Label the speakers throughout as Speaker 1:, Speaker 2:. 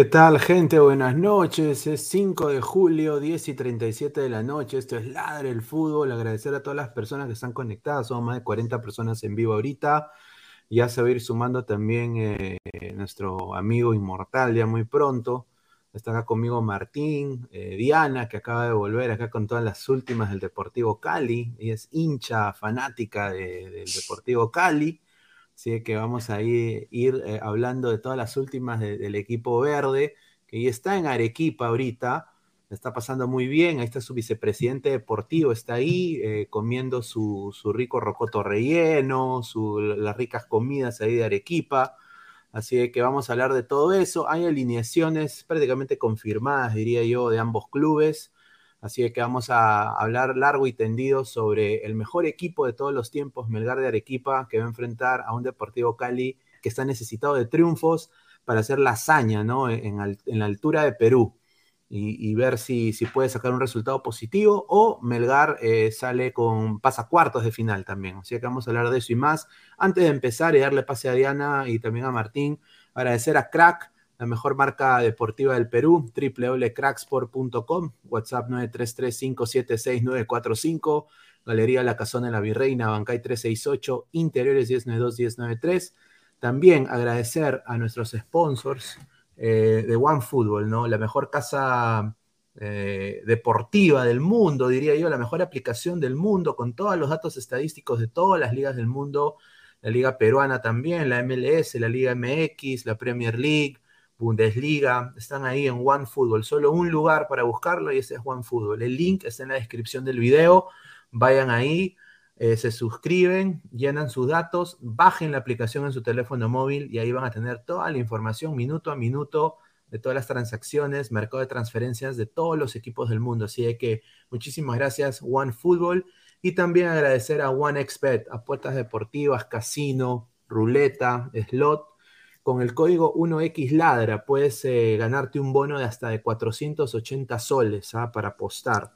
Speaker 1: ¿Qué tal, gente? Buenas noches. Es 5 de julio, 10 y 37 de la noche. Esto es Ladre el Fútbol. Agradecer a todas las personas que están conectadas. Son más de 40 personas en vivo ahorita. Ya se va a ir sumando también eh, nuestro amigo inmortal ya muy pronto. Está acá conmigo Martín, eh, Diana, que acaba de volver acá con todas las últimas del Deportivo Cali. Ella es hincha fanática del Deportivo Cali. Así que vamos a ir, eh, hablando de todas las últimas del equipo verde, que ya está en Arequipa ahorita, está pasando muy bien, ahí está su vicepresidente deportivo, está ahí eh, comiendo su, rico rocoto relleno, las ricas comidas ahí de Arequipa. Así que vamos a hablar de todo eso. Hay alineaciones prácticamente confirmadas, diría yo, de ambos clubes. Así que vamos a hablar largo y tendido sobre el mejor equipo de todos los tiempos, Melgar de Arequipa, que va a enfrentar a un Deportivo Cali que está necesitado de triunfos para hacer la hazaña ¿no? en, la altura de Perú y, ver si, puede sacar un resultado positivo o Melgar eh, sale con pasa cuartos de final también. Así que vamos a hablar de eso y más. Antes de empezar y darle pase a Diana y también a Martín, agradecer a Crack la mejor marca deportiva del Perú, www.cracksport.com, WhatsApp 933-576-945, Galería La Casona de la Virreina, Bancay 368, Interiores 1092-1093. También agradecer a nuestros sponsors eh, de OneFootball, ¿no? La mejor casa eh, deportiva del mundo, diría yo, la mejor aplicación del mundo, con todos los datos estadísticos de todas las ligas del mundo, la Liga Peruana también, la MLS, la Liga MX, la Premier League, Bundesliga, están ahí en OneFootball. Solo un lugar para buscarlo y ese es OneFootball. El link está en la descripción del video. Vayan ahí, eh, se suscriben, llenan sus datos, bajen la aplicación en su teléfono móvil y ahí van a tener toda la información minuto a minuto de todas las transacciones, mercado de transferencias de todos los equipos del mundo. Así que muchísimas gracias, OneFootball. Y también agradecer a OneXBet, apuestas deportivas, casino, ruleta, slot con el código 1XLadra puedes eh, ganarte un bono de hasta de 480 soles ¿ah? para apostar.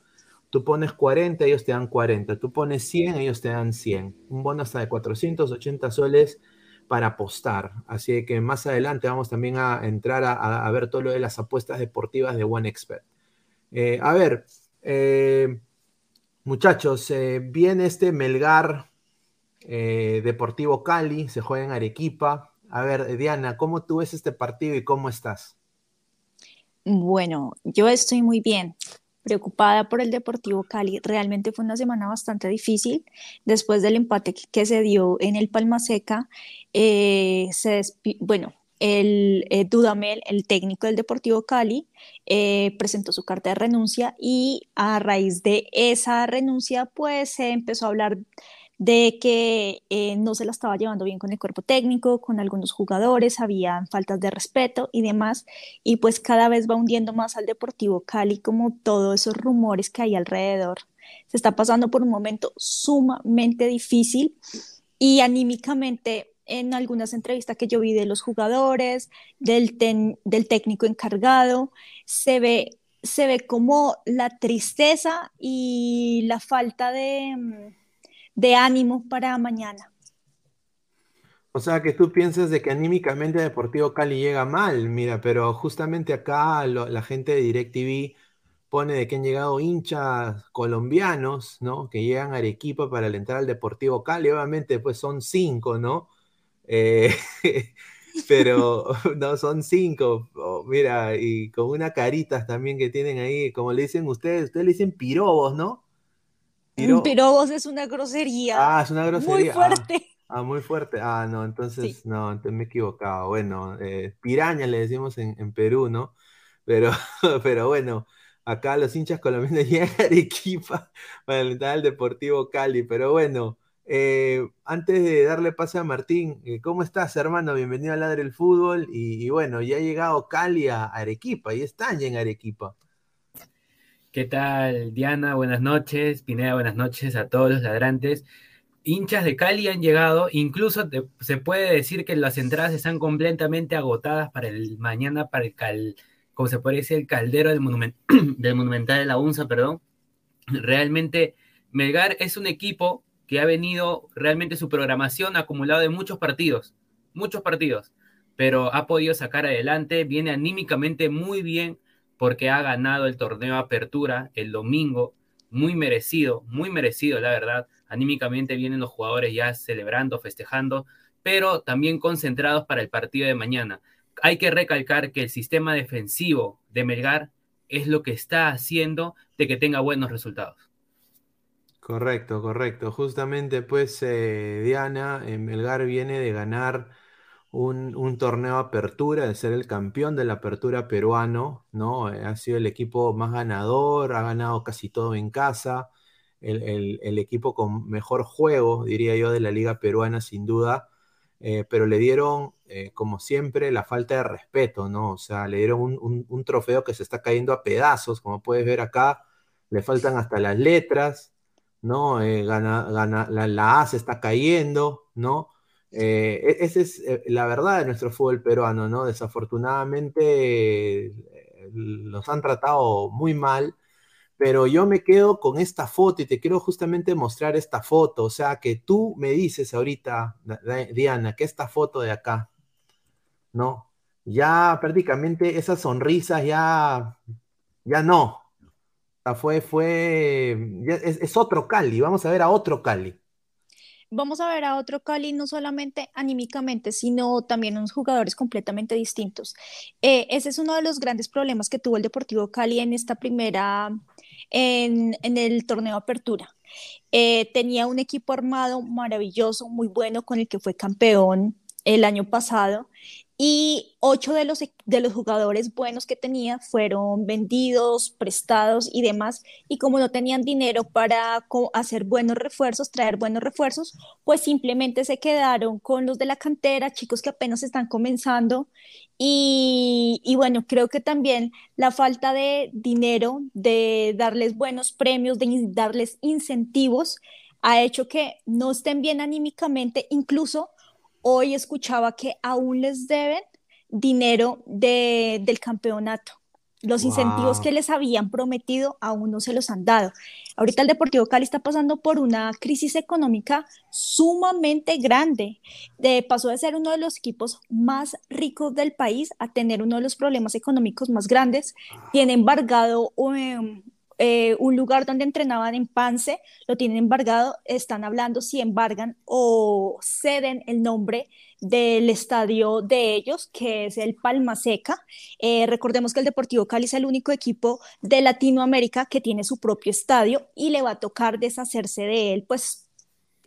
Speaker 1: Tú pones 40, ellos te dan 40. Tú pones 100, ellos te dan 100. Un bono hasta de 480 soles para apostar. Así que más adelante vamos también a entrar a, ver todo lo de las apuestas deportivas de OneXpert. Eh, a ver, eh, muchachos, viene este Melgar Deportivo Cali, se juega en Arequipa. A ver, Diana, ¿cómo tú ves este partido y cómo estás?
Speaker 2: Bueno, yo estoy muy bien, preocupada por el Deportivo Cali. Realmente fue una semana bastante difícil. Después del empate que se dio en el Palma Seca, eh, se bueno, el eh, Dudamel, el técnico del Deportivo Cali, eh, presentó su carta de renuncia y a raíz de esa renuncia, pues se empezó a hablar de que eh, no se la estaba llevando bien con el cuerpo técnico, con algunos jugadores, había faltas de respeto y demás, y pues cada vez va hundiendo más al Deportivo Cali como todos esos rumores que hay alrededor. Se está pasando por un momento sumamente difícil y anímicamente en algunas entrevistas que yo vi de los jugadores, del, del técnico encargado, se ve, se ve como la tristeza y la falta de mm, de ánimo para mañana.
Speaker 1: O sea, que tú piensas de que anímicamente Deportivo Cali llega mal, mira, pero justamente acá la gente de DirecTV pone de que han llegado hinchas colombianos, ¿no? Que llegan a Arequipa para alentar al Deportivo Cali, obviamente pues son cinco, ¿no? Eh, pero no, son cinco, mira, y con unas caritas también que tienen ahí, como le dicen ustedes, ustedes le dicen pirobos, ¿no?
Speaker 2: Pero vos es una grosería.
Speaker 1: Ah, es una grosería.
Speaker 2: Muy fuerte.
Speaker 1: Ah, muy fuerte. Ah, no, entonces, no, entonces me he equivocado. Bueno, eh, piraña le decimos en, Perú, ¿no? Pero, pero bueno, acá los hinchas colombianos llegan a Arequipa para alentar al Deportivo Cali. Pero bueno, eh, antes de darle pase a Martín, eh, ¿cómo estás, hermano? Bienvenido a Ladre el Fútbol. Y, y, bueno, ya ha llegado Cali a Arequipa y están ya en Arequipa.
Speaker 3: ¿Qué tal, Diana? Buenas noches. Pineda, buenas noches a todos los ladrantes. Hinchas de Cali han llegado, incluso se puede decir que las entradas están completamente agotadas para el mañana, para el cal, como se puede decir, el caldero del, del Monumental de la UNSA, perdón. Realmente, Melgar es un equipo que ha venido, realmente su programación acumulado de muchos partidos, muchos partidos. pero ha podido sacar adelante, viene anímicamente muy bien porque ha ganado el torneo Apertura el domingo, muy merecido, muy merecido, la verdad. Anímicamente vienen los jugadores ya celebrando, festejando, pero también concentrados para el partido de mañana. Hay que recalcar que el sistema defensivo de Melgar es lo que está haciendo de que tenga buenos resultados.
Speaker 1: Correcto, correcto. Justamente, pues, eh, Diana, Melgar viene de ganar un, torneo apertura, de ser el campeón de la apertura peruano, ¿no? Eh, ha sido el equipo más ganador, ha ganado casi todo en casa, el, equipo con mejor juego, diría yo, de la liga peruana, sin duda, eh, pero le dieron, eh, como siempre, la falta de respeto, ¿no? O sea, le dieron un, trofeo que se está cayendo a pedazos, como puedes ver acá, le faltan hasta las letras, ¿no? gana, la, la A se está cayendo, ¿no? Eh, e-, esa es eh, la verdad de nuestro fútbol peruano, ¿no? Desafortunadamente eh, los han tratado muy mal, pero yo me quedo con esta foto y te quiero justamente mostrar esta foto, o sea, que tú me dices ahorita, Diana, que esta foto de acá, ¿no? Ya prácticamente esas sonrisas ya, ya no. fue, fue, es, es otro Cali, vamos a ver a otro Cali
Speaker 2: vamos a ver a otro Cali no solamente anímicamente, sino también unos jugadores completamente distintos. Eh, ese es uno de los grandes problemas que tuvo el Deportivo Cali en esta primera, en, el torneo Apertura. Eh, tenía un equipo armado maravilloso, muy bueno, con el que fue campeón el año pasado y ocho de los, de los jugadores buenos que tenía fueron vendidos, prestados y demás. Y como no tenían dinero para hacer buenos refuerzos, traer buenos refuerzos, pues simplemente se quedaron con los de la cantera, chicos que apenas están comenzando. Y, y bueno, creo que también la falta de dinero, de darles buenos premios, de darles incentivos, ha hecho que no estén bien anímicamente, incluso hoy escuchaba que aún les deben dinero del campeonato. Los incentivos que les habían prometido aún no se los han dado. Ahorita el Deportivo Cali está pasando por una crisis económica sumamente grande. De, pasó de ser uno de los equipos más ricos del país a tener uno de los problemas económicos más grandes. Tiene embargado um, eh, un lugar donde entrenaban en Pance, lo tienen embargado, están hablando si embargan o ceden el nombre del estadio de ellos, que es el Palma Seca. Eh, recordemos que el Deportivo Cali es el único equipo de Latinoamérica que tiene su propio estadio y le va a tocar deshacerse de él, pues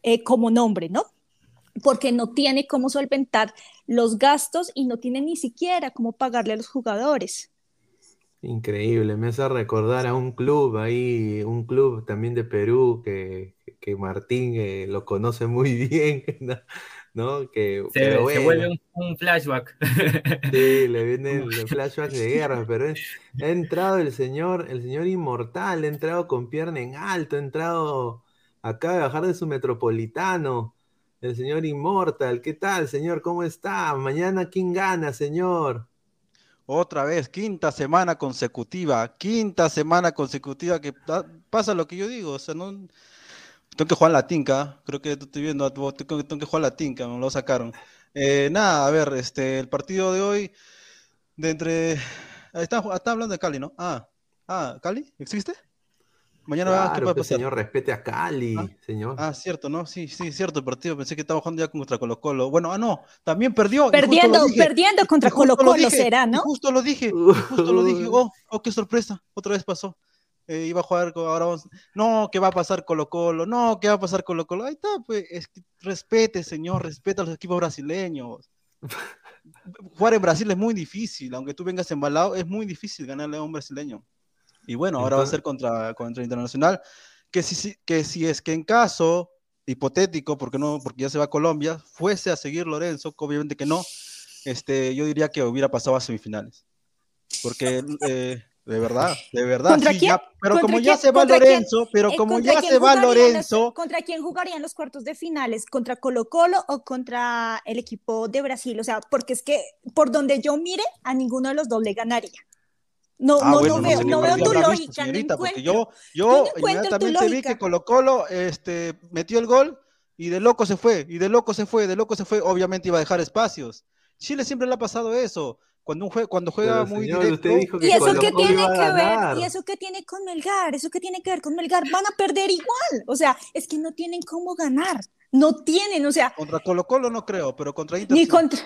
Speaker 2: eh, como nombre, ¿no? porque no tiene cómo solventar los gastos y no tiene ni siquiera cómo pagarle a los jugadores.
Speaker 1: Increíble, me hace recordar a un club ahí, un club también de Perú que, que Martín eh, lo conoce muy bien, ¿no? Que,
Speaker 3: se, vuelve un, flashback.
Speaker 1: Sí, le viene el flashback de guerra, pero ha entrado el señor, el señor inmortal, ha entrado con pierna en alto, ha entrado, acaba de bajar de su metropolitano, el señor inmortal, ¿qué tal, señor? ¿Cómo está? Mañana, ¿quién gana, señor?
Speaker 4: Otra vez, quinta semana consecutiva, quinta semana consecutiva que pasa lo que yo digo, o sea, no tengo que jugar la tinca, creo que estoy viendo, tengo, tengo que jugar la tinca, me lo sacaron. Eh, nada, a ver, este, el partido de hoy, de entre, está, está hablando de Cali, ¿no? Ah, ah, ¿Cali? ¿Existe?
Speaker 1: Mañana va, ¿qué pues, señor, respete a Cali,
Speaker 4: ah,
Speaker 1: señor.
Speaker 4: Ah, cierto, ¿no? Sí, sí, cierto el partido. Pensé que estaba jugando ya contra Colo Colo. Bueno, ah, no, también perdió.
Speaker 2: Perdiendo, perdiendo contra Colo Colo será, ¿no?
Speaker 4: Justo lo dije, justo lo dije. Oh, oh, qué sorpresa, otra vez pasó. Eh, iba a jugar, ahora vamos, no, ¿qué va a pasar Colo Colo? No, ¿qué va a pasar Colo Colo? Ahí está, pues, es que respete, señor, respeta a los equipos brasileños. Jugar en Brasil es muy difícil, aunque tú vengas embalado, es muy difícil ganarle a un brasileño. Y bueno, ahora va a ser contra, contra Internacional, que si, que si es que en caso hipotético, porque no, porque ya se va a Colombia, fuese a seguir Lorenzo, obviamente que no, este, yo diría que hubiera pasado a semifinales. Porque eh, de verdad, de verdad. Sí, pero como ya se va Lorenzo, pero eh, como ya se va Lorenzo.
Speaker 2: ¿Contra quién jugarían los cuartos de finales? ¿Contra Colo Colo o contra el equipo de Brasil? O sea, porque es que por donde yo mire, a ninguno de los dos le ganaría. No, ah, no, no, veo, no veo tu lógica. Señorita,
Speaker 4: porque yo, yo inmediatamente vi que Colo Colo este, metió el gol y de loco se fue, y de loco se fue, de loco se fue. Obviamente iba a dejar espacios. Chile siempre le ha pasado eso. Cuando, un jue cuando juega
Speaker 1: Pero,
Speaker 4: muy
Speaker 1: señor,
Speaker 4: directo.
Speaker 1: usted dijo que
Speaker 2: ¿Y eso qué tiene que ver? ¿Y eso qué tiene con Melgar? ¿Eso qué tiene que ver con Melgar? Van a perder igual. O sea, es que no tienen cómo ganar. No tienen, o sea,
Speaker 4: Contra Colo Colo no creo, pero contra Inter
Speaker 2: ni
Speaker 4: sí.
Speaker 2: contra.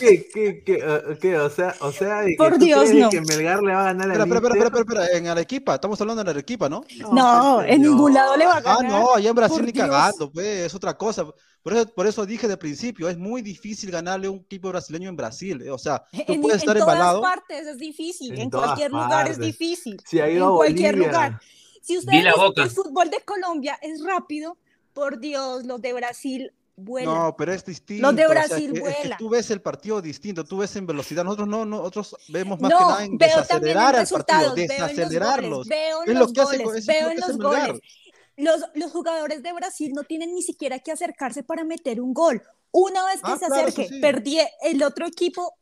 Speaker 1: ¿Qué, qué, qué, eh, qué? O sea, o sea, de que
Speaker 2: Por Dios, no.
Speaker 1: que Melgar le va a ganar
Speaker 4: Espera,
Speaker 1: al
Speaker 4: espera, espera, espera, espera, en Arequipa, estamos hablando de Arequipa, ¿no?
Speaker 2: No,
Speaker 1: pues,
Speaker 2: en ningún lado le va a
Speaker 4: Ah,
Speaker 2: ganar.
Speaker 4: no, allá en Brasil
Speaker 2: Por
Speaker 4: ni
Speaker 2: Dios.
Speaker 4: cagando, pues, es otra cosa. Por eso, por eso dije de principio, es muy difícil ganarle a un equipo brasileño en Brasil. eh, O sea, tú
Speaker 2: En,
Speaker 4: puedes
Speaker 2: en
Speaker 4: estar
Speaker 2: todas
Speaker 4: embalado.
Speaker 2: partes es difícil,
Speaker 1: En
Speaker 2: en,
Speaker 1: todas
Speaker 2: cualquier lugar es
Speaker 1: partes.
Speaker 2: difícil.
Speaker 1: Si ha ido
Speaker 2: en
Speaker 1: a
Speaker 2: cualquier
Speaker 1: Bolivia.
Speaker 2: lugar. Si ustedes dicen que el fútbol de Colombia es rápido, por Dios, los de Brasil vuelan.
Speaker 4: No, pero es distinto.
Speaker 2: Los de
Speaker 4: o sea,
Speaker 2: Brasil
Speaker 4: que- es que
Speaker 2: vuelan.
Speaker 4: tú ves el partido distinto, tú ves en velocidad. Nosotros no, nosotros vemos más
Speaker 2: no,
Speaker 4: que nada en
Speaker 2: veo
Speaker 4: desacelerar al partido,
Speaker 2: resultados, veo en los
Speaker 4: desacelerarlos.
Speaker 2: goles, veo en los goles, veo en los goles. Los, los jugadores de Brasil no tienen ni siquiera que acercarse para meter un gol. Una vez que
Speaker 4: Ah,
Speaker 2: se
Speaker 4: claro,
Speaker 2: acerque,
Speaker 4: sí.
Speaker 2: perdí, el otro equipo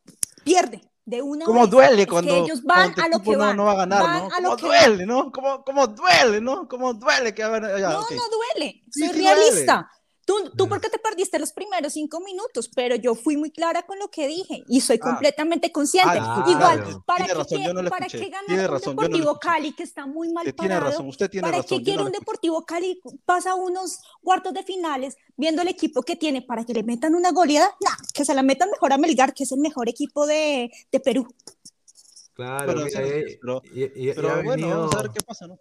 Speaker 2: pierde de una
Speaker 4: ¿Cómo
Speaker 2: vez.
Speaker 4: duele
Speaker 2: Es
Speaker 4: cuando,
Speaker 2: que ellos van
Speaker 4: cuando
Speaker 2: a lo que
Speaker 4: no,
Speaker 2: van.
Speaker 4: no va a ganar,
Speaker 2: van
Speaker 4: ¿no?
Speaker 2: a lo
Speaker 4: ¿Cómo
Speaker 2: que
Speaker 4: duele, no? ¿Cómo, cómo duele, no? ¿Cómo duele que hagan ya,
Speaker 2: No,
Speaker 4: ok.
Speaker 2: no duele,
Speaker 4: Sí,
Speaker 2: soy
Speaker 4: sí duele.
Speaker 2: Tú, tú porque te perdiste los primeros cinco minutos, pero yo fui muy clara con lo que dije y soy
Speaker 4: Ah.
Speaker 2: completamente consciente.
Speaker 4: Ah,
Speaker 2: Igual,
Speaker 1: claro.
Speaker 2: ¿para
Speaker 4: Tiene
Speaker 2: qué,
Speaker 4: razón, yo no lo
Speaker 2: para qué ganar
Speaker 4: Tiene
Speaker 2: un
Speaker 4: razón, yo no lo
Speaker 2: Deportivo. Cali que está muy mal
Speaker 4: Usted tiene
Speaker 2: parado?
Speaker 4: razón, usted tiene
Speaker 2: ¿Para
Speaker 4: razón.
Speaker 2: qué quiere
Speaker 4: no
Speaker 2: un. Deportivo Cali pasa unos cuartos de finales viendo el equipo que tiene para que le metan una goleada? No, que se la metan mejor a Melgar, que es el mejor equipo de, de Perú.
Speaker 1: Claro,
Speaker 4: Bueno,
Speaker 1: mira, eh,
Speaker 4: pero-
Speaker 1: y- y-
Speaker 4: Pero bueno,
Speaker 1: venido-
Speaker 4: vamos a ver qué pasa, ¿no?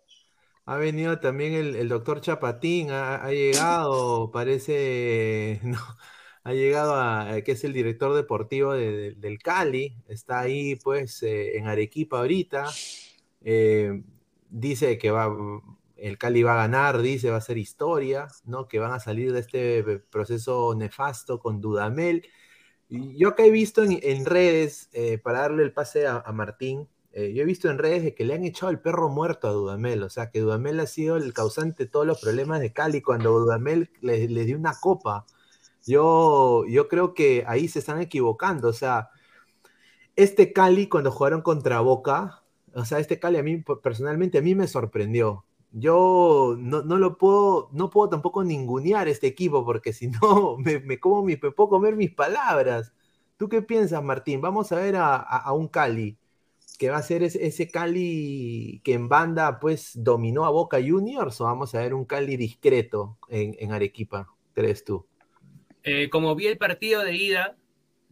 Speaker 1: Ha venido también el, doctor Chapatín, ha, llegado, parece, ha llegado a, que es el director deportivo de- de- del Cali, está ahí pues eh, en Arequipa ahorita, eh, dice que va, el Cali va a ganar, dice va a ser historia, ¿no? Que van a salir de este proceso nefasto con Dudamel. Yo que he visto en, redes, eh, para darle el pase a Martín, eh, yo he visto en redes de que le han echado el perro muerto a Dudamel, o sea, que Dudamel ha sido el causante de todos los problemas de Cali cuando Dudamel le dio una copa. Yo, yo creo que ahí se están equivocando, o sea, este Cali cuando jugaron contra Boca, o sea, este Cali a mí personalmente a mí me sorprendió. Yo no, no lo puedo, no puedo tampoco ningunear este equipo porque si no me, como me puedo comer mis palabras. ¿Tú qué piensas, Martín? Vamos a ver a un Cali que va a ser ese, ese Cali que en banda pues dominó a Boca Juniors o vamos a ver un Cali discreto en, Arequipa, crees tú?
Speaker 3: Eh, como vi el partido de ida,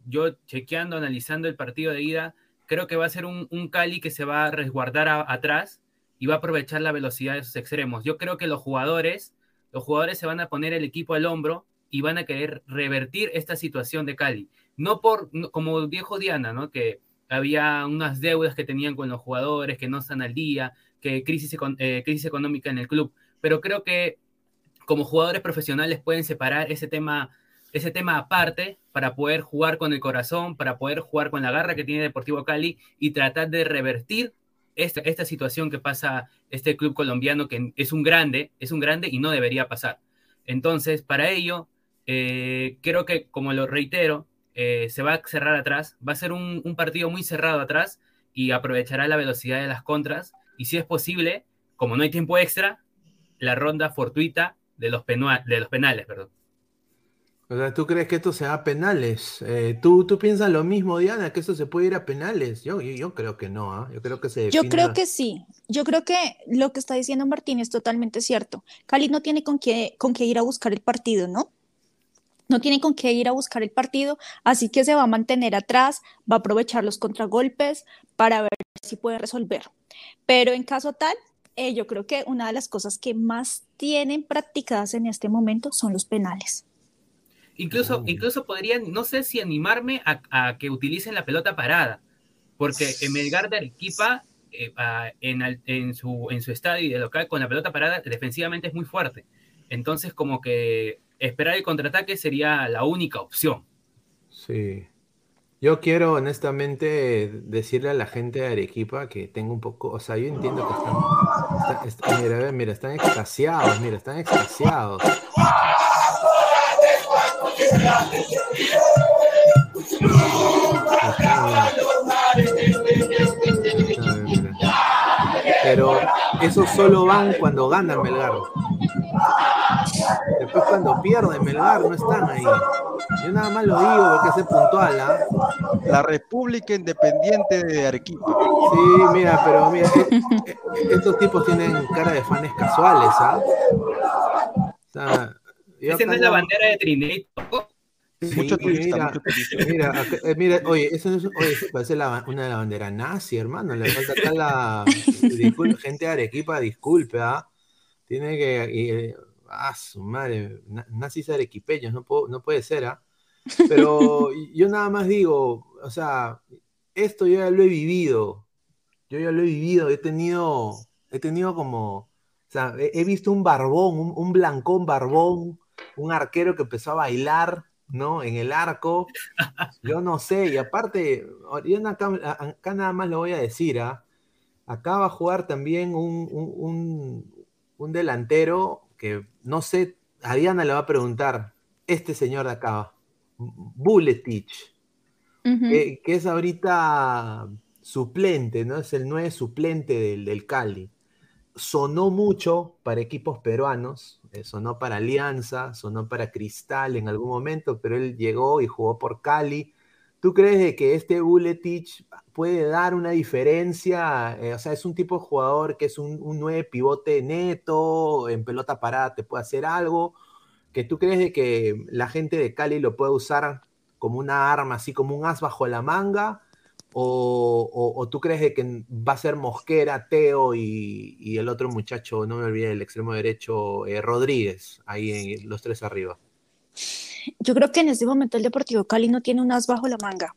Speaker 3: yo chequeando, analizando el partido de ida, creo que va a ser un, Cali que se va a resguardar atrás y va a aprovechar la velocidad de sus extremos. Yo creo que los jugadores, los jugadores se van a poner el equipo al hombro y van a querer revertir esta situación de Cali. No por, no- como dijo Diana, ¿no? Que había unas deudas que tenían con los jugadores, que no están al día, que crisis, eh, crisis económica en el club. Pero creo que como jugadores profesionales pueden separar ese tema ese tema aparte para poder jugar con el corazón, para poder jugar con la garra que tiene Deportivo Cali y tratar de revertir esta, esta situación que pasa este club colombiano que es un grande, es un grande y no debería pasar. Entonces, para ello, eh, creo que, como lo reitero, eh, se va a cerrar atrás, va a ser un, un partido muy cerrado atrás y aprovechará la velocidad de las contras y si es posible, como no hay tiempo extra, la ronda fortuita de los, penua- de los penales, perdón.
Speaker 1: O sea, ¿tú crees que esto se va a penales? Eh, ¿tú, ¿Tú piensas lo mismo, Diana, que esto se puede ir a penales? Yo, yo, yo creo que no, ¿ah? Yo creo que se
Speaker 2: Yo creo que sí. Yo creo que lo que está diciendo Martín es totalmente cierto. Cali no tiene con qué, con qué ir a buscar el partido, ¿no? No tiene con qué ir a buscar el partido, así que se va a mantener atrás, va a aprovechar los contragolpes para ver si puede resolver. Pero en caso tal, eh, yo creo que una de las cosas que más tienen practicadas en este momento son los penales.
Speaker 3: Incluso, incluso podrían, no sé si animarme a, a que utilicen la pelota parada, porque en Melgar de Arequipa, eh, en, al- en su, en su estadio y de local, con la pelota parada, defensivamente es muy fuerte. Entonces, como que esperar el contraataque sería la única opción.
Speaker 1: Sí. Yo quiero honestamente decirle a la gente de Arequipa que tengo un poco, o sea, yo entiendo que están, está- está- mira, mira, están extasiados, mira, están extasiados. Pero esos solo van cuando ganan Melgar. Después cuando pierde Melgar no están ahí. Yo nada más lo digo porque es puntual, ¿ah?
Speaker 4: La República Independiente de Arequipa.
Speaker 1: Sí, mira, pero mira, eh, eh, estos tipos tienen cara de fans casuales, ¿ah?
Speaker 3: O sea, Esa no es la bandera de Trinidad.
Speaker 1: Mucho turista, mira, eh, mira, oye, eso, no es, oye, parece la, una de la bandera nazi, hermano. Le falta acá la gente de Arequipa, disculpe, ¿ah? Tiene que. ah, su madre, nazis arequipeños, no, no puede ser, ¿ah? Pero yo nada más digo, o sea, esto yo ya lo he vivido. Yo ya lo he vivido, he tenido, he tenido como, o sea, he, visto un barbón, un, un, blancón barbón, un arquero que empezó a bailar, ¿no? En el arco. Yo no sé, y aparte, yo acá, acá nada más lo voy a decir, ¿ah? Acá va a jugar también un, un delantero que no sé, a Diana le va a preguntar, este señor de acá, Bulletich, que, es ahorita suplente, ¿no? Es el nueve suplente del, del Cali. Sonó mucho para equipos peruanos, eh, sonó para Alianza, sonó para Cristal en algún momento, pero él llegó y jugó por Cali ¿Tú crees que este Buletich puede dar una diferencia? Eh, o sea, es un tipo de jugador que es un, un nueve pivote neto, en pelota parada te puede hacer algo. ¿Que tú crees de que la gente de Cali lo puede usar como una arma, así como un as bajo la manga? ¿O, tú crees que va a ser Mosquera, Teo y, el otro muchacho, no me olvidé, el extremo derecho, eh, Rodríguez, ahí en, los tres arriba?
Speaker 2: Yo creo que en este momento el Deportivo Cali no tiene un as bajo la manga.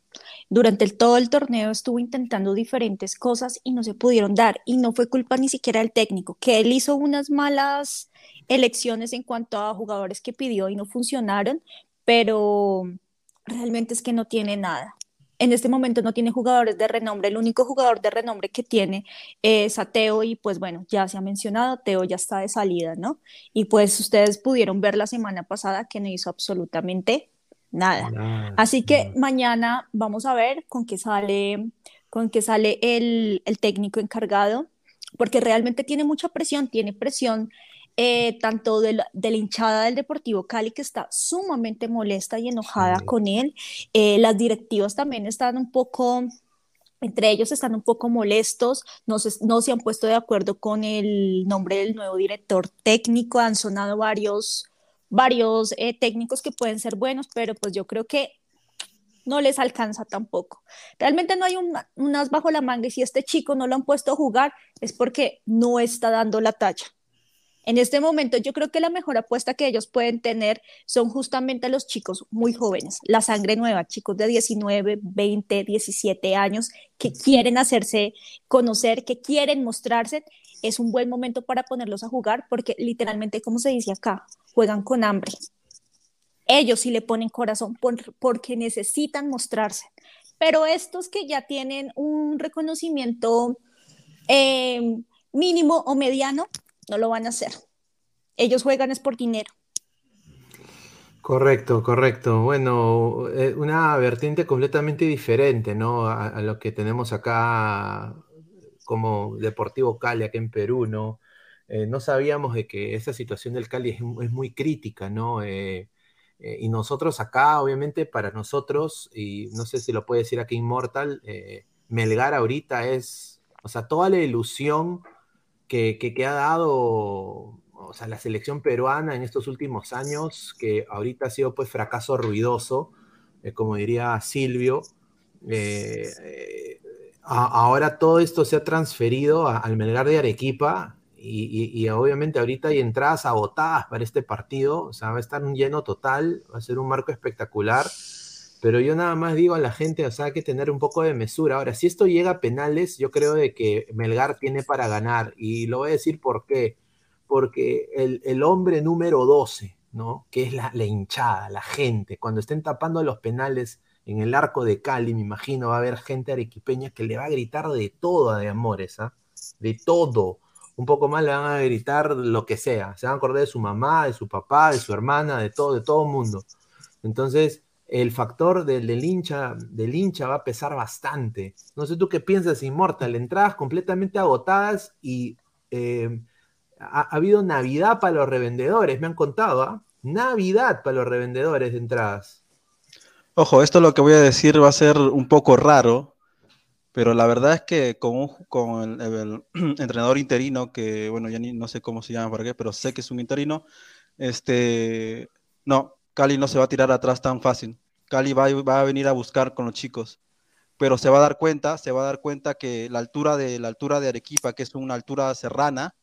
Speaker 2: Durante todo el torneo estuvo intentando diferentes cosas y no se pudieron dar. Y no fue culpa ni siquiera del técnico, que él hizo unas malas elecciones en cuanto a jugadores que pidió y no funcionaron, pero realmente es que no tiene nada en este momento no tiene jugadores de renombre, el único jugador de renombre que tiene es a Teo y pues bueno, ya se ha mencionado, Teo ya está de salida, ¿no? Y pues ustedes pudieron ver la semana pasada que no hizo absolutamente nada. Así que mañana vamos a ver con qué sale, con qué sale el, el técnico encargado, porque realmente tiene mucha presión, tiene presión eh, tanto de la, hinchada del Deportivo Cali, que está sumamente molesta y enojada con él. Eh, las directivas también están un poco, entre ellos están un poco molestos, no se, no se han puesto de acuerdo con el nombre del nuevo director técnico, han sonado varios, varios eh, técnicos que pueden ser buenos, pero pues yo creo que no les alcanza tampoco. Realmente no hay un, un as bajo la manga y si este chico no lo han puesto a jugar es porque no está dando la talla. En este momento yo creo que la mejor apuesta que ellos pueden tener son justamente los chicos muy jóvenes, la sangre nueva, chicos de 19, 20, 17 años que quieren hacerse conocer, que quieren mostrarse. Es un buen momento para ponerlos a jugar porque literalmente, como se dice acá, juegan con hambre. Ellos sí le ponen corazón porque necesitan mostrarse. Pero estos que ya tienen un reconocimiento eh, mínimo o mediano, no lo van a hacer. Ellos juegan es por dinero.
Speaker 1: Correcto, correcto. Bueno, eh, una vertiente completamente diferente, ¿no? A, lo que tenemos acá como Deportivo Cali, acá en Perú, ¿no? Eh, no sabíamos de que esa situación del Cali es, muy crítica, ¿no? Eh, y nosotros acá, obviamente, para nosotros, y no sé si lo puede decir aquí Inmortal, Melgar ahorita es, o sea, toda la ilusión que, ha dado o sea, la selección peruana en estos últimos años, que ahorita ha sido pues fracaso ruidoso, eh, como diría Silvio. Eh, eh, ahora todo esto se ha transferido al Melgar de Arequipa y, y, obviamente ahorita hay entradas agotadas para este partido, o sea, va a estar un lleno total, va a ser un marco espectacular. Pero yo nada más digo a la gente, o sea, hay que tener un poco de mesura. Ahora, si esto llega a penales, yo creo de que Melgar tiene para ganar. Y lo voy a decir por qué. Porque el, hombre número 12, ¿no? Que es la, hinchada, la gente, cuando estén tapando los penales en el arco de Cali, me imagino, va a haber gente arequipeña que le va a gritar de todo de Amores, ¿ah? De todo. Un poco más le van a gritar lo que sea. Se van a acordar de su mamá, de su papá, de su hermana, de todo, de todo el mundo. Entonces, el factor del, hincha, del hincha va a pesar bastante. No sé tú qué piensas, Inmortal. Entradas completamente agotadas y eh, ha, habido Navidad para los revendedores, me han contado, ¿ah? Navidad para los revendedores de entradas.
Speaker 4: Ojo, esto lo que voy a decir va a ser un poco raro, pero la verdad es que con, con el, entrenador interino, que bueno, ya ni, no sé cómo se llama por qué, pero sé que es un interino, este, no, Cali no se va a tirar atrás tan fácil. Cali va, va a venir a buscar con los chicos pero se va a dar cuenta, se va a dar cuenta que la altura de la altura de Arequipa, que es una altura serrana,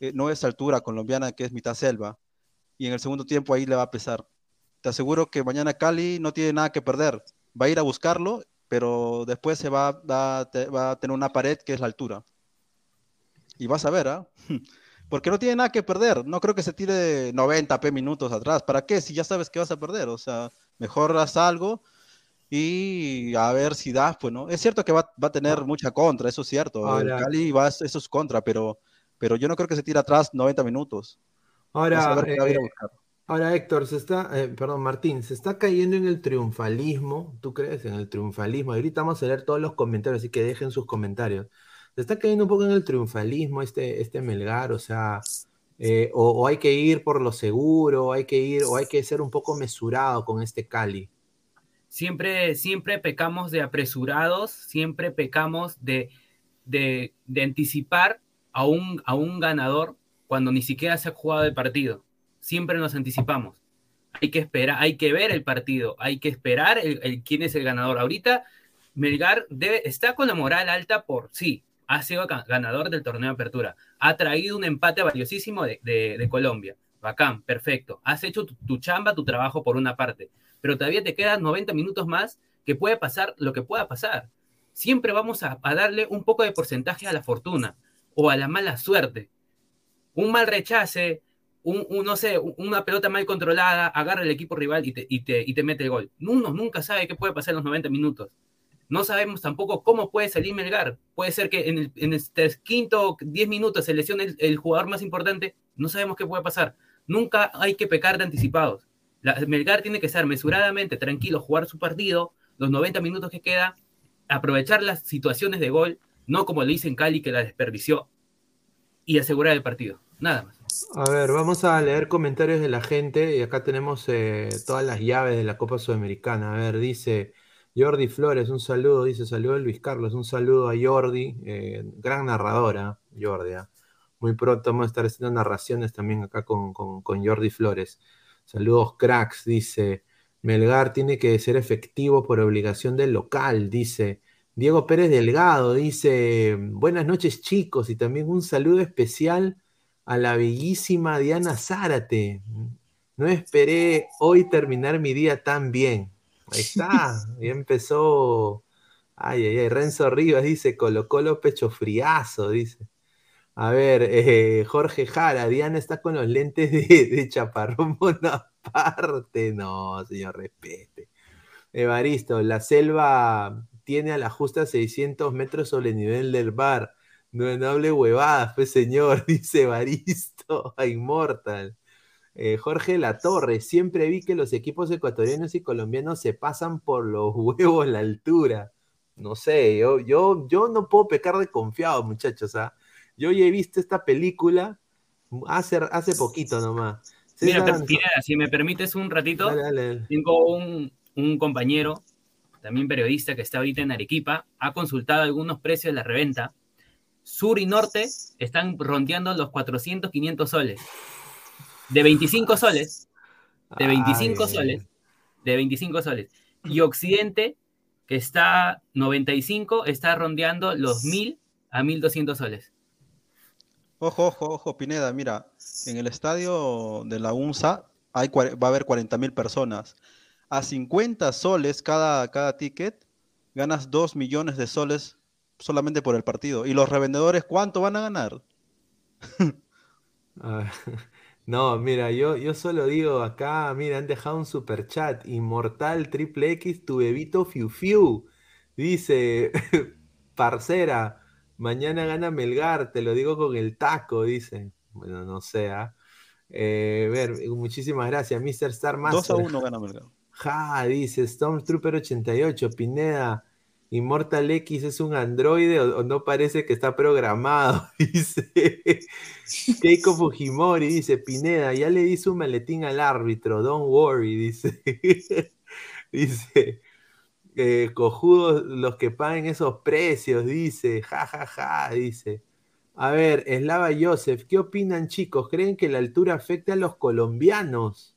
Speaker 4: eh, no es altura colombiana, que es mitad selva, y en el segundo tiempo ahí le va a pesar. Te aseguro que mañana Cali no tiene nada que perder, va a ir a buscarlo, pero después se va, va, a tener una pared que es la altura. Y vas a ver, ¿ah? Porque no tiene nada que perder. No creo que se tire 90 P minutos atrás. ¿Para qué? Si ya sabes que vas a perder. O sea, mejor haz algo y a ver si da, pues, ¿no? Es cierto que va, a tener mucha contra, eso es cierto. el Cali va, eso es contra, pero, pero yo no creo que se tire atrás 90 minutos.
Speaker 1: Ahora, eh, ahora Héctor, se está, eh, perdón, Martín, se está cayendo en el triunfalismo, ¿tú crees? En el triunfalismo. Ahorita vamos a leer todos los comentarios, así que dejen sus comentarios. Se está cayendo un poco en el triunfalismo este, este Melgar, o sea, eh, o, hay que ir por lo seguro, hay que ir, o hay que ser un poco mesurado con este Cali
Speaker 3: siempre, siempre pecamos de apresurados, siempre pecamos de, de, anticipar a un, a un ganador cuando ni siquiera se ha jugado el partido. Siempre nos anticipamos. Hay que esperar, hay que ver el partido, hay que esperar el, quién es el ganador. Ahorita Melgar debe, está con la moral alta por sí, ha sido ganador del torneo de apertura, ha traído un empate valiosísimo de, Colombia. Bacán, perfecto. Has hecho tu, chamba, tu trabajo por una parte pero todavía te quedan 90 minutos más que puede pasar lo que pueda pasar. Siempre vamos a, darle un poco de porcentaje a la fortuna o a la mala suerte. Un mal rechace, un, no sé, una pelota mal controlada, agarra el equipo rival y te, y te, mete el gol. Uno nunca sabe qué puede pasar en los 90 minutos. No sabemos tampoco cómo puede salir Melgar. Puede ser que en el, en el quinto 10 minutos se lesione el, jugador más importante. No sabemos qué puede pasar. Nunca hay que pecar de anticipados. Melgar tiene que estar mesuradamente tranquilo, jugar su partido, los 90 minutos que queda, aprovechar las situaciones de gol, no como lo hizo en Cali que la desperdició, y asegurar el partido. Nada más.
Speaker 1: A ver, vamos a leer comentarios de la gente y acá tenemos eh, todas las llaves de la Copa Sudamericana. A ver, dice Jordi Flores, un saludo, dice saludo Luis Carlos, un saludo a Jordi, eh, gran narradora, Jordi. ¿ah? Muy pronto vamos a estar haciendo narraciones también acá con, con Jordi Flores. Saludos, cracks, dice. Melgar tiene que ser efectivo por obligación del local, dice. Diego Pérez Delgado dice, buenas noches chicos y también un saludo especial a la bellísima Diana Zárate. No esperé hoy terminar mi día tan bien. Ahí está, ya empezó. Ay, ay, ay, Renzo Rivas dice, colocó los pecho friazo, dice. A ver, eh, Jorge Jara, Diana está con los lentes de, de chaparrón Bonaparte. No, señor, respete. Evaristo, la selva tiene a la justa 600 metros sobre el nivel del bar. No, hable huevadas, pues señor, dice Evaristo, a Immortal. Eh, Jorge Latorre, siempre vi que los equipos ecuatorianos y colombianos se pasan por los huevos la altura. No sé, yo, yo, yo no puedo pecar de confiado, muchachos. ¿ah? Yo ya he visto esta película hace, hace poquito nomás.
Speaker 3: Mira, si me permites un ratito, tengo un, compañero, también periodista, que está ahorita en Arequipa, ha consultado algunos precios de la reventa. Sur y norte están rondeando los 400, 500 soles. De 25 soles. De 25 soles. De 25 soles. Y occidente, que está 95, está rondeando los 1000 a 1200 soles.
Speaker 4: Ojo, ojo, ojo, Pineda, mira, en el estadio de la UNSA hay, va a haber 40 mil personas. A 50 soles cada, cada ticket, ganas 2 millones de soles solamente por el partido. ¿Y los revendedores cuánto van a ganar?
Speaker 1: No, mira, yo, yo solo digo acá, mira, han dejado un super chat, Inmortal Triple X, tu bebito Fiu Fiu. Dice, parcera, Mañana gana Melgar, te lo digo con el taco, dice. Bueno, no sé. ¿ah? Eh, ver, muchísimas gracias, Mr. Star Master.
Speaker 4: 2 a 1 gana Melgar.
Speaker 1: Ja, dice Stormtrooper 88, Pineda. Immortal X es un androide o, no parece que está programado, dice Keiko Fujimori, dice Pineda, ya le di su maletín al árbitro, don't worry, dice. dice, eh, cojudos los que paguen esos precios, dice, jajaja, ja, ja, dice. A ver, Eslava Joseph, ¿qué opinan chicos? ¿Creen que la altura afecta a los colombianos?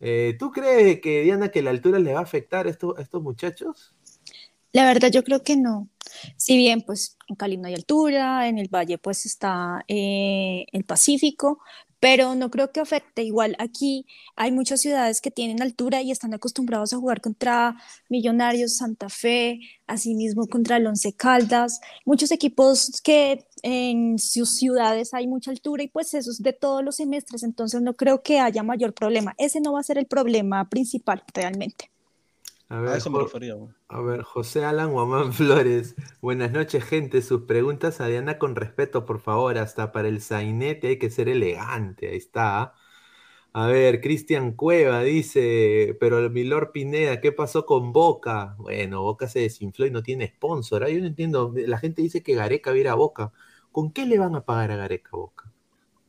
Speaker 1: Eh, ¿Tú crees que, Diana, que la altura le va a afectar estos, a estos muchachos?
Speaker 2: La verdad yo creo que no. Si bien pues en Cali no hay altura, en el valle pues está eh, el Pacífico, pero no creo que afecte. Igual aquí hay muchas ciudades que tienen altura y están acostumbrados a jugar contra Millonarios, Santa Fe, asimismo contra el Once Caldas, muchos equipos que en sus ciudades hay mucha altura y pues eso es de todos los semestres, entonces no creo que haya mayor problema. Ese no va a ser el problema principal realmente.
Speaker 1: A ver, eso me refería. A ver, José Alan Guamán Flores. Buenas noches, gente. Sus preguntas a Diana con respeto, por favor. Hasta para el sainete hay que ser elegante. Ahí está. A ver, Cristian Cueva dice, pero Milor Pineda, ¿qué pasó con Boca? Bueno, Boca se desinfló y no tiene sponsor. Yo no entiendo, la gente dice que Gareca viera a Boca. ¿Con qué le van a pagar a Gareca Boca?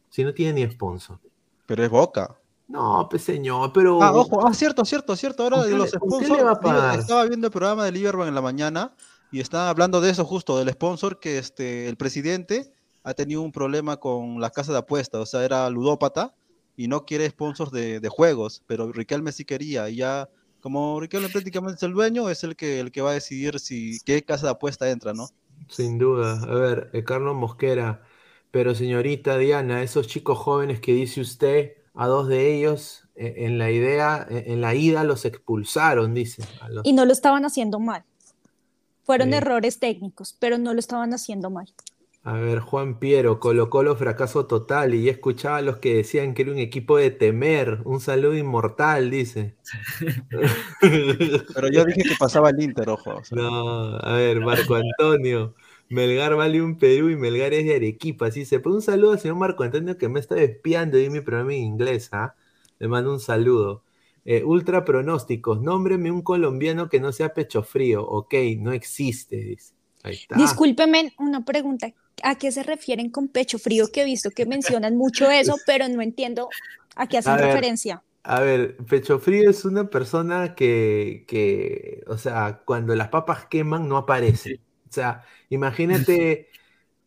Speaker 1: Si no tiene ni sponsor.
Speaker 4: Pero es Boca.
Speaker 1: No, pues señor, pero.
Speaker 4: Ah, ojo, ah, cierto, cierto, cierto. Ahora de los sponsors. Estaba viendo el programa de Lieberman en la mañana y estaba hablando de eso justo, del sponsor, que este, el presidente ha tenido un problema con la casa de apuestas, o sea, era ludópata y no quiere sponsors de, juegos, pero Riquelme sí quería y ya, como Riquelme prácticamente es el dueño, es el que, el que va a decidir si qué casa de apuesta entra, ¿no?
Speaker 1: Sin duda. A ver, eh, Carlos Mosquera, pero señorita Diana, esos chicos jóvenes que dice usted a dos de ellos eh, en la idea, eh, en la ida los expulsaron, dice.
Speaker 2: Y no lo estaban haciendo mal. Fueron errores técnicos, pero no lo estaban haciendo mal.
Speaker 1: A ver, Juan Piero, colocó los fracaso total y ya escuchaba a los que decían que era un equipo de temer, un saludo inmortal, dice.
Speaker 4: Pero yo dije que pasaba el Inter, ojo.
Speaker 1: No, a ver, Marco Antonio. Melgar vale un Perú y Melgar es de Arequipa. Así se un saludo al señor Marco Antonio que me está espiando en mi programa en inglés. ¿ah? Le mando un saludo. Eh, ultra pronósticos. Nómbreme un colombiano que no sea pecho frío. Ok, no existe. Dice. Ahí está.
Speaker 2: Discúlpeme una pregunta. ¿A qué se refieren con pecho frío? Que he visto que mencionan mucho eso, pero no entiendo a qué hacen referencia.
Speaker 1: A ver, pecho frío es una persona que, que, o sea, cuando las papas queman no aparece. O sea, imagínate,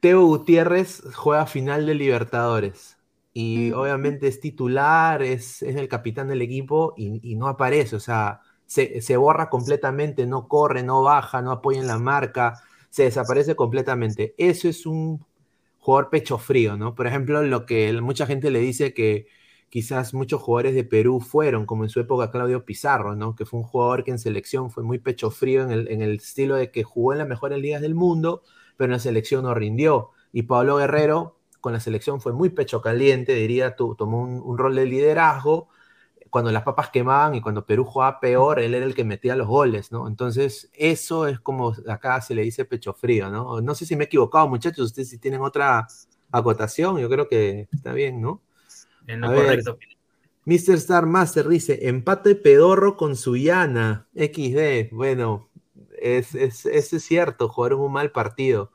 Speaker 1: Teo Gutiérrez juega final de Libertadores y obviamente es titular, es, el capitán del equipo y, no aparece, o sea, se, borra completamente, no corre, no baja, no apoya en la marca, se desaparece completamente. Eso es un jugador pecho frío, ¿no? Por ejemplo, lo que mucha gente le dice que quizás muchos jugadores de Perú fueron, como en su época Claudio Pizarro, ¿no? Que fue un jugador que en selección fue muy pecho frío en el, en el estilo de que jugó en las mejores ligas del mundo, pero en la selección no rindió. Y Pablo Guerrero con la selección fue muy pecho caliente, diría, tomó un, rol de liderazgo. Cuando las papas quemaban y cuando Perú jugaba peor, él era el que metía los goles, ¿no? Entonces, eso es como acá se le dice pecho frío, ¿no? No sé si me he equivocado, muchachos, ustedes si tienen otra acotación, yo creo que está bien, ¿no?
Speaker 3: En lo correcto.
Speaker 1: Mr. Star Master dice: empate pedorro con Suyana. XD. Bueno, es, es, es cierto, jugaron un mal partido.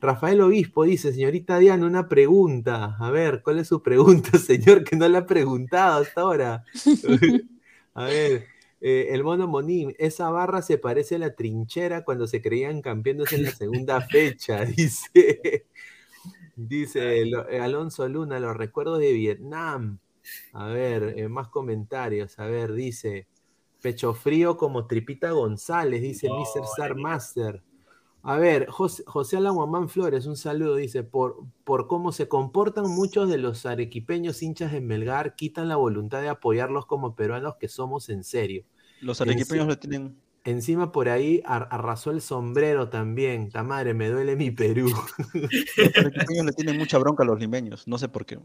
Speaker 1: Rafael Obispo dice, señorita Diana, una pregunta. A ver, ¿cuál es su pregunta, señor? Que no le ha preguntado hasta ahora. a ver, eh, el mono Monín, esa barra se parece a la trinchera cuando se creían campeones en la segunda fecha, dice. Dice eh, Alonso Luna, los recuerdos de Vietnam. A ver, eh, más comentarios. A ver, dice Pecho Frío como Tripita González, dice Mr. Star Master. A ver, José, José Alan Flores, un saludo, dice, por, por cómo se comportan muchos de los arequipeños hinchas de Melgar, quitan la voluntad de apoyarlos como peruanos que somos en serio.
Speaker 4: Los arequipeños lo tienen
Speaker 1: Encima por ahí arrasó el sombrero también. Ta madre, me duele mi Perú.
Speaker 4: Los limeños le tienen mucha bronca a los limeños, no sé por qué.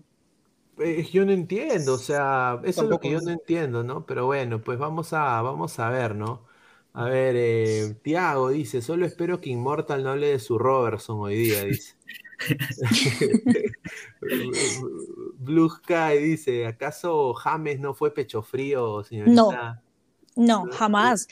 Speaker 1: Eh, yo no entiendo, o sea, eso es lo que yo no entiendo, ¿no? Pero bueno, pues vamos a, vamos a ver, ¿no? A ver, eh, Tiago dice, solo espero que Immortal no hable de su Robertson hoy día, dice. Blue Sky dice, ¿acaso James no fue pecho frío, señorita?
Speaker 2: No, no, jamás.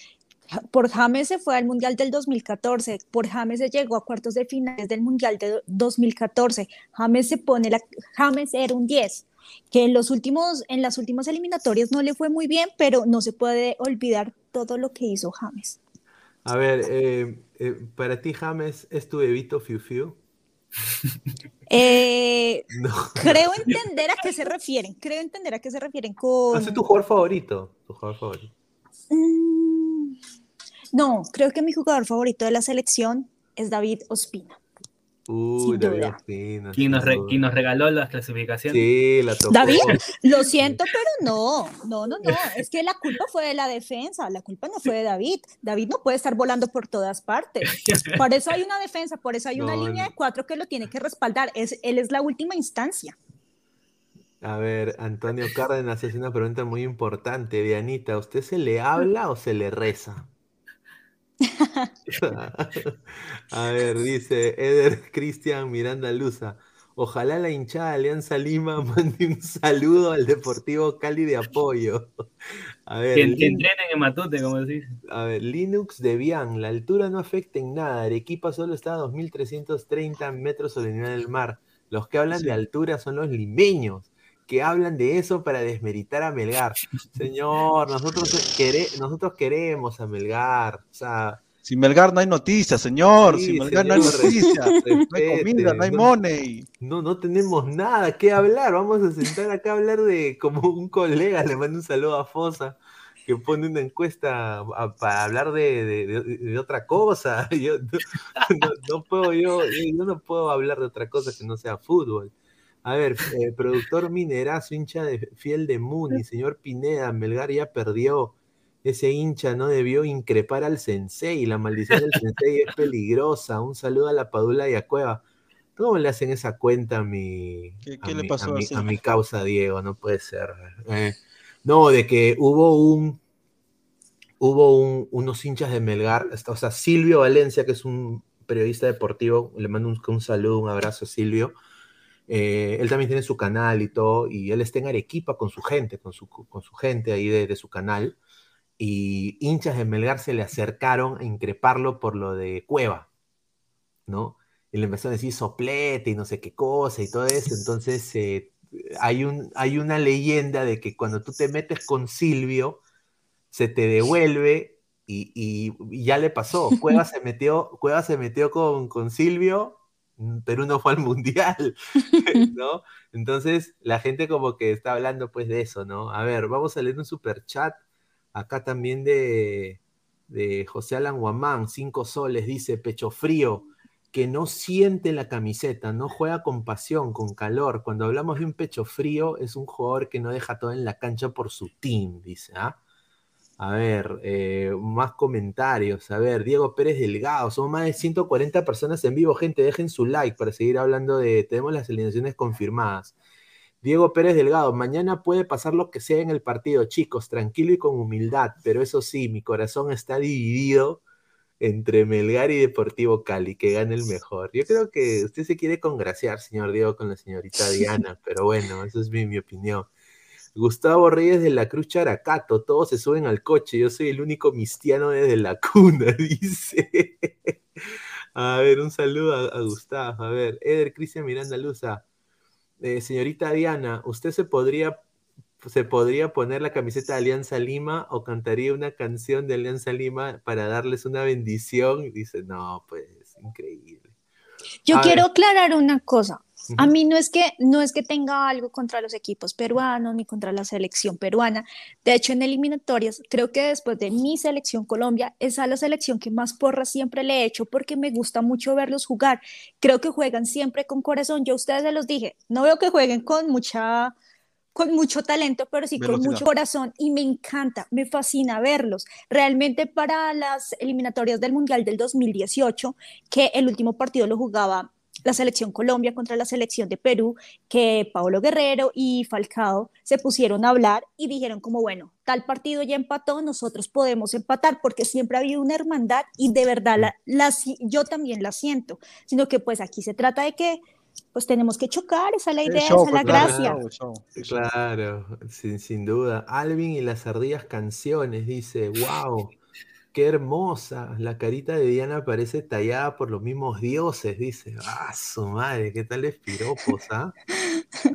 Speaker 2: Por James se fue al Mundial del 2014, por James se llegó a cuartos de finales del Mundial del 2014. James se pone la James era un 10, que en los últimos en las últimas eliminatorias no le fue muy bien, pero no se puede olvidar todo lo que hizo James.
Speaker 1: A ver, eh, eh, para ti James es tu bebito Fiu Fiu.
Speaker 2: Eh, creo entender a qué se refieren. Creo entender a qué se refieren con.
Speaker 1: ¿Es tu jugador favorito? Tu jugador favorito.
Speaker 2: Mm, no, creo que mi jugador favorito de la selección es David Ospina.
Speaker 1: Uy, David
Speaker 3: Ospina. ¿Quién nos, nos, regaló las clasificaciones?
Speaker 1: Sí, la tocó.
Speaker 2: David, lo siento, pero no, no, no, no. Es que la culpa fue de la defensa, la culpa no fue de David. David no puede estar volando por todas partes. Por eso hay una defensa, por eso hay una línea de cuatro que lo tiene que respaldar. Es, él es la última instancia.
Speaker 1: A ver, Antonio Cárdenas hace una pregunta muy importante. Dianita, ¿usted se le habla o se le reza? A ver, dice Eder Cristian Miranda Luza. Ojalá la hinchada de Alianza Lima mande un saludo al Deportivo Cali de apoyo.
Speaker 3: A ver, que, entrenen en Matute, como decís.
Speaker 1: A ver, Linux de Bian, la altura no afecta en nada. Arequipa solo está a 2.330 metros sobre el nivel del mar. Los que hablan de altura son los limeños que hablan de eso para desmeritar a Melgar. Señor, nosotros, nosotros queremos a Melgar. O sea,
Speaker 4: sin Melgar no hay noticias, señor. Sin Melgar no hay noticias. no hay comida, no hay money.
Speaker 1: No, no tenemos nada que hablar. Vamos a sentar acá a hablar de como un colega, le mando un saludo a Fosa, que pone una encuesta para hablar de, otra cosa. Yo no, puedo, yo, yo no puedo hablar de otra cosa que no sea fútbol. A ver, eh, productor Minerazo, hincha de, fiel de Muni, señor Pineda, Melgar ya perdió. Ese hincha no debió increpar al sensei. La maldición del sensei es peligrosa. Un saludo a la Padula y a Cueva. ¿Cómo le hacen esa cuenta a mi,
Speaker 4: ¿Qué, le pasó
Speaker 1: a mi, causa, Diego? No puede ser. Eh, no, de que hubo un. Hubo unos hinchas de Melgar. O sea, Silvio Valencia, que es un periodista deportivo. Le mando un saludo, un abrazo a Silvio eh, él también tiene su canal y todo, y él está en Arequipa con su gente, con su, con su gente ahí de, su canal, y hinchas de Melgar se le acercaron a increparlo por lo de Cueva, ¿no? Y le empezó a decir soplete y no sé qué cosa y todo eso, entonces eh, hay, un, hay una leyenda de que cuando tú te metes con Silvio, se te devuelve y, ya le pasó. Cueva se metió, Cueva se metió con, con Silvio Perú no fue al mundial, ¿no? Entonces la gente como que está hablando pues de eso, ¿no? A ver, vamos a leer un super chat acá también de, de José Alan Guamán, cinco soles, dice pecho frío, que no siente la camiseta, no juega con pasión, con calor. Cuando hablamos de un pecho frío, es un jugador que no deja todo en la cancha por su team, dice, ¿ah? A ver, eh, más comentarios. A ver, Diego Pérez Delgado. Somos más de 140 personas en vivo. Gente, dejen su like para seguir hablando de. Tenemos las alineaciones confirmadas. Diego Pérez Delgado. Mañana puede pasar lo que sea en el partido, chicos. Tranquilo y con humildad. Pero eso sí, mi corazón está dividido entre Melgar y Deportivo Cali. Que gane el mejor. Yo creo que usted se quiere congraciar, señor Diego, con la señorita Diana. pero bueno, eso es mi opinión. Gustavo Reyes de la Cruz Characato, todos se suben al coche, yo soy el único mistiano desde la cuna, dice. a ver, un saludo a, Gustavo. A ver, Eder Cristian Miranda Luza. Eh, señorita Diana, ¿usted se podría, se podría poner la camiseta de Alianza Lima o cantaría una canción de Alianza Lima para darles una bendición? dice, no, pues, increíble.
Speaker 2: Yo quiero aclarar una cosa. A mí no es que no es que tenga algo contra los equipos peruanos ni contra la selección peruana. De hecho, en eliminatorias, creo que después de mi selección Colombia, es a la selección que más porra siempre le he hecho porque me gusta mucho verlos jugar. Creo que juegan siempre con corazón. Yo a ustedes se los dije, no veo que jueguen con mucha con mucho talento, pero sí con mucho corazón y me encanta, me fascina verlos. Realmente para las eliminatorias del Mundial del 2018, que el último partido lo jugaba la selección Colombia contra la selección de Perú, que Pablo Guerrero y Falcao se pusieron a hablar y dijeron como, bueno, tal partido ya empató, nosotros podemos empatar porque siempre ha habido una hermandad y de verdad la, yo también la siento, sino que pues aquí se trata de que pues tenemos que chocar, esa es la idea, esa es la gracia.
Speaker 1: Claro, sin, sin duda. Alvin y las ardillas canciones, dice, wow. Qué hermosa. La carita de Diana parece tallada por los mismos dioses, dice. Ah, su madre, qué tal es piropos, ¿ah?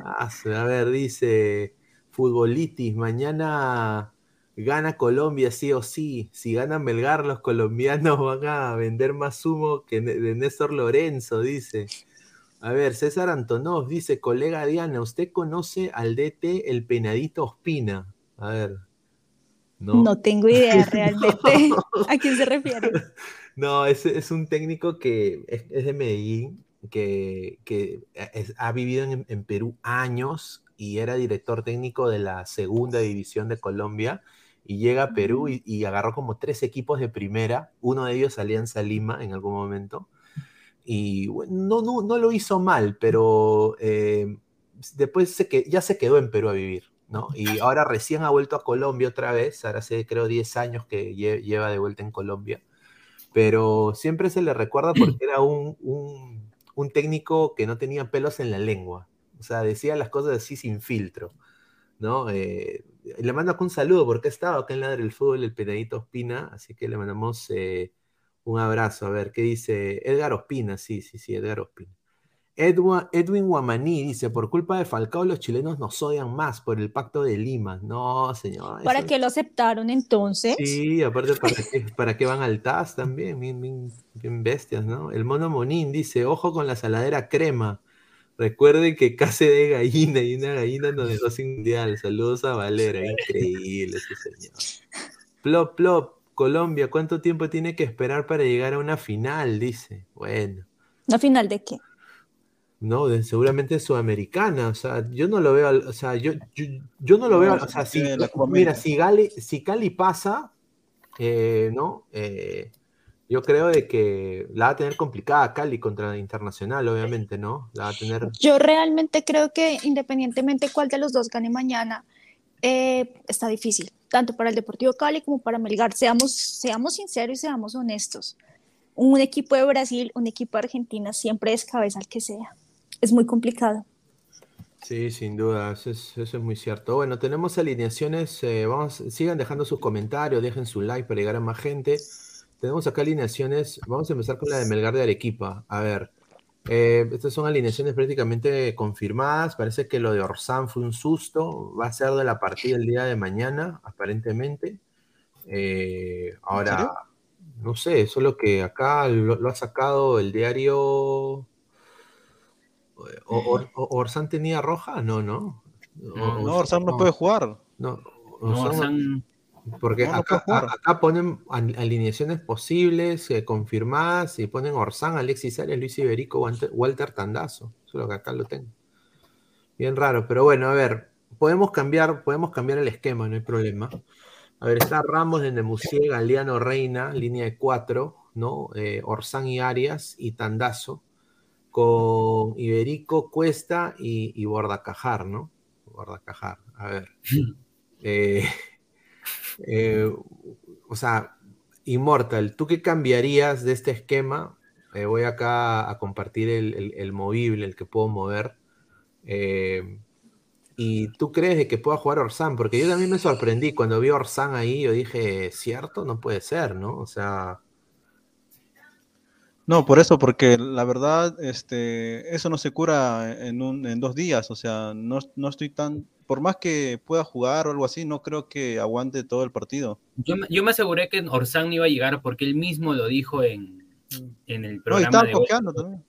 Speaker 1: ah a ver, dice Futbolitis, mañana gana Colombia sí o sí. Si gana Melgar, los colombianos van a vender más humo que de Néstor Lorenzo, dice. A ver, César Antonov dice, colega Diana, ¿usted conoce al DT el penadito Ospina? A ver.
Speaker 2: No, tengo idea realmente a quién se refiere.
Speaker 1: No, es, es un técnico que es, de Medellín, que, que ha vivido en, en, Perú años y era director técnico de la segunda división de Colombia y llega a Perú y, y agarró como tres equipos de primera, uno de ellos Alianza Lima en algún momento y no, no, no lo hizo mal, pero eh, después se que, ya se quedó en Perú a vivir, ¿no? Y ahora recién ha vuelto a Colombia otra vez, ahora hace creo 10 años que lleva de vuelta en Colombia, pero siempre se le recuerda porque era un, un, un técnico que no tenía pelos en la lengua, o sea, decía las cosas así sin filtro, ¿no? Eh, le mando un saludo porque ha estado acá en la del Fútbol el Penadito Ospina, así que le mandamos... Eh, un abrazo. A ver, ¿qué dice? Edgar Ospina, sí, sí, sí, Edgar Ospina. Edwin Guamaní dice, por culpa de Falcao los chilenos nos odian más por el pacto de Lima. No, señor.
Speaker 2: ¿Para qué lo aceptaron entonces?
Speaker 1: Sí, aparte, ¿para qué, para qué van al TAS también? Bien, bestias, ¿no? El mono Monín dice, ojo con la saladera crema. Recuerden que case de gallina y una gallina no dejó sin mundial. Saludos a Valera, increíble ese señor. Plop, plop, Colombia, ¿cuánto tiempo tiene que esperar para llegar a una final? Dice. Bueno.
Speaker 2: ¿Una final de qué?
Speaker 1: No, de, seguramente sudamericana. O sea, yo no lo veo, o sea, yo, yo, no lo veo, o sea, si, mira, si, si Cali pasa, eh, ¿no? Eh, yo creo de que la va a tener complicada Cali contra Internacional, obviamente, ¿no? La va a tener...
Speaker 2: Yo realmente creo que independientemente cuál de los dos gane mañana, eh, está difícil, tanto para el Deportivo Cali como para Melgar. Seamos, seamos sinceros y seamos honestos. Un equipo de Brasil, un equipo de Argentina siempre es cabeza al que sea. Es muy complicado.
Speaker 1: Sí, sin duda, eso es, muy cierto. Bueno, tenemos alineaciones, eh, vamos, sigan dejando sus comentarios, dejen su like para llegar a más gente. Tenemos acá alineaciones, vamos a empezar con la de Melgar de Arequipa. A ver, eh, estas son alineaciones prácticamente confirmadas. Parece que lo de Orsán fue un susto. Va a ser de la partida el día de mañana, aparentemente. Eh, ahora, no sé, solo que acá lo, ha sacado el diario. ¿Orsán tenía roja? No, no.
Speaker 4: No, Orsán no, puede jugar.
Speaker 1: No, Orsán, porque acá, ponen alineaciones posibles, eh, confirmadas, y ponen Orsán, Alexis Arias, Luis Iberico, Walter Tandazo. Eso es lo que acá lo tengo. Bien raro, pero bueno, a ver, podemos cambiar, podemos cambiar el esquema, no hay problema. A ver, está Ramos de Nemusier, Galeano Reina, línea de cuatro, ¿no? Eh, Orsán y Arias y Tandazo, con Iberico, Cuesta y, y Bordacajar, ¿no? Bordacajar, a ver. Eh, eh, o sea, Immortal, ¿tú qué cambiarías de este esquema? Eh, voy acá a compartir el, movible, el que puedo mover. Eh, ¿Y tú crees de que pueda jugar Orsán? Porque yo también me sorprendí cuando vi a Orsán ahí, yo dije, ¿cierto? No puede ser, ¿no? O sea...
Speaker 4: No, por eso, porque la verdad, este, eso no se cura en, un, en dos días, o sea, no, no estoy tan por más que pueda jugar o algo así, no creo que aguante todo el partido.
Speaker 3: Yo, yo me aseguré que Orsán no iba a llegar porque él mismo lo dijo en, en el programa. de también.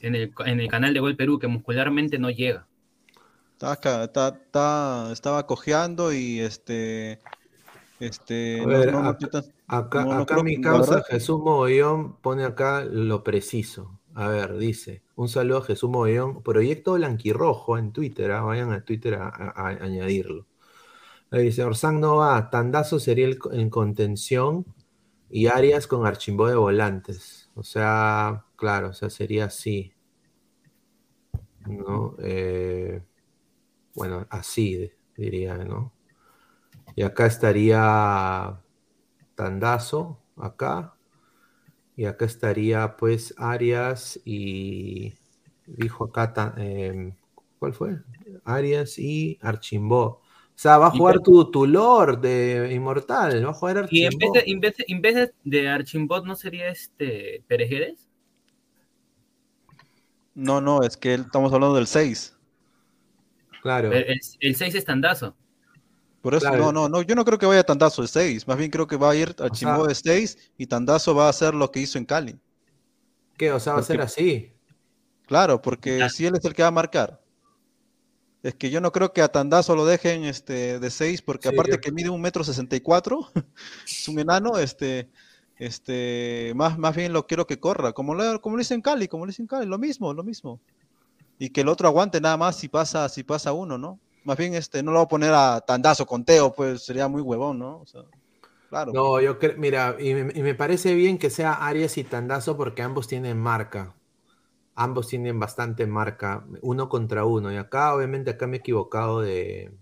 Speaker 3: En el, en el canal de Gol Perú, que muscularmente no llega.
Speaker 4: Estaba, estaba cojeando y este. Este,
Speaker 1: acá, acá mi causa Jesús Mogollón pone acá lo preciso. A ver, dice, un saludo a Jesús Mogollón, Proyecto Blanquirrojo en Twitter, ¿ah? vayan a Twitter a, añadirlo. Ahí dice, Orsán no va, Tandazo sería el, en contención y Arias con Archimbó de volantes. O sea, claro, o sea, sería así. ¿No? Eh, bueno, así diría, ¿no? Y acá estaría Tandazo, acá. Y acá estaría pues Arias y dijo acá, em, ¿cuál fue? Arias y Archimbó. O sea, va a jugar tu, tu Lord de Inmortal, va a jugar
Speaker 3: Y en vez, de, en, vez de, en vez de Archimbot, ¿no sería este Perejeres?
Speaker 4: No, no, es que estamos hablando del 6.
Speaker 1: Claro.
Speaker 3: El, el 6 es tandazo.
Speaker 4: Por eso, no, no, no, yo no creo que vaya a Tandazo de 6. Más bien creo que va a ir a Chimbo de 6 y Tandazo va a hacer lo que hizo en Cali.
Speaker 1: ¿Qué? O sea, va a ser así.
Speaker 4: Claro, porque si él es el que va a marcar. Es que yo no creo que a Tandazo lo dejen este, de 6, porque aparte que mide un metro sesenta y cuatro, es un enano, este, este, más, más bien lo quiero que corra, como lo, como lo hizo en Cali, como lo hizo en Cali, lo mismo, lo mismo. Y que el otro aguante nada más si pasa, si pasa uno, ¿no? Más bien, este, no lo voy a poner a Tandazo con Teo, pues sería muy huevón, ¿no? Claro.
Speaker 1: No, yo creo, mira, y me, y me, parece bien que sea Arias y Tandazo porque ambos tienen marca. Ambos tienen bastante marca, uno contra uno. Y acá, obviamente, acá me he equivocado de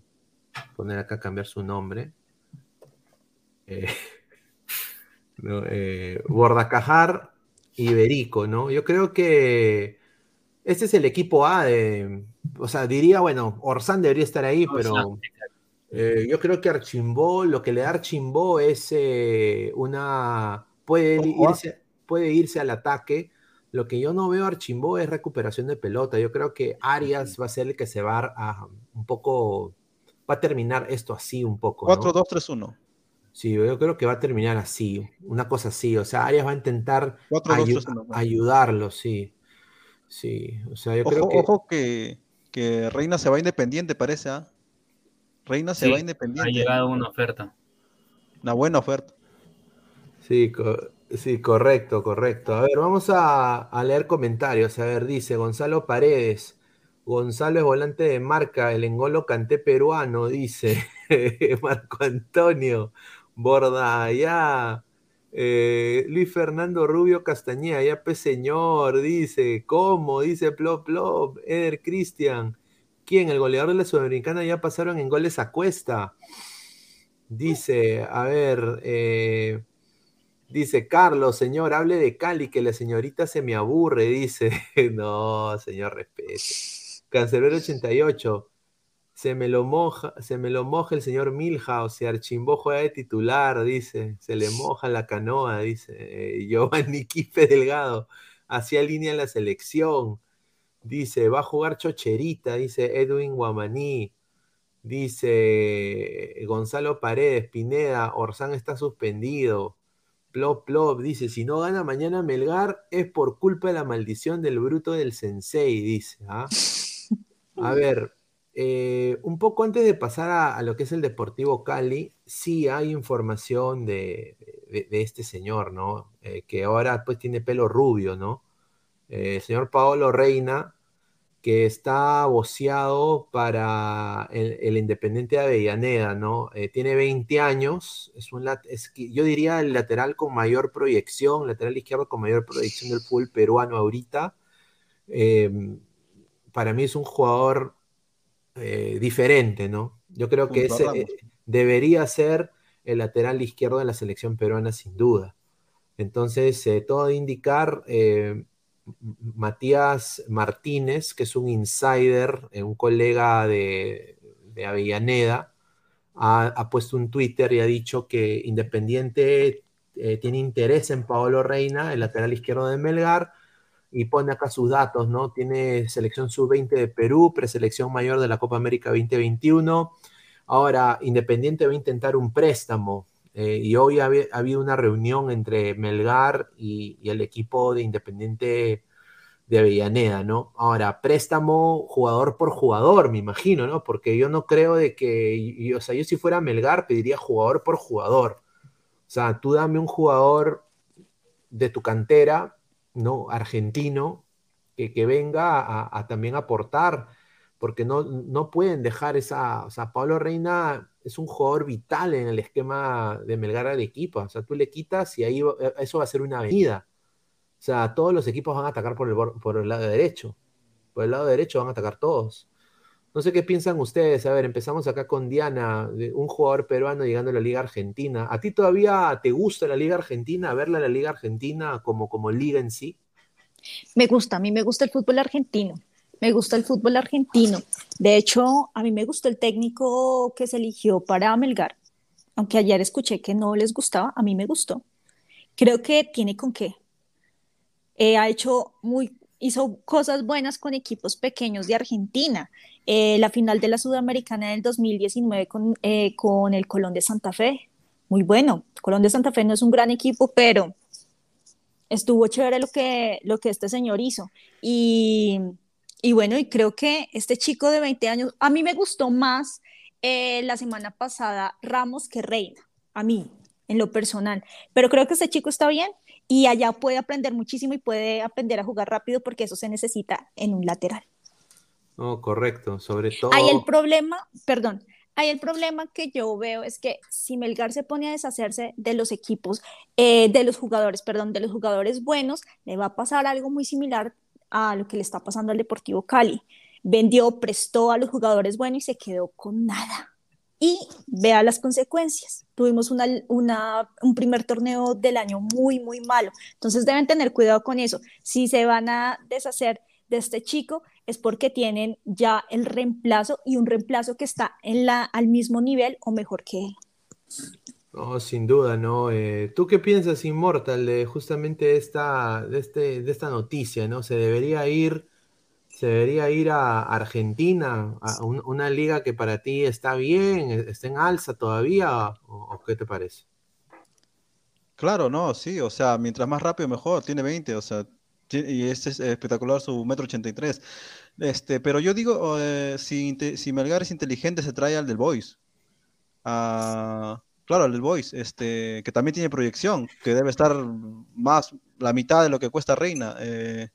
Speaker 1: poner acá cambiar su nombre. Eh, no, eh, Bordacajar y Berico, ¿no? Yo creo que este es el equipo A de, o sea, diría, bueno, Orsán debería estar ahí, pero eh, yo creo que Archimbó, lo que le da Archimbó es eh, una, puede irse, puede irse al ataque. Lo que yo no veo a Archimbó es recuperación de pelota. Yo creo que Arias va a ser el que se va a un poco, va a terminar esto así un poco.
Speaker 4: 4-2-3-1.
Speaker 1: Sí, yo creo que va a terminar así, una cosa así. O sea, Arias va a intentar
Speaker 4: 4, 2, 3,
Speaker 1: 1, ayudarlo, sí. Sí, o sea, yo
Speaker 4: ojo,
Speaker 1: creo que...
Speaker 4: Ojo que, que Reina se va independiente, parece, ¿ah? ¿eh? Reina se
Speaker 3: sí,
Speaker 4: va independiente.
Speaker 3: Ha llegado una oferta.
Speaker 4: Una buena oferta.
Speaker 1: Sí, co sí, correcto, correcto. A ver, vamos a, a, leer comentarios. A ver, dice Gonzalo Paredes. Gonzalo es volante de marca, el engolo canté peruano, dice Marco Antonio. Borda, ya. Eh, Luis Fernando Rubio Castañeda, ya pe señor, dice, ¿cómo? Dice Plop Plop, Eder Cristian, ¿quién? El goleador de la Sudamericana ya pasaron en goles a cuesta. Dice, a ver, eh, dice Carlos, señor, hable de Cali, que la señorita se me aburre, dice. no, señor, respete. Cancelero 88. Se me, lo moja, se me lo moja el señor Milhouse, se archimbó juega de titular, dice. Se le moja la canoa, dice. Eh, Giovanni Quife Delgado, hacía línea en la selección. Dice, va a jugar Chocherita, dice Edwin Guamaní. Dice Gonzalo Paredes, Pineda, Orsán está suspendido. Plop, plop, dice, si no gana mañana Melgar es por culpa de la maldición del bruto del sensei, dice. ¿ah? A ver, eh, un poco antes de pasar a, lo que es el Deportivo Cali, sí hay información de, este señor, ¿no? Eh, que ahora pues tiene pelo rubio, ¿no? Eh, el señor Paolo Reina, que está voceado para el, Independiente de Avellaneda, ¿no? Tiene 20 años, es un yo diría el lateral con mayor proyección, lateral izquierdo con mayor proyección del fútbol peruano ahorita. para mí es un jugador eh, diferente, ¿no? Yo creo que ese eh, debería ser el lateral izquierdo de la selección peruana, sin duda. Entonces, eh, todo de indicar, Matías Martínez, que es un insider, un colega de, de Avellaneda, ha, ha, puesto un Twitter y ha dicho que Independiente tiene interés en Paolo Reina, el lateral izquierdo de Melgar, y pone acá sus datos, ¿no? Tiene selección sub-20 de Perú, preselección mayor de la Copa América 2021. Ahora, Independiente va a intentar un préstamo eh, y hoy ha, ha, habido una reunión entre Melgar y, el equipo de Independiente de Avellaneda, ¿no? Ahora, préstamo jugador por jugador, me imagino, ¿no? Porque yo no creo de que, o sea, yo si fuera Melgar pediría jugador por jugador. O sea, tú dame un jugador de tu cantera ¿no? argentino que, que venga a, a, también aportar, porque no, no pueden dejar esa, o sea, Pablo Reina es un jugador vital en el esquema de Melgar al equipo, o sea, tú le quitas y ahí eh, eso va a ser una avenida, o sea, todos los equipos van a atacar por el, por el lado derecho, por el lado derecho van a atacar todos. No sé qué piensan ustedes. A ver, empezamos acá con Diana, un jugador peruano llegando a la Liga Argentina. ¿A ti todavía te gusta la Liga Argentina, verla la Liga Argentina como, como liga en sí?
Speaker 2: Me gusta, a mí me gusta el fútbol argentino, Me gusta el fútbol argentino. De hecho, a mí me gustó el técnico que se eligió para Melgar. Aunque ayer escuché que no les gustaba, a mí me gustó. Creo que tiene con qué. Eh, ha hecho muy, hizo cosas buenas con equipos pequeños de Argentina. Eh, la final de la Sudamericana del 2019 con, eh, con el Colón de Santa Fe. Muy bueno. Colón de Santa Fe no es un gran equipo, pero estuvo chévere lo que, lo que este señor hizo. Y, y bueno, y creo que este chico de 20 años, a mí me gustó más eh, la semana pasada Ramos que Reina, a mí, en lo personal. Pero creo que este chico está bien y allá puede aprender muchísimo y puede aprender a jugar rápido porque eso se necesita en un lateral.
Speaker 1: No, correcto, sobre todo.
Speaker 2: Hay el problema, perdón, hay el problema que yo veo es que si Melgar se pone a deshacerse de los equipos, eh, de los jugadores, perdón, de los jugadores buenos, le va a pasar algo muy similar a lo que le está pasando al Deportivo Cali. Vendió, prestó a los jugadores buenos y se quedó con nada. Y vea las consecuencias. Tuvimos una, un primer torneo del año muy, muy malo. Entonces deben tener cuidado con eso. Si se van a deshacer de este chico es porque tienen ya el reemplazo y un reemplazo que está en la, al mismo nivel o mejor que él.
Speaker 1: No, sin duda, ¿no? Eh, ¿Tú qué piensas, Inmortal, de justamente esta, de, este, de esta noticia, ¿no? ¿Se debería ir, se debería ir a Argentina, a una liga que para ti está bien, está en alza todavía, o, qué te parece?
Speaker 4: Claro, no, sí, o sea, mientras más rápido mejor, tiene 20, o sea, y este es espectacular su metro 83. Este, pero yo digo, eh, si, si Melgar es inteligente, se trae al del Boys. Ah, claro, al del Boys, este, que también tiene proyección, que debe estar más la mitad de lo que cuesta Reina. Eh,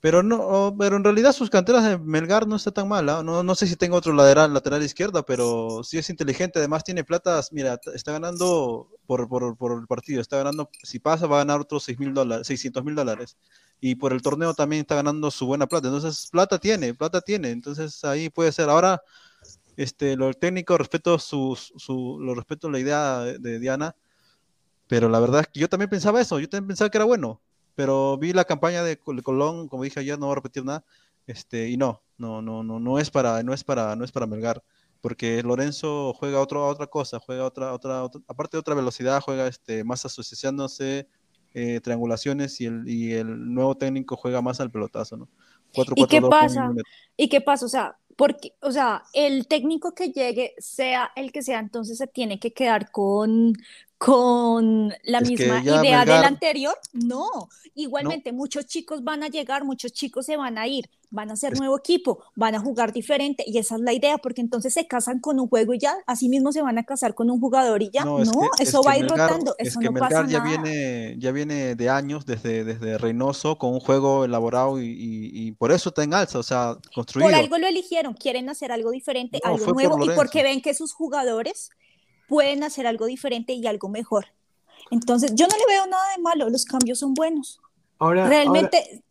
Speaker 4: pero no, pero en realidad sus canteras de Melgar no está tan mala. ¿ah? No, no sé si tengo otro lateral, lateral izquierda, pero sí es inteligente. Además tiene platas. Mira, está ganando por, por, por el partido. Está ganando, si pasa, va a ganar otros 6 mil dólares, 600 mil dólares. Y por el torneo también está ganando su buena plata. Entonces, plata tiene, plata tiene. Entonces ahí puede ser. Ahora, este, lo técnico, respeto su, su, lo respeto la idea de Diana. Pero la verdad es que yo también pensaba eso. Yo también pensaba que era bueno pero vi la campaña de Colón, como dije ayer, no voy a repetir nada, este, y no, no, no, no, no es para, no es para, no es para Melgar, porque Lorenzo juega otro, otra cosa, juega otra, otra, aparte de otra velocidad, juega este, más asociándose, eh, triangulaciones y el, y el nuevo técnico juega más al pelotazo, ¿no?
Speaker 2: ¿Y qué pasa? ¿Y qué pasa? O sea, porque, o sea, el técnico que llegue, sea el que sea, entonces se tiene que quedar con, con la misma idea del anterior. No, igualmente muchos chicos van a llegar, muchos chicos se van a ir, van a ser nuevo equipo, van a jugar diferente y esa es la idea, porque entonces se casan con un juego y ya, así mismo se van a casar con un jugador y ya. No, eso va a ir rotando, eso no pasa
Speaker 4: ya Viene, ya viene de años, desde, desde Reynoso, con un juego elaborado y, por eso está en alza, o sea, construido.
Speaker 2: Por algo lo eligieron, quieren hacer algo diferente, algo nuevo y porque ven que sus jugadores pueden hacer algo diferente y algo mejor. Entonces, yo no le veo nada de malo, los cambios son buenos. Ahora, Realmente,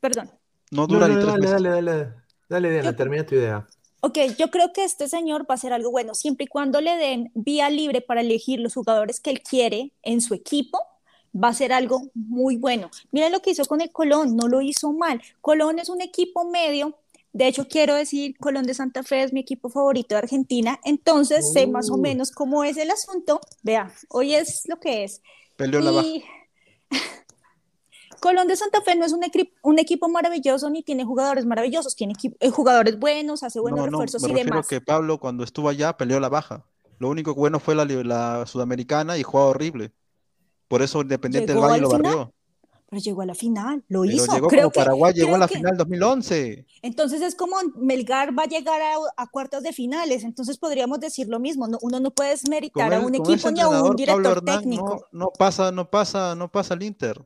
Speaker 2: perdón.
Speaker 1: No dura dale, dale, dale, dale, dale, Diana, termina tu idea.
Speaker 2: Ok, yo creo que este señor va a hacer algo bueno, siempre y cuando le den vía libre para elegir los jugadores que él quiere en su equipo, va a ser algo muy bueno. Miren lo que hizo con el Colón, no lo hizo mal. Colón es un equipo medio de hecho, quiero decir, Colón de Santa Fe es mi equipo favorito de Argentina, entonces sé más o uh. menos cómo es el asunto. Vea, hoy es lo que es.
Speaker 4: Peleó la baja.
Speaker 2: Colón de Santa Fe no es un, un, equipo maravilloso ni tiene jugadores maravillosos, tiene eh, jugadores buenos, hace buenos refuerzos y demás.
Speaker 4: que Pablo cuando estuvo allá peleó la baja. Lo único bueno fue la, la sudamericana y jugaba horrible. Por eso Independiente del Valle lo barrió
Speaker 2: pero llegó a la final, lo hizo.
Speaker 4: Llegó creo como que, Paraguay llegó a la final 2011.
Speaker 2: Entonces es como Melgar va a llegar a, cuartos de finales, entonces podríamos decir lo mismo, uno no puede desmeritar a un equipo ni a un director técnico.
Speaker 4: No, pasa, no pasa, no pasa el Inter.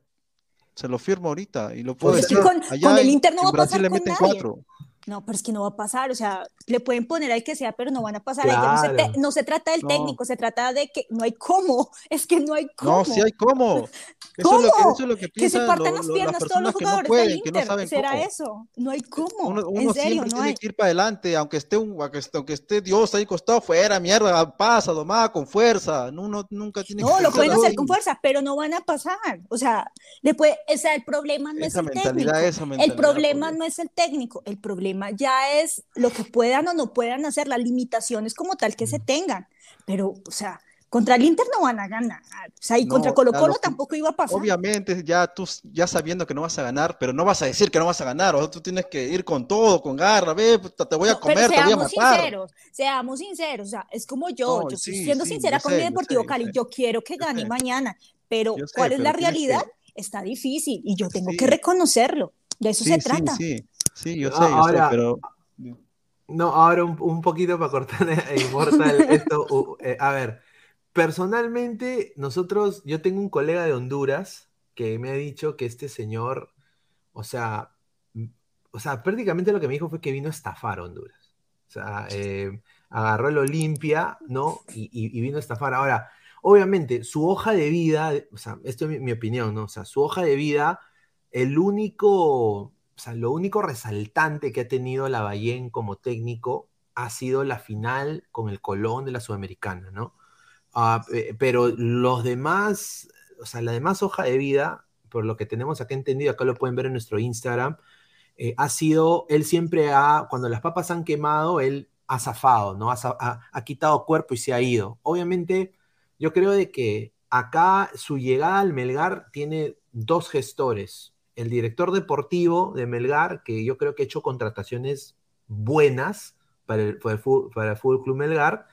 Speaker 4: Se lo firmo ahorita y lo puedo decir.
Speaker 2: Con, el Inter no va a pasar con nadie. Cuatro. No, pero es que no va a pasar, o sea, le pueden poner al que sea, pero no van a pasar. No, se no, se trata del técnico, se trata de que no hay cómo, es que no hay cómo.
Speaker 4: No, sí hay cómo.
Speaker 2: Eso ¿Cómo? Es lo que, eso es lo que, que se partan las piernas todos los jugadores no pueden, del Inter. No ¿Será eso? No hay cómo.
Speaker 4: Uno, uno en serio, no tiene hay. que ir para adelante, aunque esté, un, aunque esté Dios ahí costado fuera, mierda, pasa, domada, con fuerza. Uno nunca tiene
Speaker 2: no, lo pueden hacer con fuerza, pero no van a pasar. O sea, después, o sea, el problema no es el técnico. El problema no es el técnico, el problema ya es lo que puedan o no puedan hacer, las limitaciones como tal que se tengan. Pero, o sea, contra el Inter no van a ganar. O sea, y contra Colo Colo tampoco iba a pasar.
Speaker 4: Obviamente, ya tú, ya sabiendo que no vas a ganar, pero no vas a decir que no vas a ganar. O sea, tú tienes que ir con todo, con garra, ve, te voy a comer, te voy a matar.
Speaker 2: Sinceros, seamos sinceros, o sea, es como yo, yo estoy siendo sincera con mi Deportivo Cali, yo quiero que gane mañana, pero ¿cuál es la realidad? Está difícil y yo tengo que reconocerlo. De eso se trata.
Speaker 4: Sí, sí, yo sé, yo sé, pero
Speaker 1: no, ahora un, poquito para cortar Immortal esto. Eh, a ver, personalmente, nosotros, yo tengo un colega de Honduras que me ha dicho que este señor, o sea, o sea, prácticamente lo que me dijo fue que vino a estafar a Honduras. O sea, eh, agarró el Olimpia, ¿no? Y, vino a estafar. Ahora, obviamente, su hoja de vida, o sea, esto es mi, mi opinión, ¿no? O sea, su hoja de vida, el único o sea, lo único resaltante que ha tenido la Bayén como técnico ha sido la final con el Colón de la Sudamericana, ¿no? Ah, pero los demás, o sea, la demás hoja de vida, por lo que tenemos acá entendido, acá lo pueden ver en nuestro Instagram, eh, ha sido, él siempre ha, cuando las papas han quemado, él ha zafado, ¿no? Ha, ha, quitado cuerpo y se ha ido. Obviamente, yo creo de que acá su llegada al Melgar tiene dos gestores el director deportivo de Melgar, que yo creo que ha hecho contrataciones buenas para el, para Fútbol Club Melgar,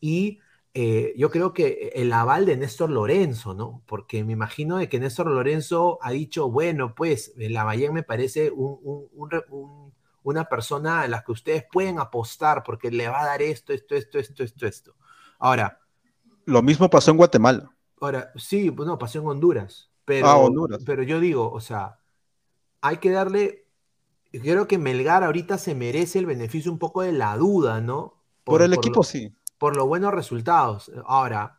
Speaker 1: y eh, yo creo que el aval de Néstor Lorenzo, ¿no? Porque me imagino de que Néstor Lorenzo ha dicho, bueno, pues la Bahía me parece una persona a la que ustedes pueden apostar porque le va a dar esto, esto, esto, esto, esto, esto. Ahora.
Speaker 4: Lo mismo pasó en Guatemala.
Speaker 1: Ahora, sí, pues no, pasó en Honduras. Pero, ah, pero yo digo, o sea, hay que darle. Creo que Melgar ahorita se merece el beneficio un poco de la duda, ¿no?
Speaker 4: Por, el equipo, sí.
Speaker 1: Por los buenos resultados. Ahora,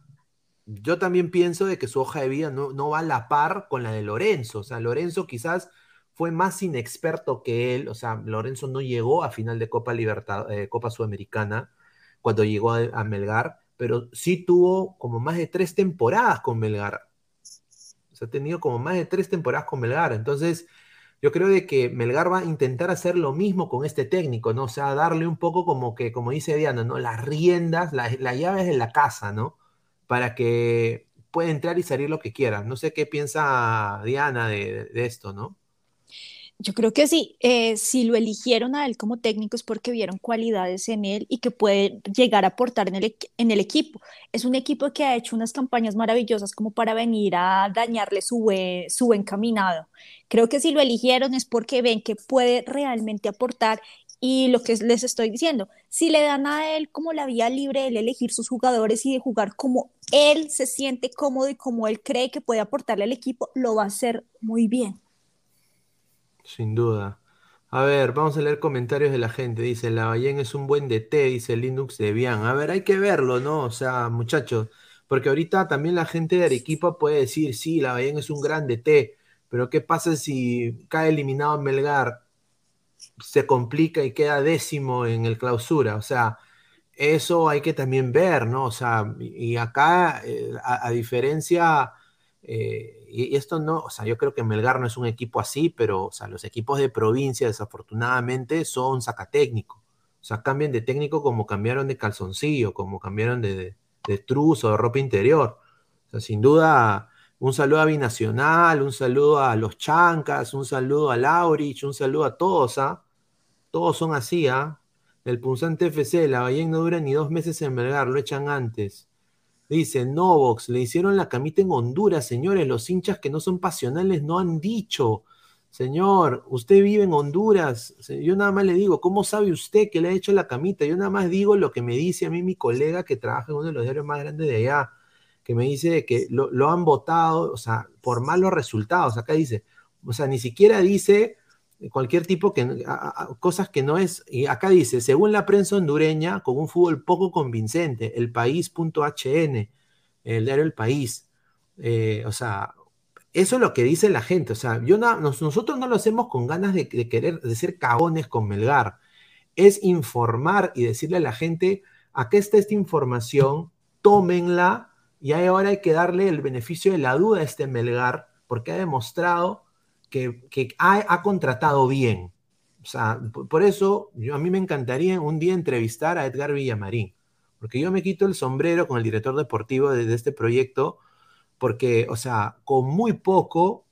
Speaker 1: yo también pienso de que su hoja de vida no, va a la par con la de Lorenzo. O sea, Lorenzo quizás fue más inexperto que él. O sea, Lorenzo no llegó a final de Copa Libertad, eh, Copa Sudamericana cuando llegó a Melgar, pero sí tuvo como más de tres temporadas con Melgar ha tenido como más de tres temporadas con Melgar. Entonces, yo creo de que Melgar va a intentar hacer lo mismo con este técnico, ¿no? O sea, darle un poco como que, como dice Diana, ¿no? Las riendas, las, llaves de la casa, ¿no? Para que pueda entrar y salir lo que quiera. No sé qué piensa Diana de esto, ¿no?
Speaker 2: Yo creo que sí, eh, si lo eligieron a él como técnico es porque vieron cualidades en él y que puede llegar a aportar en el, en el equipo. Es un equipo que ha hecho unas campañas maravillosas como para venir a dañarle su su buen. Creo que si lo eligieron es porque ven que puede realmente aportar y lo que les estoy diciendo, si le dan a él como la vía libre de elegir sus jugadores y de jugar como él se siente cómodo y como él cree que puede aportarle al equipo, lo va a hacer muy bien.
Speaker 1: Sin duda. A ver, vamos a leer comentarios de la gente. Dice, la es un buen DT, dice Linux de Bian. A ver, hay que verlo, ¿no? O sea, muchachos, porque ahorita también la gente de Arequipa puede decir, sí, la es un gran DT, pero ¿qué pasa si cae eliminado Melgar? Se complica y queda décimo en el clausura. O sea, eso hay que también ver, ¿no? O sea, y acá, eh, a diferencia eh, y, esto no, o sea, yo creo que Melgar no es un equipo así, pero, o sea, los equipos de provincia, desafortunadamente, son sacatécnicos. O sea, cambian de técnico como cambiaron de calzoncillo, como cambiaron de, de, o de ropa interior. O sea, sin duda, un saludo a Binacional, un saludo a los Chancas, un saludo a Laurich, un saludo a todos, ¿ah? Todos son así, ¿ah? El punzante FC, la Bahía no dura ni dos meses en Melgar, lo echan antes. Dice Novox, le hicieron la camita en Honduras, señores. Los hinchas que no son pasionales no han dicho. Señor, usted vive en Honduras. Yo nada más le digo, ¿cómo sabe usted que le ha hecho la camita? Yo nada más digo lo que me dice a mí mi colega que trabaja en uno de los diarios más grandes de allá, que me dice que lo, lo han votado, o sea, por malos resultados. Acá dice, o sea, ni siquiera dice cualquier tipo que cosas que no es y acá dice según la prensa hondureña con un fútbol poco convincente el país.hn el diario El País eh, o sea eso es lo que dice la gente o sea yo nosotros no lo hacemos con ganas de, querer de ser cagones con Melgar es informar y decirle a la gente acá está esta información tómenla y ahora hay que darle el beneficio de la duda a este Melgar porque ha demostrado que, ha, contratado bien. O sea, por eso yo, a mí me encantaría un día entrevistar a Edgar Villamarín, porque yo me quito el sombrero con el director deportivo de, este proyecto, porque, o sea, con muy poco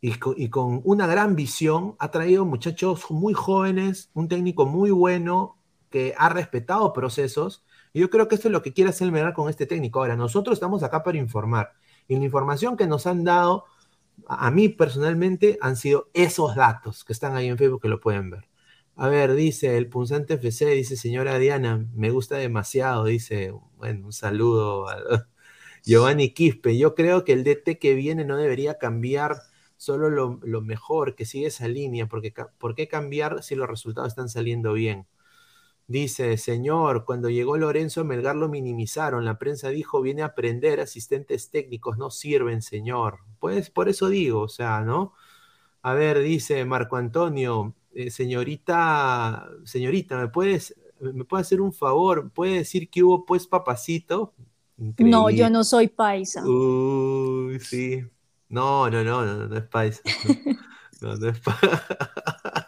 Speaker 1: y con, una gran visión ha traído muchachos muy jóvenes, un técnico muy bueno que ha respetado procesos. Y yo creo que esto es lo que quiere hacer Melgar con este técnico. Ahora, nosotros estamos acá para informar. Y la información que nos han dado a mí personalmente han sido esos datos que están ahí en Facebook que lo pueden ver. A ver, dice el Punzante FC, dice señora Diana, me gusta demasiado, dice, bueno, un saludo a Giovanni Quispe. Yo creo que el DT que viene no debería cambiar solo lo, lo mejor, que sigue esa línea, porque ¿por qué cambiar si los resultados están saliendo bien? Dice, señor, cuando llegó Lorenzo Melgar lo minimizaron. La prensa dijo, viene a aprender, asistentes técnicos no sirven, señor. Pues por eso digo, o sea, ¿no? A ver, dice Marco Antonio, eh, señorita, señorita, ¿me puedes, me puede hacer un favor? ¿Puede decir que hubo pues papacito?
Speaker 2: No, yo no soy paisa.
Speaker 1: Uy, sí. No, no, no, no, no, es paisa. No, no, es paisa.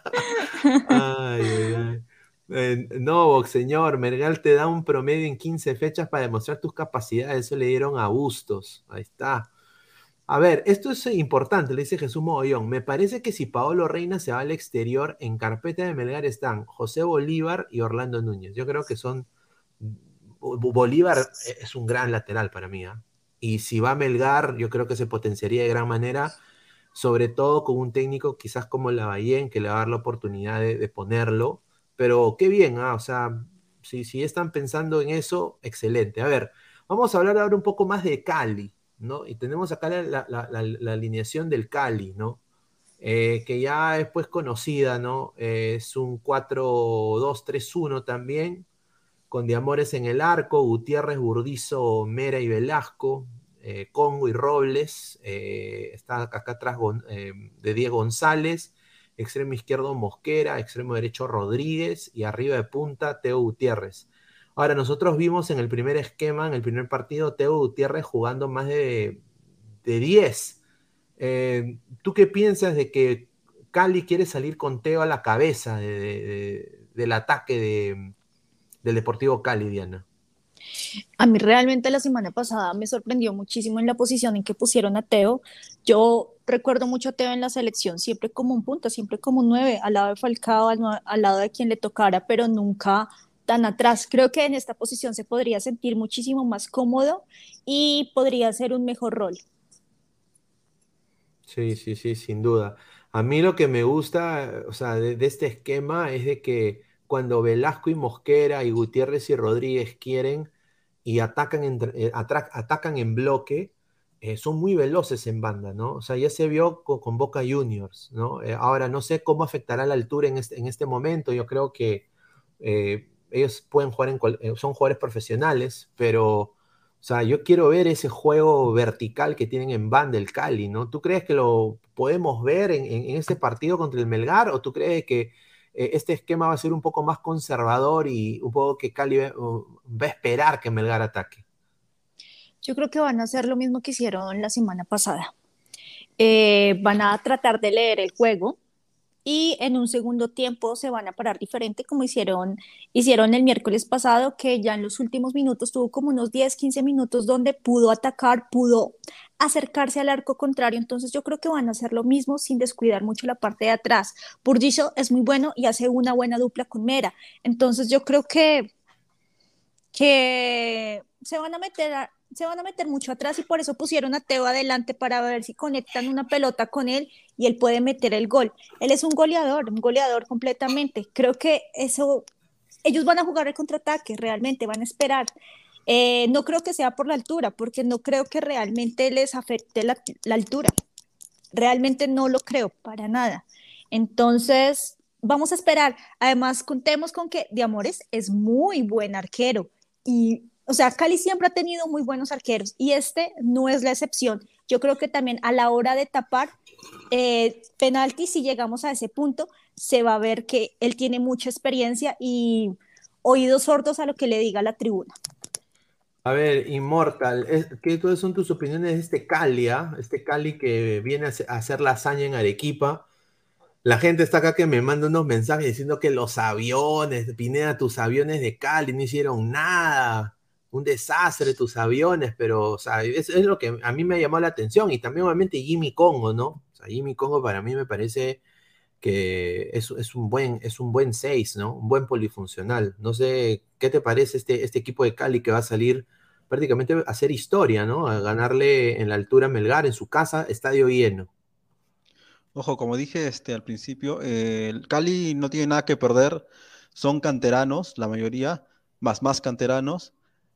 Speaker 1: Eh, no, señor, Mergal te da un promedio en 15 fechas para demostrar tus capacidades. Eso le dieron a Bustos. Ahí está. A ver, esto es importante, le dice Jesús Mogollón. Me parece que si Paolo Reina se va al exterior, en carpeta de Melgar están José Bolívar y Orlando Núñez. Yo creo que son. Bolívar es un gran lateral para mí. ¿ah? Y si va a Melgar, yo creo que se potenciaría de gran manera, sobre todo con un técnico quizás como Lavallén, que le va a dar la oportunidad de ponerlo pero qué bien, ¿ah? o sea, si, si están pensando en eso, excelente. A ver, vamos a hablar ahora un poco más de Cali, ¿no? Y tenemos acá la, alineación del Cali, ¿no? Eh, que ya es pues conocida, ¿no? es un 4-2-3-1 también, con Diamores en el arco, Gutiérrez, Burdizo, Mera y Velasco, eh, Congo y Robles, eh, está acá atrás de Diego González, extremo izquierdo Mosquera, extremo derecho Rodríguez y arriba de punta Teo Gutiérrez. Ahora, nosotros vimos en el primer esquema, en el primer partido, Teo Gutiérrez jugando más de, de 10. Eh, ¿Tú qué piensas de que Cali quiere salir con Teo a la cabeza del ataque del Deportivo Cali, Diana?
Speaker 2: A mí realmente la semana pasada me sorprendió muchísimo en la posición en que pusieron a Teo. Yo recuerdo mucho a Teo en la selección, siempre como un punto, siempre como un nueve, al lado de Falcao, al, lado de quien le tocara, pero nunca tan atrás. Creo que en esta posición se podría sentir muchísimo más cómodo y podría ser un mejor rol.
Speaker 1: Sí, sí, sí, sin duda. A mí lo que me gusta, o sea, de este esquema es de que cuando Velasco y Mosquera y Gutiérrez y Rodríguez quieren y atacan, eh, atacan en bloque, eh, son muy veloces en banda, ¿no? O sea, ya se vio con, Boca Juniors, ¿no? Eh, ahora, no sé cómo afectará la altura en este, en este momento, yo creo que ellos pueden jugar en, son jugadores profesionales, pero, o sea, yo quiero ver ese juego vertical que tienen en banda el Cali, ¿no? ¿Tú crees que lo podemos ver en, en, este partido contra el Melgar o tú crees que eh, este esquema va a ser un poco más conservador y un poco que Cali va, a esperar que Melgar ataque.
Speaker 2: Yo creo que van a hacer lo mismo que hicieron la semana pasada. Eh, van a tratar de leer el juego, y en un segundo tiempo se van a parar diferente como hicieron, hicieron el miércoles pasado, que ya en los últimos minutos tuvo como unos 10, 15 minutos donde pudo atacar, pudo acercarse al arco contrario, entonces yo creo que van a hacer lo mismo sin descuidar mucho la parte de atrás. Burdizo es muy bueno y hace una buena dupla con Mera, entonces yo creo que, que se van a meter a, se van a meter mucho atrás y por eso pusieron a Teo adelante para ver si conectan una pelota con él y él puede meter el gol. Él es un goleador, un goleador completamente. Creo que eso, ellos van a jugar el contraataque, realmente van a esperar. Eh, no creo que sea por la altura, porque no creo que realmente les afecte la, altura. Realmente no lo creo para nada. Entonces, vamos a esperar. Además, contemos con que De Amores es muy buen arquero y, o sea, Cali siempre ha tenido muy buenos arqueros y este no es la excepción. Yo creo que también a la hora de tapar eh, penalti, si llegamos a ese punto, se va a ver que él tiene mucha experiencia y oídos sordos a lo que le diga la tribuna.
Speaker 1: A ver, Immortal, ¿qué son tus opiniones de este Cali, ah? este Cali que viene a hacer la hazaña en Arequipa? La gente está acá que me manda unos mensajes diciendo que los aviones, Pineda, tus aviones de Cali no hicieron nada, un desastre tus aviones, pero, o sea, es, lo que a mí me llamado la atención y también obviamente Jimmy Congo, ¿no? O sea, Jimmy Congo para mí me parece que es, es un buen es un buen 6, ¿no? Un buen polifuncional. No sé, ¿qué te parece este, este equipo de Cali que va a salir prácticamente a hacer historia, ¿no? A ganarle en la altura Melgar en su casa, estadio lleno.
Speaker 4: Ojo, como dije este, al principio, el Cali no tiene nada que perder, son canteranos, la mayoría, más más canteranos,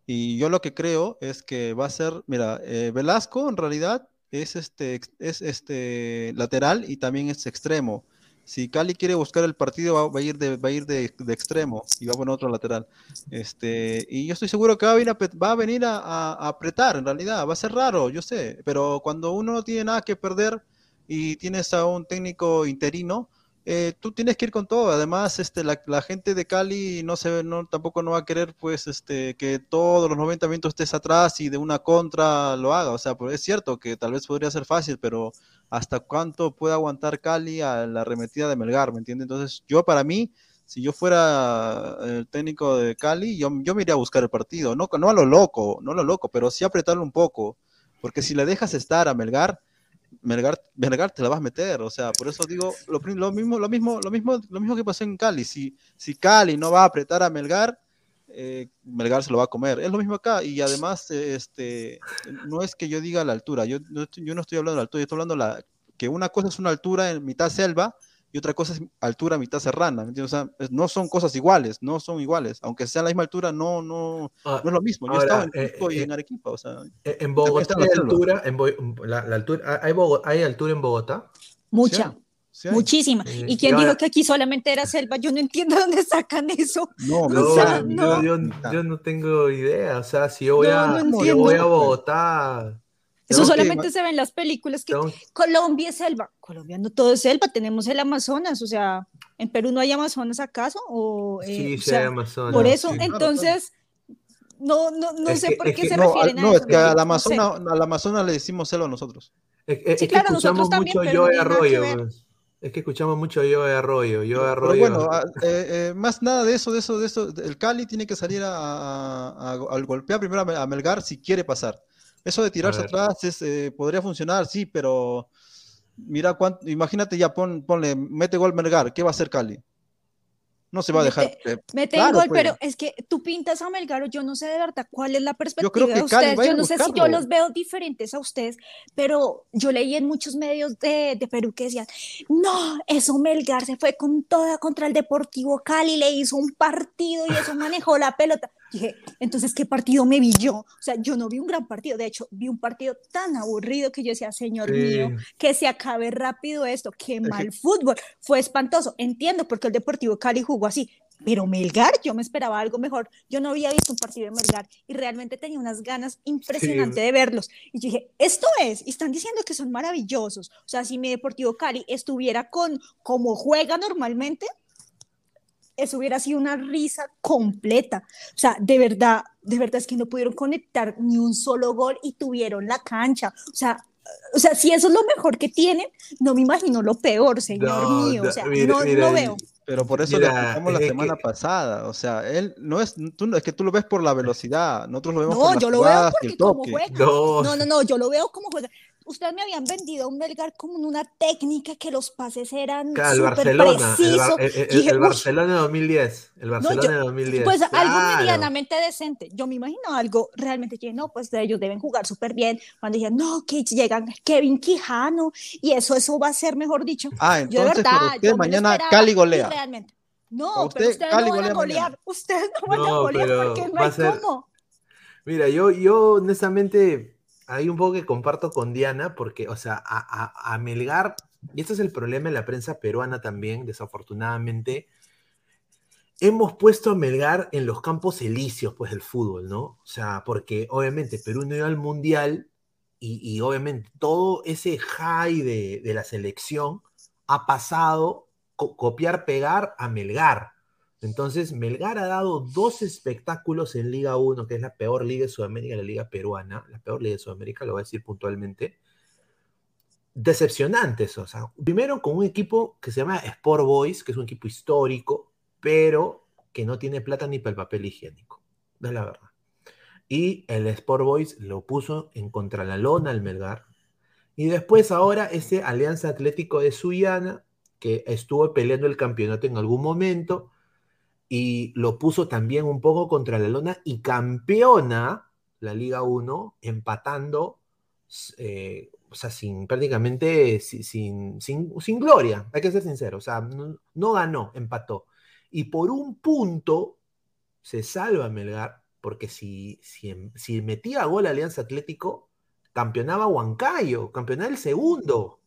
Speaker 4: y yo lo que creo es que va a ser, mira, eh, Velasco en realidad es este, es este lateral y también es extremo. Si Cali quiere buscar el partido, va, a ir, de, va a ir de, extremo y va a poner otro lateral. Este, y yo estoy seguro que va a venir, a, va a, venir a, apretar, en realidad. Va a ser raro, yo sé. Pero cuando uno no tiene nada que perder y tienes a un técnico interino, eh, tú tienes que ir con todo. Además, este, la, gente de Cali no se, no, tampoco no va a querer pues, este, que todos los 90 minutos estés atrás y de una contra lo haga. O sea, pues, es cierto que tal vez podría ser fácil, pero hasta cuánto puede aguantar Cali a la arremetida de Melgar, ¿me entiendes? Entonces, yo para mí, si yo fuera el técnico de Cali, yo, yo me iría a buscar el partido, no, no a lo loco, no a lo loco, pero sí apretarlo un poco, porque si le dejas estar a Melgar, Melgar, Melgar te la vas a meter, o sea, por eso digo lo, lo, mismo, lo mismo, lo mismo, lo mismo que pasó en Cali, si, si Cali no va a apretar a Melgar, eh, Melgar se lo va a comer. Es lo mismo acá, y además, este, no es que yo diga la altura, yo, yo no estoy hablando de la altura, yo estoy hablando la, que una cosa es una altura en mitad selva y otra cosa es altura mitad serrana, O sea, no son cosas iguales, no son iguales, aunque sea la misma altura, no, no, ah, no es lo mismo. Yo estaba en eh, y eh, en Arequipa, o sea.
Speaker 1: En Bogotá hay altura, en la, altura, ¿hay, ¿hay altura en Bogotá?
Speaker 2: Mucha. Muchísima. ¿Y quién dijo que aquí solamente era selva? Yo no entiendo dónde sacan eso.
Speaker 1: No, no, Yo, yo, no tengo idea. O sea, si yo voy, a, yo voy a Bogotá.
Speaker 2: Eso solamente se ve en las películas que Colombia es selva. Colombia no todo es selva, tenemos el Amazonas, o sea, ¿en Perú no hay Amazonas acaso? O,
Speaker 1: eh, sí, sí hay Amazonas.
Speaker 2: Por eso, entonces, no, no, no sé por qué se refieren
Speaker 4: a, no, es que al Amazonas, al Amazonas le decimos selva a nosotros.
Speaker 1: Es, sí, claro, nosotros también, mucho yo de arroyo. Es que escuchamos mucho yo de arroyo, yo de arroyo.
Speaker 4: bueno, ah, eh, eh, más nada de eso, de eso, de eso. El Cali tiene que salir a, golpear primero a Melgar si quiere pasar. Eso de tirarse atrás es, eh, podría funcionar, sí, pero mira, cuánto, imagínate ya, pon, ponle, mete gol Melgar, ¿qué va a hacer Cali? no se va a dejar.
Speaker 2: Mete, gol, pues. pero es que tú pintas a Melgaro, yo no sé de verdad cuál es la perspectiva de ustedes. Yo no sé si yo los veo diferentes a ustedes, pero yo leí en muchos medios de, de, Perú que decían, no, eso Melgar se fue con toda contra el Deportivo Cali, le hizo un partido y eso manejó la pelota. Dije, entonces, ¿qué partido me vi yo? O sea, yo no vi un gran partido, de hecho, vi un partido tan aburrido que yo decía, señor mío, que se acabe rápido esto, qué mal fútbol, fue espantoso. Entiendo porque el Deportivo Cali jugó así, pero Melgar, yo me esperaba algo mejor. Yo no había visto un partido de Melgar y realmente tenía unas ganas impresionantes de verlos. Y dije, esto es, y están diciendo que son maravillosos. O sea, si mi Deportivo Cali estuviera con como juega normalmente, eso hubiera sido una risa completa. O sea, de verdad, de verdad es que no pudieron conectar ni un solo gol y tuvieron la cancha. O sea, o sea, si eso es lo mejor que tienen, no me imagino lo peor, señor mío. O sea, no, lo veo.
Speaker 4: Pero por eso lo explicamos la semana pasada. O sea, él no es, tú, es que tú lo ves por la velocidad. Nosotros lo vemos por yo lo veo porque como juega.
Speaker 2: No. no, no, no, yo lo veo como juega ustedes me habían vendido un Melgar como en una técnica que los pases eran claro, el Barcelona,
Speaker 1: precisos. El, el, el, Barcelona 2010, el Barcelona de 2010.
Speaker 2: Pues algo medianamente decente. Yo me imagino algo realmente que no, pues ellos deben jugar súper bien. Cuando dijeron, no, que llegan Kevin Quijano y eso, eso va a ser, mejor dicho.
Speaker 4: Ah, entonces, yo de verdad, usted mañana Cali golea.
Speaker 2: Realmente. No, pero ustedes Cali no van a golear. Ustedes no van a golear porque no hay ser... cómo.
Speaker 1: Mira, yo, yo honestamente hay un poco que comparto con Diana, porque, o sea, a, Melgar y este es el problema de la prensa peruana también, desafortunadamente, hemos puesto a Melgar en los campos elíseos pues, del fútbol, ¿no? O sea, porque obviamente Perú no iba al Mundial y, obviamente todo ese high de, la selección ha pasado copiar, pegar a Melgar. Entonces, Melgar ha dado dos espectáculos en Liga 1, que es la peor liga de Sudamérica, la liga peruana, la peor liga de Sudamérica, lo voy a decir puntualmente. Decepcionantes, o sea, primero con un equipo que se llama Sport Boys, que es un equipo histórico, pero que no tiene plata ni para el papel higiénico, es la verdad. Y el Sport Boys lo puso en contra la lona al Melgar. Y después ahora ese Alianza Atlético de Suiana, que estuvo peleando el campeonato en algún momento, y lo puso también un poco contra la lona y campeona la Liga 1 empatando, eh, o sea, sin prácticamente sin, sin, gloria, hay que ser sincero, o sea, no, ganó, empató. Y por un punto se salva Melgar, porque si, si, si metía gol Alianza Atlético, campeonaba Huancayo, campeonaba el segundo.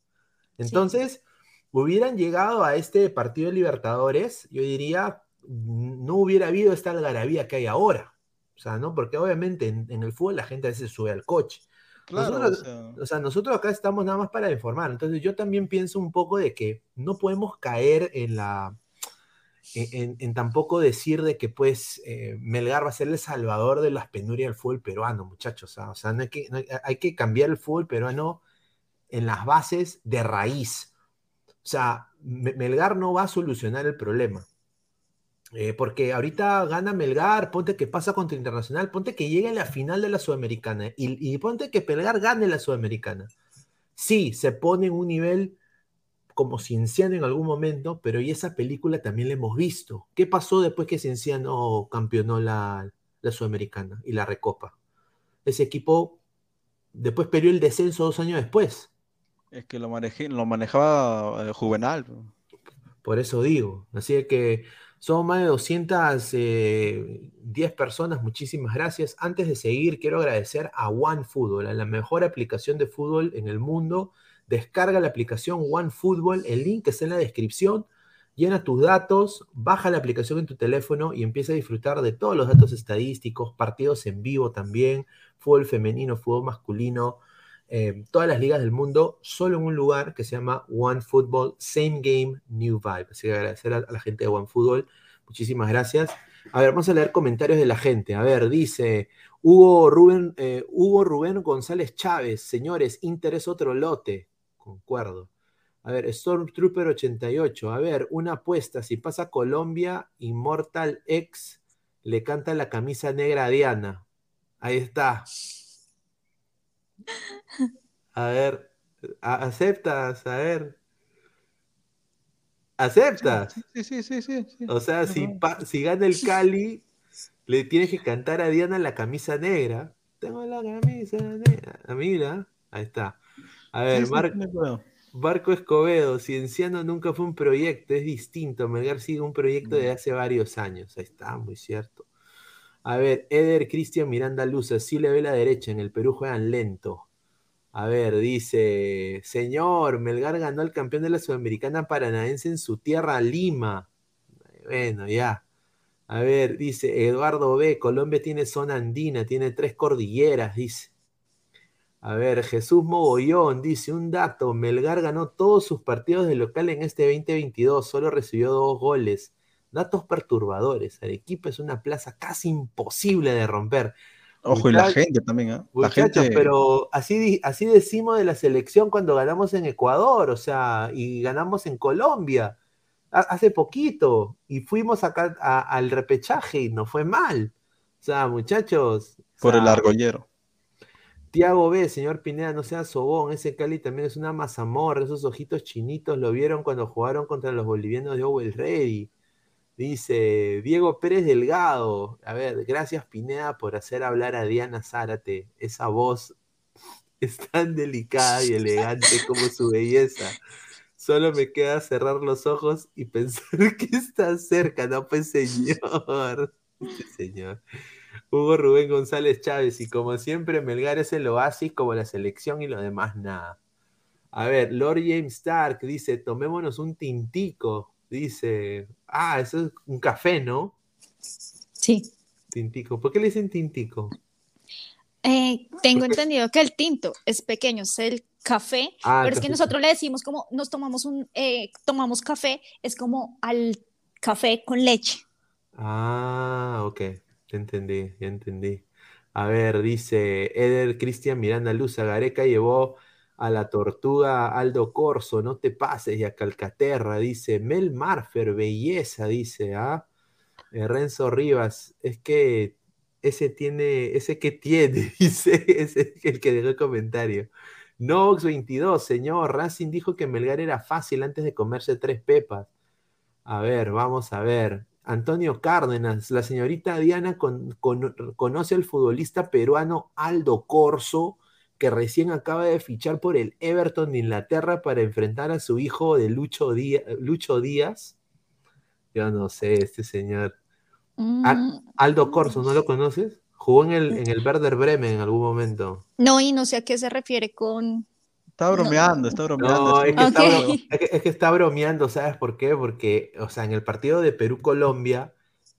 Speaker 1: Entonces, hubieran llegado a este partido de Libertadores, yo diría, no hubiera habido esta algarabía que hay ahora. O sea, ¿no? Porque obviamente en, el fútbol la gente a veces sube al coche. nosotros, o, sea... nosotros acá estamos nada más para informar. Entonces yo también pienso un poco de que no podemos caer en la... En, tampoco decir de que pues eh, Melgar va a ser el salvador de las penurias del fútbol peruano, muchachos. O sea, hay, que, hay que cambiar el fútbol peruano en las bases de raíz. O sea, Melgar no va a solucionar el problema. Eh, porque ahorita gana Melgar, ponte que pasa contra Internacional, ponte que llegue a la final de la Sudamericana y, ponte que Melgar gane la Sudamericana. Sí, se pone en un nivel como Cienciano en algún momento, pero y esa película también la hemos visto. ¿Qué pasó después que Cienciano campeonó la, Sudamericana y la Recopa? Ese equipo después perdió el descenso dos años después.
Speaker 4: Es que lo, lo manejaba eh, Juvenal.
Speaker 1: Por eso digo. Así que son más de 210 eh, personas, muchísimas gracias. Antes de seguir, quiero agradecer a OneFootball, a la mejor aplicación de fútbol en el mundo. Descarga la aplicación OneFootball, el link está en la descripción. Llena tus datos, baja la aplicación en tu teléfono y empieza a disfrutar de todos los datos estadísticos, partidos en vivo también, fútbol femenino, fútbol masculino, eh, todas las ligas del mundo solo en un lugar que se llama One Football, Same Game, New Vibe. Así que agradecer a, la gente de One Football. Muchísimas gracias. A ver, vamos a leer comentarios de la gente. A ver, dice Hugo Rubén, eh, Hugo Rubén González Chávez. Señores, interés otro lote. Concuerdo. A ver, Stormtrooper 88. A ver, una apuesta. Si pasa Colombia, Immortal X le canta la camisa negra a Diana. Ahí está. A ver, aceptas, a ver. ¿Aceptas?
Speaker 4: Sí, sí, sí, sí.
Speaker 1: O sea, si, si gana el Cali, le tienes que cantar a Diana la camisa negra. Tengo la camisa negra. Ah, mira, ahí está. A ver, Marco Escobedo, Cienciano nunca fue un proyecto, es distinto. Melgar sigue un proyecto de hace varios años. Ahí está, muy cierto. A ver, Eder Cristian Miranda Luz, así le ve la derecha, en el Perú juegan lento. A ver, dice, señor, Melgar ganó el campeón de la Sudamericana Paranaense en su tierra, Lima. Bueno, ya. A ver, dice Eduardo B, Colombia tiene zona andina, tiene tres cordilleras, dice. A ver, Jesús Mogollón dice, un dato, Melgar ganó todos sus partidos de local en este 2022, solo recibió dos goles. Datos perturbadores. Arequipa es una plaza casi imposible de romper.
Speaker 4: Ojo, y la gente también, ¿eh?
Speaker 1: La gente... pero así, así decimos de la selección cuando ganamos en Ecuador, o sea, y ganamos en Colombia hace poquito, y fuimos acá al repechaje y no fue mal. O sea, muchachos.
Speaker 4: Por el argollero.
Speaker 1: Tiago B, señor Pineda, no sea sobón, ese Cali también es una mazamorra, esos ojitos chinitos lo vieron cuando jugaron contra los bolivianos de Owell Ready. Dice Diego Pérez Delgado. A ver, gracias Pineda por hacer hablar a Diana Zárate. Esa voz es tan delicada y elegante como su belleza. Solo me queda cerrar los ojos y pensar que está cerca, no pues señor. señor. Hugo Rubén González Chávez, y como siempre, Melgar es el oasis como la selección y lo demás nada. A ver, Lord James Stark dice, tomémonos un tintico. Dice, ah, eso es un café, ¿no?
Speaker 2: Sí.
Speaker 1: Tintico. ¿Por qué le dicen tintico?
Speaker 2: Eh, tengo entendido que el tinto es pequeño, es el café,
Speaker 1: Ah,
Speaker 2: pero es que nosotros le decimos como nos tomamos un, eh, tomamos café, es como al café con leche.
Speaker 1: Ah, ok. Ya entendí, ya entendí. A ver, dice Eder Cristian Miranda Luz, Gareca llevó a la tortuga Aldo Corso, no te pases, y a Calcaterra, dice Mel Marfer, belleza, dice, ¿ah? Eh, Renzo Rivas, es que ese tiene, ese que tiene, dice, ese es el que dejó el comentario. Nox 22, señor, Racing dijo que Melgar era fácil antes de comerse tres pepas. A ver, vamos a ver. Antonio Cárdenas, la señorita Diana con- con- conoce al futbolista peruano Aldo Corso, que recién acaba de fichar por el Everton de Inglaterra para enfrentar a su hijo de Lucho, Día- Lucho Díaz. Yo no sé, este señor. Ah,
Speaker 2: Mm,
Speaker 1: Aldo Corso, ¿no lo conoces? Jugó en el, en el Werder Bremen en algún momento.
Speaker 2: no, y no sé a qué se refiere con...
Speaker 4: Está bromeando, está bromeando.
Speaker 1: No, es que, está, bro- es que- es que está bromeando, ¿sabes por qué? Porque, o sea, en el partido de Perú-Colombia,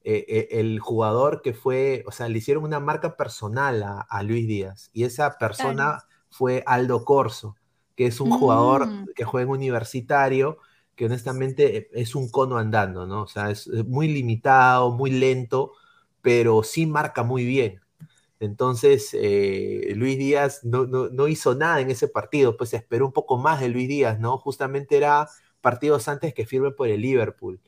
Speaker 1: eh, eh, el jugador que fue, o sea, le hicieron una marca personal a, a Luis Díaz, y esa persona fue Aldo Corso, que es un jugador
Speaker 2: Mm.
Speaker 1: que juega en universitario, que honestamente es un cono andando, ¿no? O sea, es muy limitado, muy lento, pero sí marca muy bien. Entonces, eh, Luis Díaz no, no- no hizo nada en ese partido, pues se esperó un poco más de Luis Díaz, ¿no? Justamente era partidos antes que firme por el Liverpool.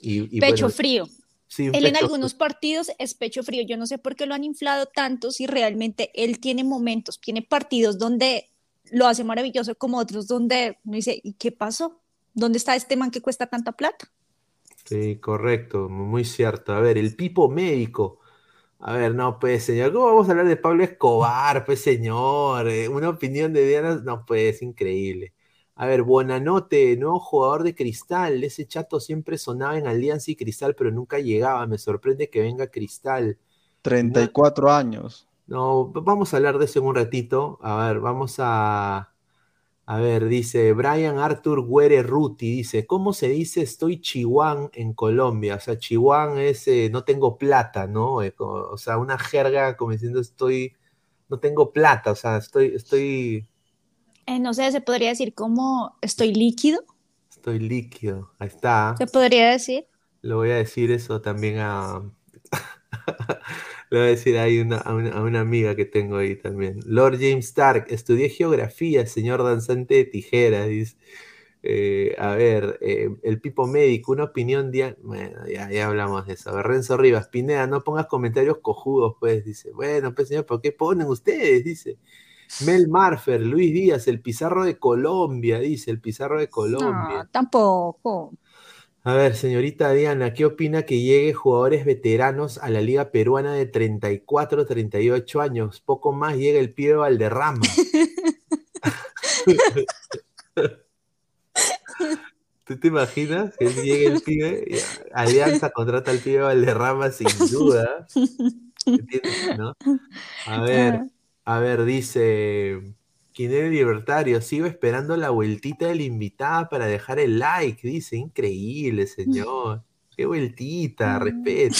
Speaker 1: Y, y
Speaker 2: Pecho
Speaker 1: bueno,
Speaker 2: frío.
Speaker 1: Sí,
Speaker 2: Él en algunos partidos es pecho frío. Yo no sé por qué lo han inflado tanto si realmente él tiene momentos, tiene partidos donde lo hace maravilloso, como otros donde uno dice, ¿y qué pasó? ¿Dónde está este man que cuesta tanta plata?
Speaker 1: Sí, correcto, muy cierto. A ver, el Pipo médico. A ver, no, pues, señor, ¿cómo vamos a hablar de Pablo Escobar, pues, señor? Eh, una opinión de Diana, no, pues, increíble. A ver, Buenanote, nuevo jugador de Cristal. Ese chato siempre sonaba en Alianza y Cristal, pero nunca llegaba. Me sorprende que venga Cristal.
Speaker 4: 34 años.
Speaker 1: No, vamos a hablar de eso en un ratito. A ver, vamos a. A ver, dice Brian Arthur Güere Ruti, dice, ¿cómo se dice estoy chihuán en Colombia? O sea, chihuán es eh, no tengo plata, ¿no? Eh, o sea, una jerga como diciendo estoy, no tengo plata, o sea, estoy, estoy,
Speaker 2: Eh, no sé, se podría decir como estoy líquido,
Speaker 1: estoy líquido. Ahí está.
Speaker 2: se podría decir.
Speaker 1: Le voy a decir eso también a. Le voy a decir ahí una- a, una, a una amiga que tengo ahí también. Lord James Stark, estudié geografía, señor danzante de tijeras. Dice. Eh, a ver, eh, el Pipo Médico, una opinión. dia- Bueno, ya, ya hablamos de eso. A ver, Renzo Rivas, Pineda, no pongas comentarios cojudos, pues. Dice, bueno, pues señor, ¿por qué ponen ustedes? Dice. Mel Marfer, Luis Díaz, el Pizarro de Colombia, dice, el Pizarro de Colombia.
Speaker 2: No, tampoco.
Speaker 1: A ver, señorita Diana, ¿qué opina que llegue jugadores veteranos a la Liga Peruana de 34, 38 años? Poco más llega el pibe Valderrama. ¿Tú te imaginas que llegue el pibe? Alianza contrata al pibe Valderrama sin duda. ¿Entiendes, no? A ver, a ver, dice. ¿Quién era el libertario? Sigo esperando la vueltita de la invitada para dejar el like. Dice, increíble, señor. Qué vueltita, respeto.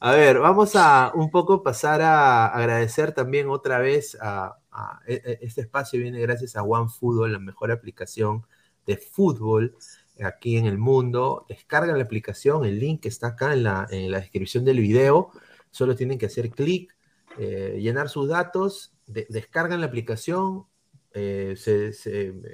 Speaker 1: A ver, vamos a un poco pasar a agradecer también otra vez a, a- e- e- este espacio viene gracias a OneFootball, la mejor aplicación de fútbol aquí en el mundo. Descargan la aplicación, el link está acá en la, en la descripción del video. Solo tienen que hacer clic, eh, llenar sus datos, de- descargan la aplicación, eh,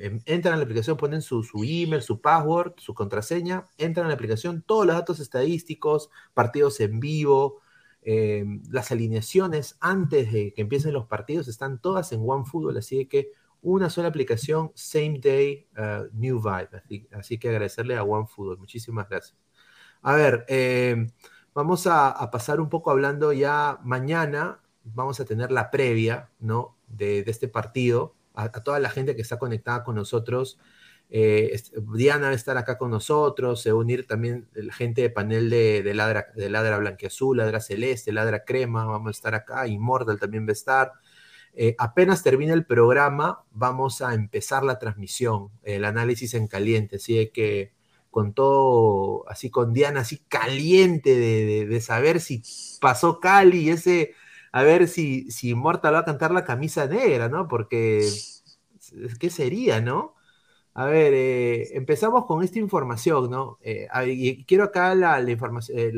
Speaker 1: em- entran a la aplicación, ponen su, email, su password, su contraseña, entran a la aplicación, todos los datos estadísticos, partidos en vivo, eh, las alineaciones antes de que empiecen los partidos están todas en OneFootball, así que una sola aplicación, same day, uh, new vibe. Así, que agradecerle a OneFootball, muchísimas gracias. A ver, eh, vamos a pasar un poco hablando ya mañana, vamos a tener la previa, ¿no? De, de este partido, a, toda la gente que está conectada con nosotros. Eh, Diana va a estar acá con nosotros, se va a unir también la gente de panel de, de Ladra, de Ladra Blanquiazul, Ladra Celeste, Ladra Crema, vamos a estar acá, Immortal también va a estar. Eh, apenas termine el programa, vamos a empezar la transmisión, el análisis en caliente, así que con todo, así con Diana, así caliente de, saber si pasó Cali, ese, a ver si, si Mortal va a cantar la camisa negra, ¿no? Porque, ¿qué sería, no? A ver, eh, empezamos con esta información, ¿no? Eh, y quiero acá la, información, eh,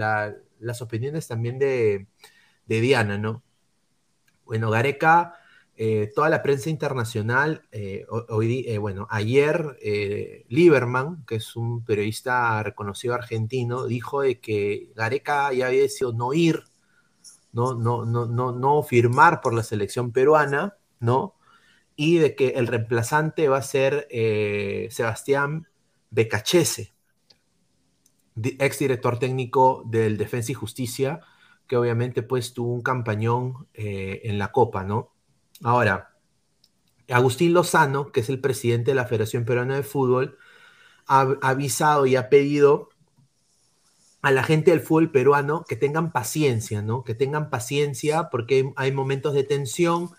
Speaker 1: las opiniones también de, Diana, ¿no? Bueno, Gareca, toda la prensa internacional, hoy, bueno, ayer Lieberman, que es un periodista reconocido argentino, dijo de que Gareca ya había decidido no ir, no, no, no, no, no firmar por la selección peruana, ¿no? y de que el reemplazante va a ser eh, Sebastián Becachese, ex director técnico del Defensa y Justicia, que obviamente pues tuvo un campañón eh, en la Copa, ¿no? Ahora, Agustín Lozano, que es el presidente de la Federación Peruana de Fútbol, ha avisado y ha pedido a la gente del fútbol peruano que tengan paciencia, ¿no? Que tengan paciencia porque hay momentos de tensión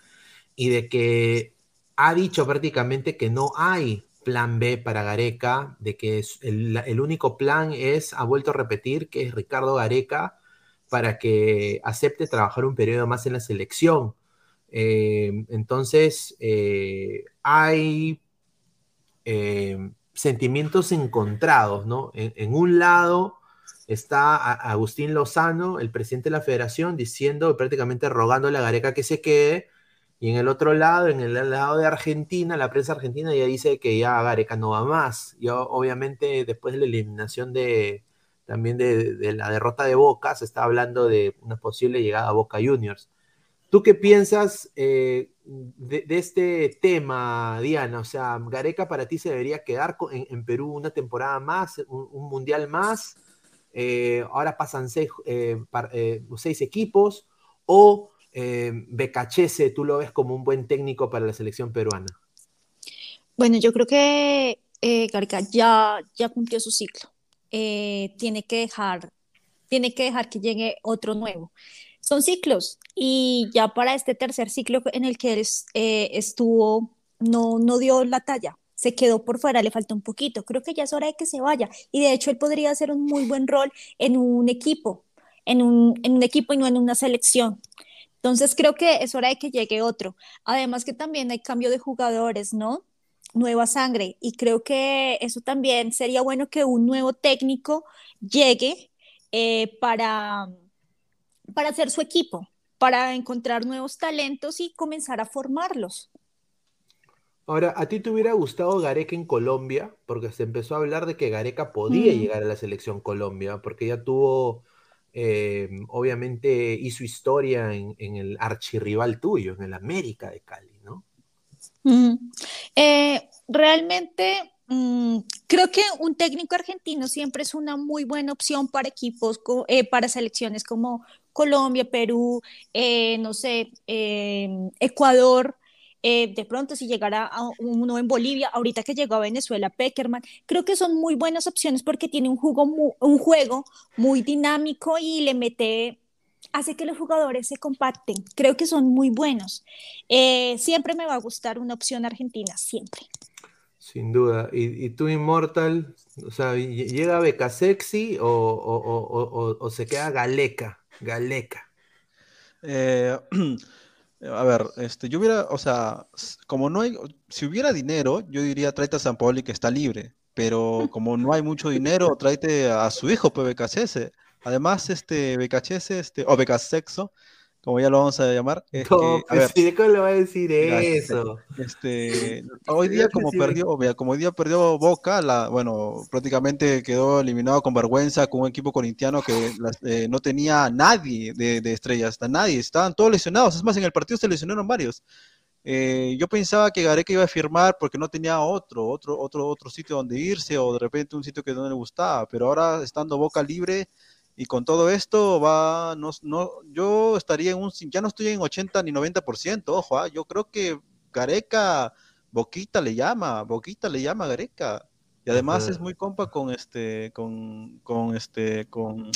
Speaker 1: y de que ha dicho prácticamente que no hay plan B para Gareca, de que el, único plan es, ha vuelto a repetir, que es Ricardo Gareca para que acepte trabajar un periodo más en la selección. Eh, entonces, eh, hay eh, sentimientos encontrados, ¿no? En, un lado está Agustín Lozano, el presidente de la federación, diciendo, prácticamente rogándole a Gareca que se quede, y en el otro lado, en el lado de Argentina, la prensa argentina ya dice que ya Gareca no va más. Y obviamente después de la eliminación de también de, la derrota de Boca, se está hablando de una posible llegada a Boca Juniors. ¿Tú qué piensas eh, de, este tema, Diana? O sea, Gareca para ti se debería quedar en, Perú una temporada más, un, mundial más. Eh, ahora pasan seis, eh, seis equipos. O eh, Becachese, ¿tú lo ves como un buen técnico para la selección peruana?
Speaker 2: Bueno, yo creo que eh, ya, cumplió su ciclo. Eh, tiene, que dejar, tiene que dejar que llegue otro nuevo. Son ciclos y ya para este tercer ciclo en el que él eh, estuvo, no dio la talla se quedó por fuera, le falta un poquito. Creo que ya es hora de que se vaya. Y de hecho, él podría hacer un muy buen rol en un equipo, en un, en un equipo y no en una selección. Entonces creo que es hora de que llegue otro. Además que también hay cambio de jugadores, ¿no? Nueva sangre. Y creo que eso también sería bueno que un nuevo técnico llegue eh, para, para hacer su equipo, para encontrar nuevos talentos y comenzar a formarlos.
Speaker 1: Ahora, ¿a ti te hubiera gustado Gareca en Colombia? Porque se empezó a hablar de que Gareca podía mm. llegar a la selección Colombia, porque ya tuvo eh, obviamente hizo historia en, el archirrival tuyo, en el América de Cali, ¿no?
Speaker 2: Eh, realmente mm, creo que un técnico argentino siempre es una muy buena opción para equipos, eh, para selecciones como Colombia, Perú, no sé, Ecuador, eh, de pronto si llegara a uno en Bolivia, ahorita que llegó a Venezuela, Peckerman, creo que son muy buenas opciones porque tiene un, juego un juego muy dinámico y le mete, hace que los jugadores se compacten. Creo que son muy buenos. Eh, siempre me va a gustar una opción argentina, siempre.
Speaker 1: Sin duda. ¿Y, y tú, Immortal? O sea, ¿llega Beca Sexy o, o, o, se queda Galeca? Galeca.
Speaker 4: Eh, A ver, este, yo hubiera, o sea, como no hay, si hubiera dinero, yo diría tráete a San Paoli que está libre, pero como no hay mucho dinero, tráete a su hijo, pues Además, este, BKHS, este, o Becasexo, como ya lo vamos a llamar.
Speaker 1: Es no, pues ¿cómo le va a decir eso?
Speaker 4: Este, hoy día como perdió, como hoy día perdió Boca, la, bueno, prácticamente quedó eliminado con vergüenza con un equipo corintiano que eh, no tenía nadie de, de, estrellas, nadie, estaban todos lesionados, es más, en el partido se lesionaron varios. Eh, yo pensaba que Gareca iba a firmar porque no tenía otro, otro, otro, otro sitio donde irse o de repente un sitio que no le gustaba, pero ahora estando Boca libre, y con todo esto va, no, no, yo estaría en un, ya no estoy en 80 ni 90%, ojo, ah, yo creo que Gareca, Boquita le llama, Boquita le llama a Gareca. Y además es muy compa con este, con, con este, con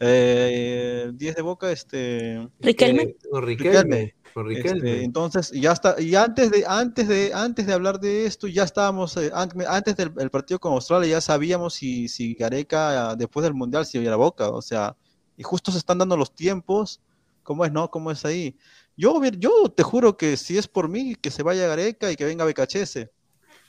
Speaker 4: eh, 10 de boca, este.
Speaker 2: Riquelme.
Speaker 1: Riquelme.
Speaker 4: Este, entonces, ya está, y antes de, antes de, antes de hablar de esto, ya estábamos, eh, antes del partido con Australia, ya sabíamos si, si Gareca después del Mundial se iba a la boca, o sea, y justo se están dando los tiempos, ¿cómo es, no? ¿Cómo es ahí? Yo, yo te juro que si es por mí, que se vaya Gareca y que venga Becachese.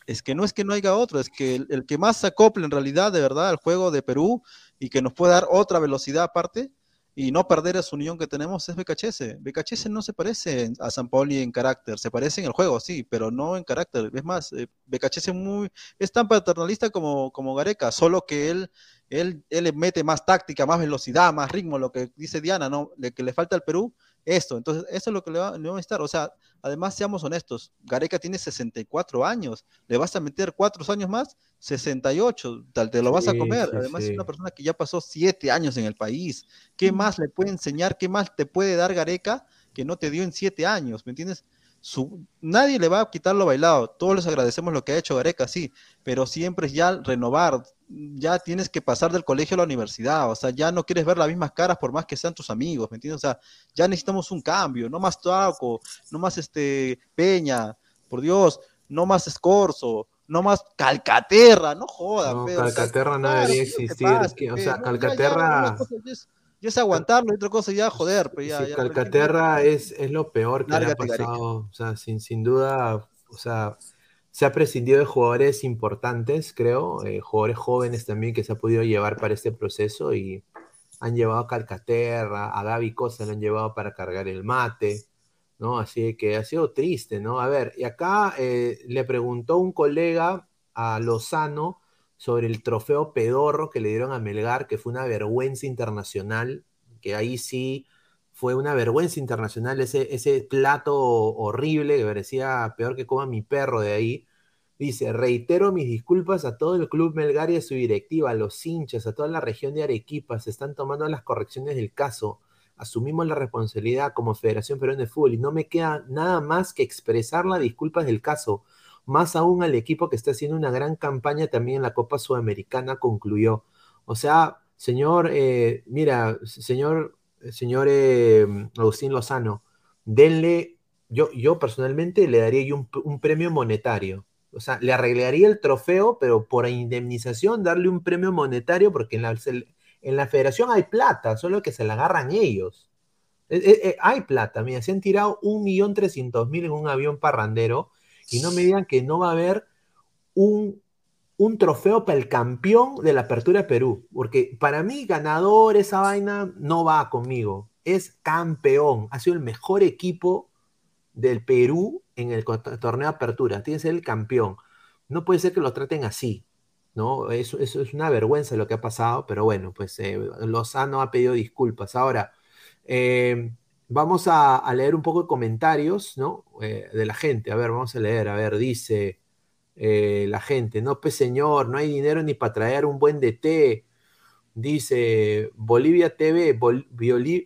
Speaker 4: Es que no es que no haya otro, es que el, el que más se acople en realidad, de verdad, al juego de Perú y que nos pueda dar otra velocidad aparte, y no perder esa unión que tenemos es BKHS. BKHS no se parece a San Pauli en carácter, se parece en el juego, sí, pero no en carácter. Es más, eh, BKHS muy, es tan paternalista como, como Gareca, solo que él, él, él mete más táctica, más velocidad, más ritmo, lo que dice Diana, ¿no? Le, que le falta al Perú esto. Entonces, eso es lo que le va, le va a estar. O sea, además, seamos honestos, Gareca tiene 64 años, le vas a meter cuatro años más, 68, tal, te lo vas a comer. además, es una persona que ya pasó siete años en el país. ¿Qué más le puede enseñar? ¿Qué más te puede dar Gareca que no te dio en siete años? ¿Me entiendes? nadie le va a quitar lo bailado. Todos les agradecemos lo que ha hecho Gareca, sí, pero siempre es ya renovar. Ya tienes que pasar del colegio a la universidad. O sea, ya no quieres ver las mismas caras por más que sean tus amigos, ¿me entiendes? O sea, ya necesitamos un cambio. No más Taco, no más este Peña, por Dios, no más Escorzo, no más Calcaterra, no jodan.
Speaker 1: No, Calcaterra no debería existir. o sea, Calcaterra
Speaker 4: es aguantarlo y otra cosa ya, joder. Pues ya,
Speaker 1: Calcaterra es, es lo peor que le ha pasado. O sea, sin, sin duda, o sea, se ha prescindido de jugadores importantes, creo, eh, jugadores jóvenes también que se ha podido llevar para este proceso y han llevado a Calcaterra, a Gaby Costa lo han llevado para cargar el mate, ¿no? Así que ha sido triste, ¿no? A ver, y acá eh, le preguntó un colega a Lozano sobre el trofeo pedorro que le dieron a Melgar, que fue una vergüenza internacional, que ahí sí fue una vergüenza internacional, ese, ese plato horrible que parecía peor que coma mi perro de ahí. Dice, reitero mis disculpas a todo el club Melgar y a su directiva, a los hinchas, a toda la región de Arequipa, se están tomando las correcciones del caso. Asumimos la responsabilidad como Federación Peruana de Fútbol y no me queda nada más que expresar las disculpas del caso más aún al equipo que está haciendo una gran campaña también en la Copa Sudamericana, concluyó. O sea, señor, eh, mira, señor, señor eh, Agustín Lozano, denle, yo, yo personalmente le daría un, un premio monetario. O sea, le arreglaría el trofeo, pero por indemnización darle un premio monetario, porque en la, en la federación hay plata, solo que se la agarran ellos. Eh, hay plata, mira, se han tirado un millón trescientos mil en un avión parrandero y no me digan que no va a haber un, un trofeo para el campeón de la Apertura de Perú, porque para mí ganador esa vaina no va conmigo, es campeón, ha sido el mejor equipo del Perú en el torneo de Apertura, tiene que ser el campeón. No puede ser que lo traten así, ¿no? Eso, eso es una vergüenza lo que ha pasado, pero bueno, pues eh, Lozano ha pedido disculpas. Ahora, eh, Vamos a, leer un poco de comentarios, ¿no? Eh, de la gente. A ver, vamos a leer. A ver, dice eh, la gente, no, pues señor, no hay dinero ni para traer un buen DT. Dice Bolivia TV,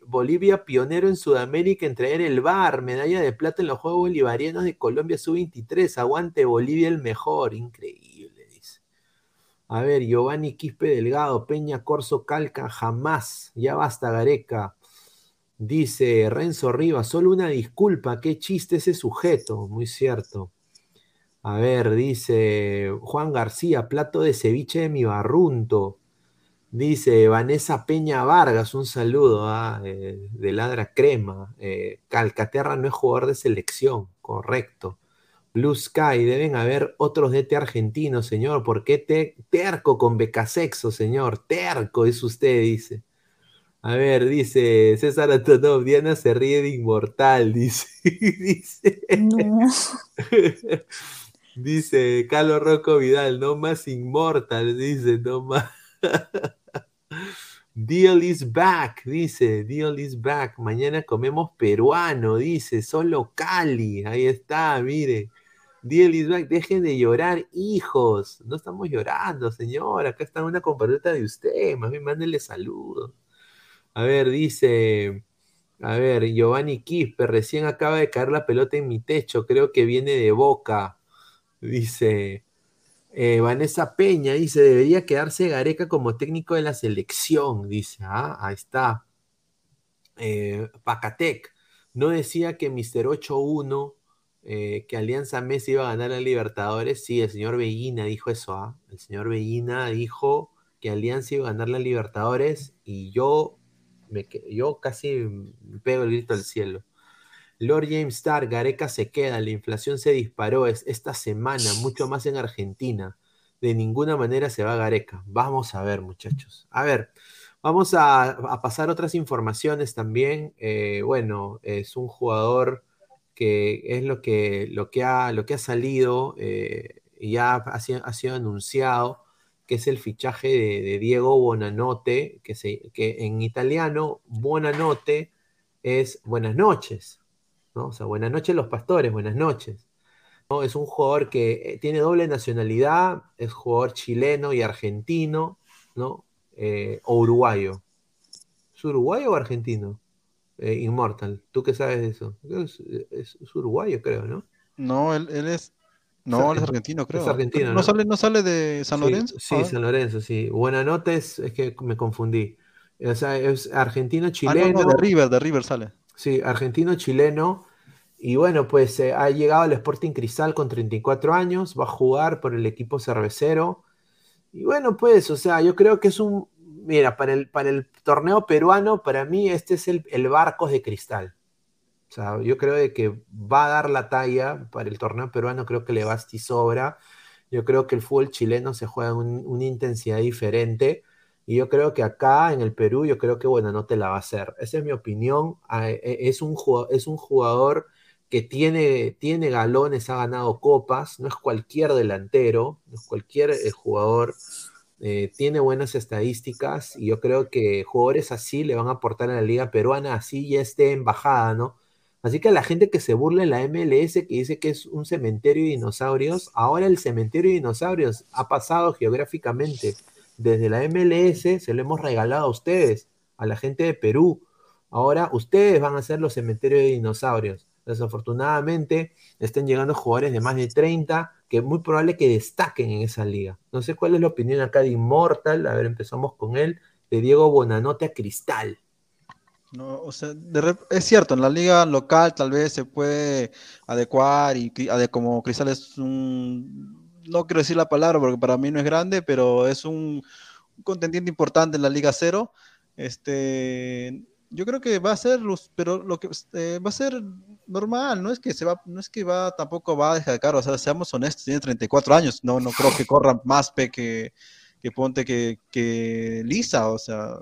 Speaker 1: Bolivia pionero en Sudamérica en traer el bar, medalla de plata en los Juegos Bolivarianos de Colombia sub-23, aguante Bolivia el mejor, increíble, dice. A ver, Giovanni Quispe Delgado, Peña Corso Calca, jamás, ya basta Gareca. Dice Renzo Rivas, solo una disculpa, qué chiste ese sujeto, muy cierto. A ver, dice Juan García, plato de ceviche de mi barrunto. Dice Vanessa Peña Vargas, un saludo ah, eh, de Ladra Crema. Eh, Calcaterra no es jugador de selección, correcto. Blue Sky, deben haber otros DT argentinos, señor. ¿Por qué te, terco con becasexo, señor? Terco es usted, dice. A ver, dice César Antonov, Diana se ríe de inmortal, dice. dice, dice Carlos Rocco Vidal, no más inmortal, dice, no más. Deal is back, dice, deal is back. Mañana comemos peruano, dice, solo Cali. Ahí está, mire. Deal is back, dejen de llorar, hijos. No estamos llorando, señor. Acá está una compatriota de usted. Más bien, mándenle saludos. A ver, dice, a ver, Giovanni Quispe, recién acaba de caer la pelota en mi techo, creo que viene de boca. Dice, eh, Vanessa Peña, dice, debería quedarse Gareca como técnico de la selección, dice, ah, ahí está. Eh, Pacatec, no decía que Mr. 8-1, eh, que Alianza Messi iba a ganar a Libertadores. Sí, el señor Bellina dijo eso. ¿ah? El señor Bellina dijo que Alianza iba a ganar la Libertadores y yo, me, yo casi pego el grito al cielo. Lord James Starr, Gareca se queda, la inflación se disparó esta semana, mucho más en Argentina. De ninguna manera se va Gareca. Vamos a ver, muchachos. A ver, vamos a, pasar otras informaciones también. Eh, bueno, es un jugador que es lo que, lo que, ha, lo que ha salido eh, y ya ha sido, anunciado, que es el fichaje de, Diego Bonanote, que, se, que en italiano Bonanote es buenas noches. O sea, buenas noches los pastores, buenas noches. ¿no? Es un jugador que eh, tiene doble nacionalidad, es jugador chileno y argentino, ¿no? Eh, o uruguayo. ¿Es uruguayo o argentino? Eh, Immortal, ¿tú qué sabes de eso? Es, uruguayo, creo, ¿no?
Speaker 4: No, él, es. No, él es argentino, creo.
Speaker 1: Es argentino.
Speaker 4: ¿No, Sale, ¿No sale de San Lorenzo?
Speaker 1: Sí, ah. San Lorenzo, sí. Buena nota es, que me confundí. O sea, es argentino, chileno.
Speaker 4: Ah, de River, de River sale.
Speaker 1: Sí, argentino, chileno. Y bueno, pues eh, ha llegado al Sporting Cristal con 34 años, va a jugar por el equipo cervecero. Y bueno, pues, o sea, yo creo que es un, mira, para el, para el torneo peruano, para mí este es el, el Barcos de Cristal. O sea, yo creo de que va a dar la talla para el torneo peruano, creo que le basta y sobra. Yo creo que el fútbol chileno se juega en una intensidad diferente. Y yo creo que acá en el Perú, yo creo que, bueno, no te la va a hacer. Esa es mi opinión. Ah, e, es un, es un jugador que tiene, tiene galones, ha ganado copas, no es cualquier delantero, no es cualquier eh, jugador, eh, tiene buenas estadísticas y yo creo que jugadores así le van a aportar a la liga peruana, así ya esté en bajada, ¿no? Así que a la gente que se burla en la MLS, que dice que es un cementerio de dinosaurios, ahora el cementerio de dinosaurios ha pasado geográficamente desde la MLS, se lo hemos regalado a ustedes, a la gente de Perú. Ahora ustedes van a ser los cementerios de dinosaurios desafortunadamente estén llegando jugadores de más de 30 que muy probable que destaquen en esa liga. No sé cuál es la opinión acá de Immortal, a ver, empezamos con él, de Diego Bonanote a Cristal.
Speaker 4: No, o sea, es cierto, en la liga local tal vez se puede adecuar y como Cristal es un, no quiero decir la palabra porque para mí no es grande, pero es un, un contendiente importante en la liga cero. Este, yo creo que va a ser los, pero lo que eh, va a ser normal, no es que se va, no es que va, tampoco va a dejar caro, o sea, seamos honestos, tiene 34 años, no, no creo que corra más pe que, que Ponte que, que Lisa, o sea,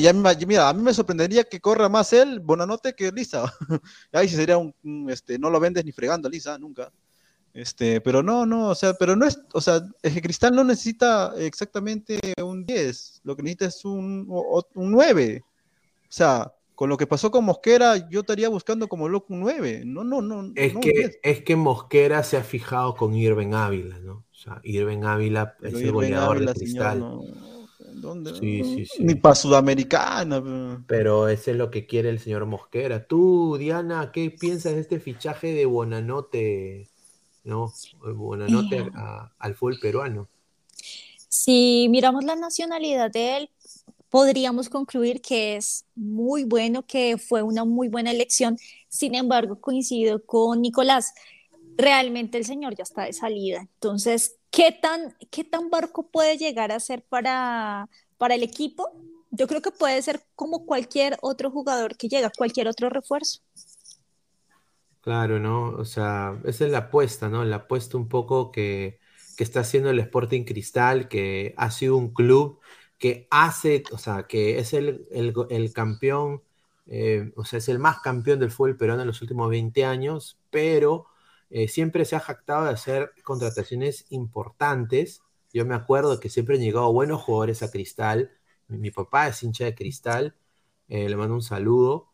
Speaker 4: ya, mira, a mí me sorprendería que corra más él, Bonanote, que Lisa. Ahí sería un, este, no lo vendes ni fregando Lisa, nunca. Este, pero no, no, o sea, pero no es, o sea, el Cristal no necesita exactamente un 10, lo que necesita es un, un 9. O sea, con lo que pasó con Mosquera, yo estaría buscando como loco un 9. No, no, no.
Speaker 1: Es, que, es. que Mosquera se ha fijado con Irving Ávila, ¿no? O sea, Irving Ávila es el goleador de cristal.
Speaker 4: ¿Dónde? Sí, sí, sí. Ni para Sudamericana.
Speaker 1: Pero ese es lo que quiere el señor Mosquera. Tú, Diana, ¿qué piensas de este fichaje de Bonanote? ¿No? Bonanote eh. al fútbol peruano.
Speaker 2: Si miramos la nacionalidad de él, podríamos concluir que es muy bueno, que fue una muy buena elección. Sin embargo, coincido con Nicolás, realmente el señor ya está de salida. Entonces, ¿qué tan, qué tan barco puede llegar a ser para, para el equipo? Yo creo que puede ser como cualquier otro jugador que llega, cualquier otro refuerzo.
Speaker 1: Claro, ¿no? O sea, esa es la apuesta, ¿no? La apuesta un poco que, que está haciendo el Sporting Cristal, que ha sido un club que hace, o sea, que es el, el, campeón, eh, o sea, es el más campeón del fútbol peruano en los últimos 20 años, pero eh, siempre se ha jactado de hacer contrataciones importantes. Yo me acuerdo que siempre han llegado buenos jugadores a Cristal. Mi, papá es hincha de Cristal, eh, le mando un saludo.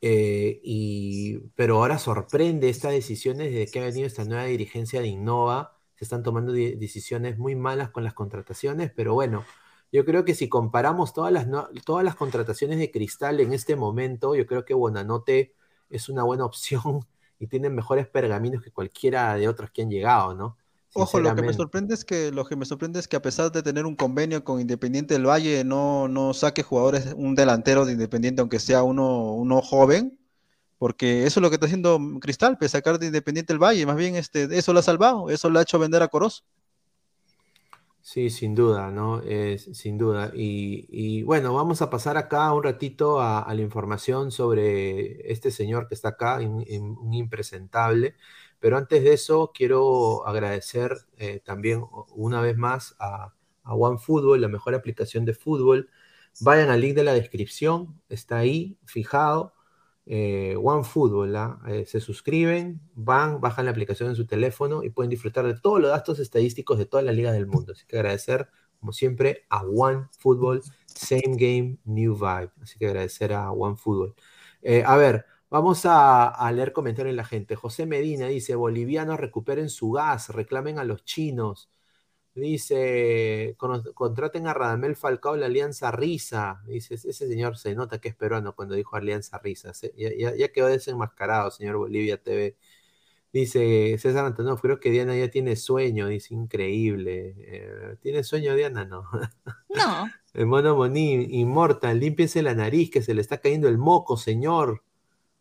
Speaker 1: y, pero ahora sorprende estas decisiones de que ha venido esta nueva dirigencia de Innova. Se están tomando decisiones muy malas con las contrataciones, pero bueno, yo creo que si comparamos todas las, todas las contrataciones de Cristal en este momento, yo creo que Bonanote es una buena opción y tiene mejores pergaminos que cualquiera de otros que han llegado, ¿no?
Speaker 4: Ojo, lo que me sorprende es que lo que me sorprende es que a pesar de tener un convenio con Independiente del Valle, no, no saque jugadores, un delantero de Independiente, aunque sea uno, uno joven, porque eso es lo que está haciendo Cristal, pues, sacar de Independiente el Valle, más bien este, eso lo ha salvado, eso lo ha hecho vender a Corozo.
Speaker 1: Sí, sin duda, ¿no? sin duda. Y, bueno, vamos a pasar acá un ratito a, la información sobre este señor que está acá, un impresentable. Pero antes de eso, quiero agradecer eh, también una vez más a, a OneFootball, la mejor aplicación de fútbol. Vayan al link de la descripción, está ahí, fijado eh, OneFootball, ¿ah? eh, se suscriben, van, bajan la aplicación en su teléfono y pueden disfrutar de todos los datos estadísticos de todas las ligas del mundo. Así que agradecer, como siempre, a OneFootball, Same Game, New Vibe. Así que agradecer a OneFootball. Eh, a ver, vamos a, a, leer comentarios de la gente. José Medina dice: Bolivianos recuperen su gas, reclamen a los chinos. Dice, contraten a Radamel Falcao la Alianza Risa. Dice, ese señor se nota que es peruano cuando dijo Alianza Risa. Ya, quedó desenmascarado, señor Bolivia TV. Dice César Antonio, creo que Diana ya tiene sueño. Dice, increíble. Eh, ¿Tiene sueño Diana? No.
Speaker 2: No.
Speaker 1: El mono Moní, inmortal, límpiese la nariz que se le está cayendo el moco, señor.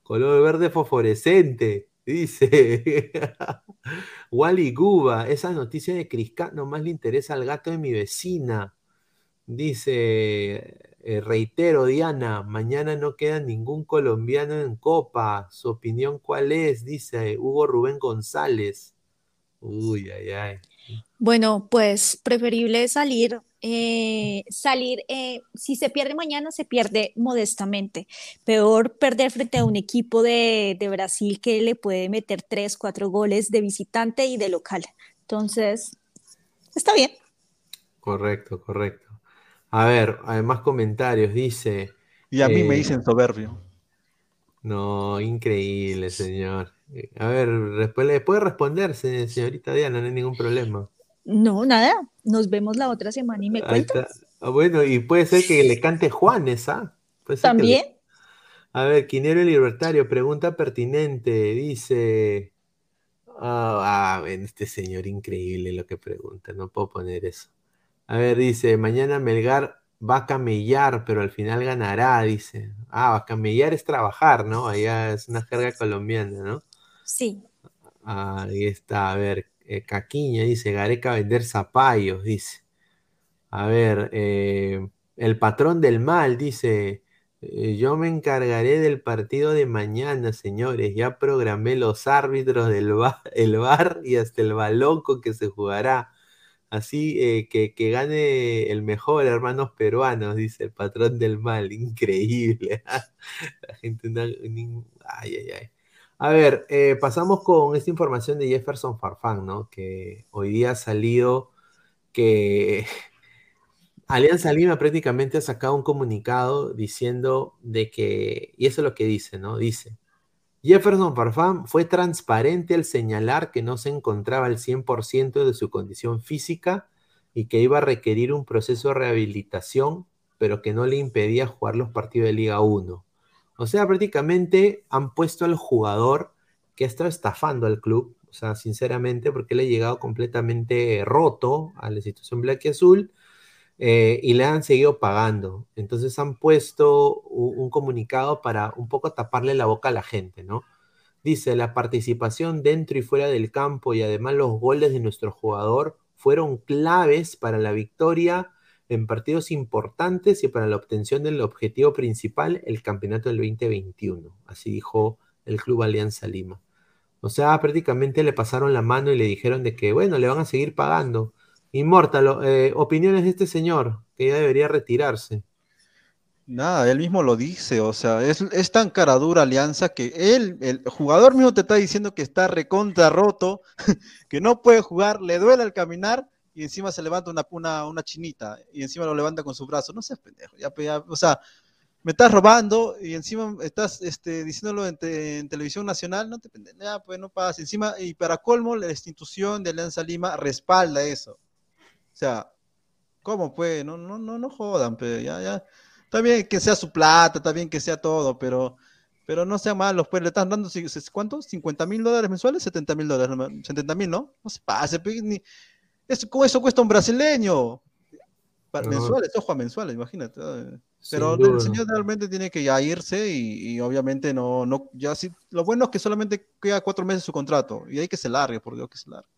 Speaker 1: Color verde fosforescente. Dice Wally Guba, esa noticia de Criscat nomás le interesa al gato de mi vecina. Dice, eh, reitero, Diana, mañana no queda ningún colombiano en Copa. ¿Su opinión cuál es? Dice Hugo Rubén González. Uy, ay, ay.
Speaker 2: Bueno, pues preferible salir eh, salir, eh, si se pierde mañana, se pierde modestamente. Peor perder frente a un equipo de, Brasil que le puede meter tres, cuatro goles de visitante y de local. Entonces, está bien.
Speaker 1: Correcto, correcto. A ver, hay más comentarios. Dice.
Speaker 4: Y a mí me eh, dicen soberbio.
Speaker 1: No, increíble, señor. A ver, después le puede responder, señorita Diana, no hay ningún problema.
Speaker 2: No, nada. Nos vemos la otra semana y me cuentas.
Speaker 1: Ah, bueno, y puede ser que le cante Juanes, ¿ah?
Speaker 2: También.
Speaker 1: A ver, Quinero Libertario, pregunta pertinente. Dice. Ah, ah este señor increíble lo que pregunta. No puedo poner eso. A ver, dice: Mañana Melgar va a camellar, pero al final ganará, dice. Ah, a camellar es trabajar, ¿no? Allá es una jerga colombiana, ¿no?
Speaker 2: Sí.
Speaker 1: Ahí está, a ver, eh, Caquiña dice, Gareca vender zapallos, dice. A ver, eh, el patrón del mal dice, eh, yo me encargaré del partido de mañana, señores. Ya programé los árbitros del bar, el bar y hasta el balón con que se jugará. Así que, que, gane el mejor, hermanos peruanos, dice el patrón del mal. Increíble. La gente Ay, ay, ay. A ver, eh, pasamos con esta información de Jefferson Farfán, ¿no? Que hoy día ha salido que Alianza Lima prácticamente ha sacado un comunicado diciendo de que, y eso es lo que dice, ¿no? Dice, Jefferson Farfán fue transparente al señalar que no se encontraba al 100% de su condición física y que iba a requerir un proceso de rehabilitación, pero que no le impedía jugar los partidos de Liga 1. O sea, prácticamente han puesto al jugador que ha estado estafando al club, o sea, sinceramente, porque le ha llegado completamente roto a la institución Black y Azul eh, y le han seguido pagando. Entonces han puesto un, comunicado para un poco taparle la boca a la gente, ¿no? Dice, la participación dentro y fuera del campo y además los goles de nuestro jugador fueron claves para la victoria en partidos importantes y para la obtención del objetivo principal, el campeonato del 2021. Así dijo el Club Alianza Lima. O sea, prácticamente le pasaron la mano y le dijeron de que, bueno, le van a seguir pagando. Inmortal, eh, opiniones de este señor, que ya debería retirarse.
Speaker 4: Nada, él mismo lo dice, o sea, es, es, tan cara dura alianza que él, el jugador mismo te está diciendo que está recontra roto, que no puede jugar, le duele al caminar y encima se levanta una, una, chinita y encima lo levanta con su brazo. No seas pendejo. Pues, ya, o sea, me estás robando y encima estás este, diciéndolo en, televisión nacional. No te ya, pues no pasa. Encima, y para colmo, la institución de Alianza Lima respalda eso. O sea, ¿cómo pues? No, no, no, no jodan, pero pues, ya, ya. Está bien que sea su plata, está bien que sea todo, pero pero no sean malos, pues le están dando, ¿cuántos? ¿50 mil dólares mensuales? 70 mil dólares, 70 mil, ¿no? No se pase, pues, ni, eso, eso cuesta un brasileño. Mensuales, ojo a mensuales, imagínate. Pero el señor realmente tiene que ya irse y, obviamente no, no, ya sí, lo bueno es que solamente queda cuatro meses su contrato y hay que se largue, por Dios que se largue.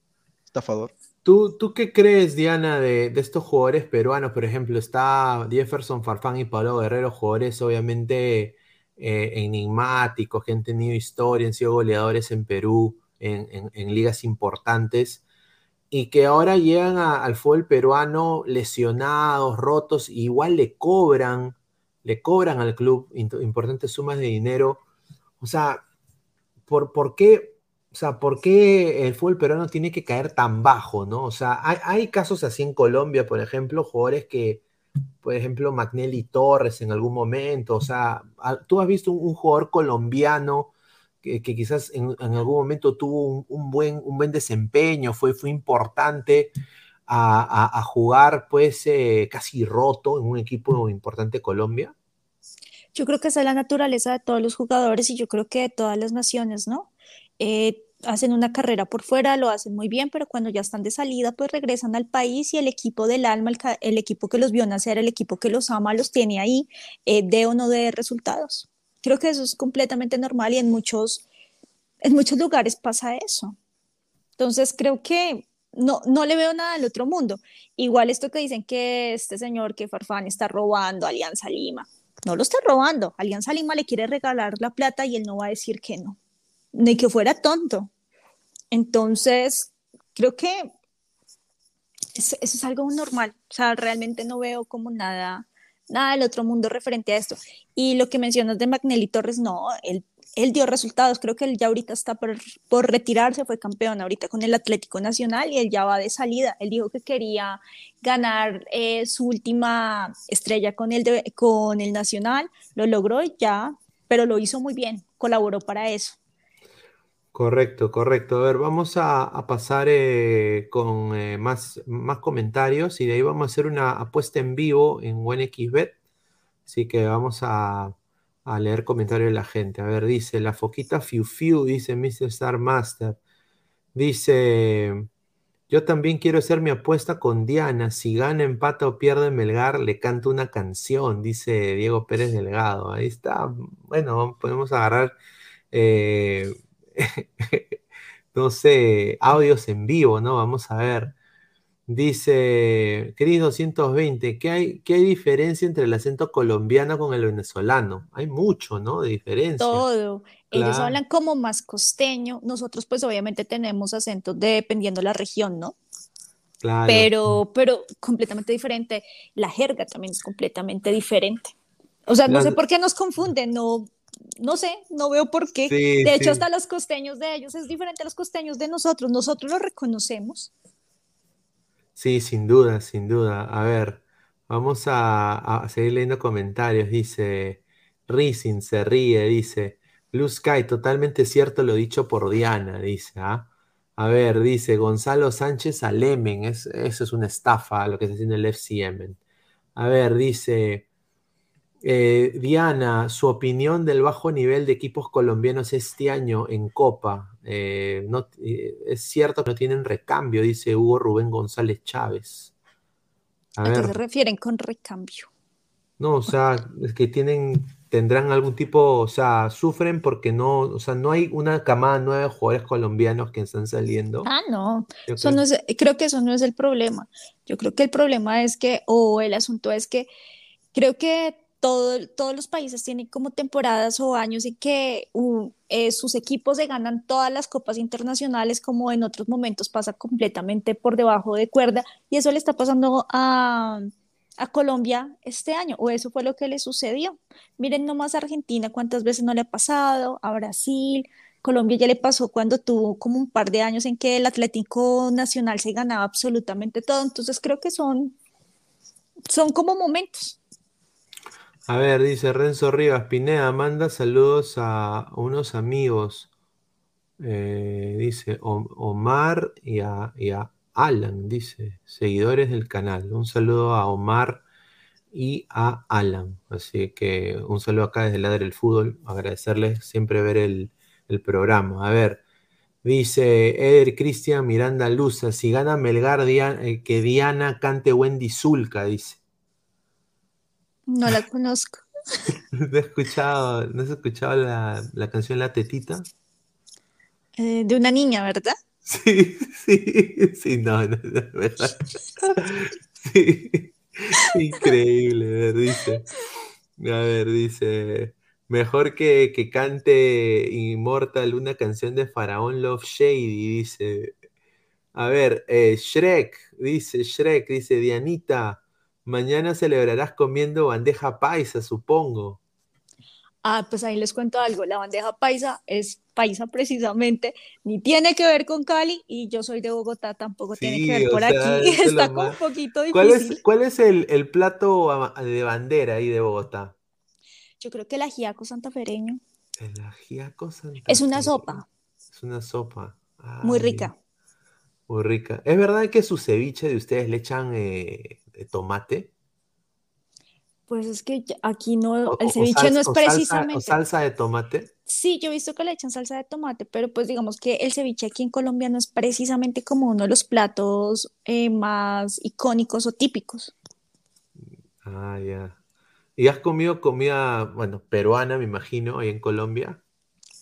Speaker 4: Estafador.
Speaker 1: ¿Tú, ¿Tú qué crees, Diana, de, estos jugadores peruanos? Por ejemplo, está Jefferson Farfán y Pablo Guerrero, jugadores obviamente eh, enigmáticos, que han tenido historia, han sido goleadores en Perú, en, ligas importantes, y que ahora llegan al fútbol peruano lesionados, rotos, igual le cobran, le cobran al club importantes sumas de dinero. O sea, ¿por, por qué? O sea, ¿por qué el fútbol peruano tiene que caer tan bajo, no? O sea, hay, casos así en Colombia, por ejemplo, jugadores que, por ejemplo, Magnelli Torres en algún momento, o sea, tú has visto un, jugador colombiano que, quizás en, algún momento tuvo un, buen, un buen desempeño, fue, fue importante a, jugar pues eh, casi roto en un equipo importante Colombia?
Speaker 2: Yo creo que esa es la naturaleza de todos los jugadores y yo creo que de todas las naciones, ¿no? Eh, hacen una carrera por fuera, lo hacen muy bien, pero cuando ya están de salida, pues regresan al país y el equipo del alma, el, equipo que los vio nacer, el equipo que los ama, los tiene ahí, eh, de o no de resultados. Creo que eso es completamente normal y en muchos, en muchos lugares pasa eso. Entonces creo que no, no le veo nada del otro mundo. Igual esto que dicen que este señor, que Farfán está robando Alianza Lima, no lo está robando. Alianza Lima le quiere regalar la plata y él no va a decir que no ni que fuera tonto. Entonces, creo que eso, es algo normal. O sea, realmente no veo como nada, nada del otro mundo referente a esto. Y lo que mencionas de Magnelli Torres, no, él, él dio resultados. Creo que él ya ahorita está por, por, retirarse, fue campeón ahorita con el Atlético Nacional y él ya va de salida. Él dijo que quería ganar eh, su última estrella con el, con el Nacional, lo logró ya, pero lo hizo muy bien, colaboró para eso.
Speaker 1: Correcto, correcto. A ver, vamos a, pasar eh, con eh, más, más comentarios y de ahí vamos a hacer una apuesta en vivo en OneXBet. Así que vamos a, leer comentarios de la gente. A ver, dice la foquita Fiu Fiu, dice Mr. Star Master. Dice, yo también quiero hacer mi apuesta con Diana. Si gana, empata o pierde Melgar, le canto una canción, dice Diego Pérez Delgado. Ahí está. Bueno, podemos agarrar. Eh, no sé, audios en vivo, ¿no? Vamos a ver. Dice, Cris 220, ¿qué hay, ¿qué hay diferencia entre el acento colombiano con el venezolano? Hay mucho, ¿no? De diferencia.
Speaker 2: Todo. Ellos hablan como más costeño. Nosotros, pues, obviamente tenemos acentos dependiendo de la región, ¿no? Claro. Pero, pero completamente diferente. La jerga también es completamente diferente. O sea, no sé por qué nos confunden, no, no sé, no veo por qué. de hecho, hasta los costeños de ellos es diferente a los costeños de nosotros. Nosotros lo reconocemos.
Speaker 1: Sí, sin duda, sin duda. A ver, vamos a, seguir leyendo comentarios. Dice, Rising se ríe, dice, Blue Sky, totalmente cierto lo dicho por Diana, dice, ¿ah? A ver, dice Gonzalo Sánchez Alemen, es, eso es una estafa lo que se hace en el FCM. A ver, dice eh, Diana, su opinión del bajo nivel de equipos colombianos este año en Copa. Eh, no, eh, es cierto que no tienen recambio, dice Hugo Rubén González Chávez.
Speaker 2: ¿A, qué se refieren con recambio?
Speaker 1: No, o sea, es que tienen, tendrán algún tipo, o sea, sufren porque no, o sea, no hay una camada nueva de jugadores colombianos que están saliendo.
Speaker 2: Ah, no, eso no es, creo que eso no es el problema. Yo creo que el problema es que, o el asunto es que creo que todos los países tienen como temporadas o años en que eh, sus equipos se ganan todas las copas internacionales, como en otros momentos pasa completamente por debajo de cuerda, y eso le está pasando a, Colombia este año, o eso fue lo que le sucedió. Miren nomás a Argentina, cuántas veces no le ha pasado, a Brasil, Colombia ya le pasó cuando tuvo como un par de años en que el Atlético Nacional se ganaba absolutamente todo, entonces creo que son, son como momentos.
Speaker 1: A ver, dice Renzo Rivas, Pineda, manda saludos a unos amigos. Eh, dice Omar y a, Alan, dice, seguidores del canal. Un saludo a Omar y a Alan. Así que un saludo acá desde Ladre el Fútbol. Agradecerles siempre ver el, programa. A ver, dice Eder Cristian Miranda Luza, si gana Melgar, eh, que Diana cante Wendy Zulka, dice.
Speaker 2: No la conozco.
Speaker 1: ¿No has escuchado, ¿no has escuchado la, la canción La Tetita?
Speaker 2: Eh, de una niña, ¿verdad?
Speaker 1: Sí, sí, sí, no, no, no, mejor. Sí, increíble, ver, dice. A ver, dice. Mejor que, que cante Immortal una canción de Faraón Love Shady, dice. A ver, eh, Shrek, dice Shrek, dice Dianita, mañana celebrarás comiendo bandeja paisa, supongo.
Speaker 2: Ah, pues ahí les cuento algo. La bandeja paisa es paisa precisamente, ni tiene que ver con Cali y yo soy de Bogotá, tampoco tiene que ver por
Speaker 1: sea,
Speaker 2: aquí.
Speaker 1: es
Speaker 2: Está como un poquito
Speaker 1: ¿Cuál
Speaker 2: difícil.
Speaker 1: es, cuál es el, el plato ama- de bandera ahí de Bogotá?
Speaker 2: Yo creo que el ajiaco santafereño
Speaker 1: El ajiaco Santa
Speaker 2: es una sopa
Speaker 1: Es una sopa.
Speaker 2: muy rica.
Speaker 1: muy rica. ¿Es verdad que su ceviche de ustedes le echan eh, eh, tomate?
Speaker 2: Pues es que aquí no,
Speaker 1: O,
Speaker 2: el ceviche
Speaker 1: salsa,
Speaker 2: no es
Speaker 1: o salsa- o
Speaker 2: precisamente.
Speaker 1: salsa de tomate?
Speaker 2: Sí, yo he visto que le echan salsa de tomate, pero pues digamos que el ceviche aquí en Colombia no es precisamente como uno de los platos eh, más icónicos o típicos.
Speaker 1: Ah, ya. ¿Y has comido comida, bueno, peruana, me imagino, ahí en Colombia?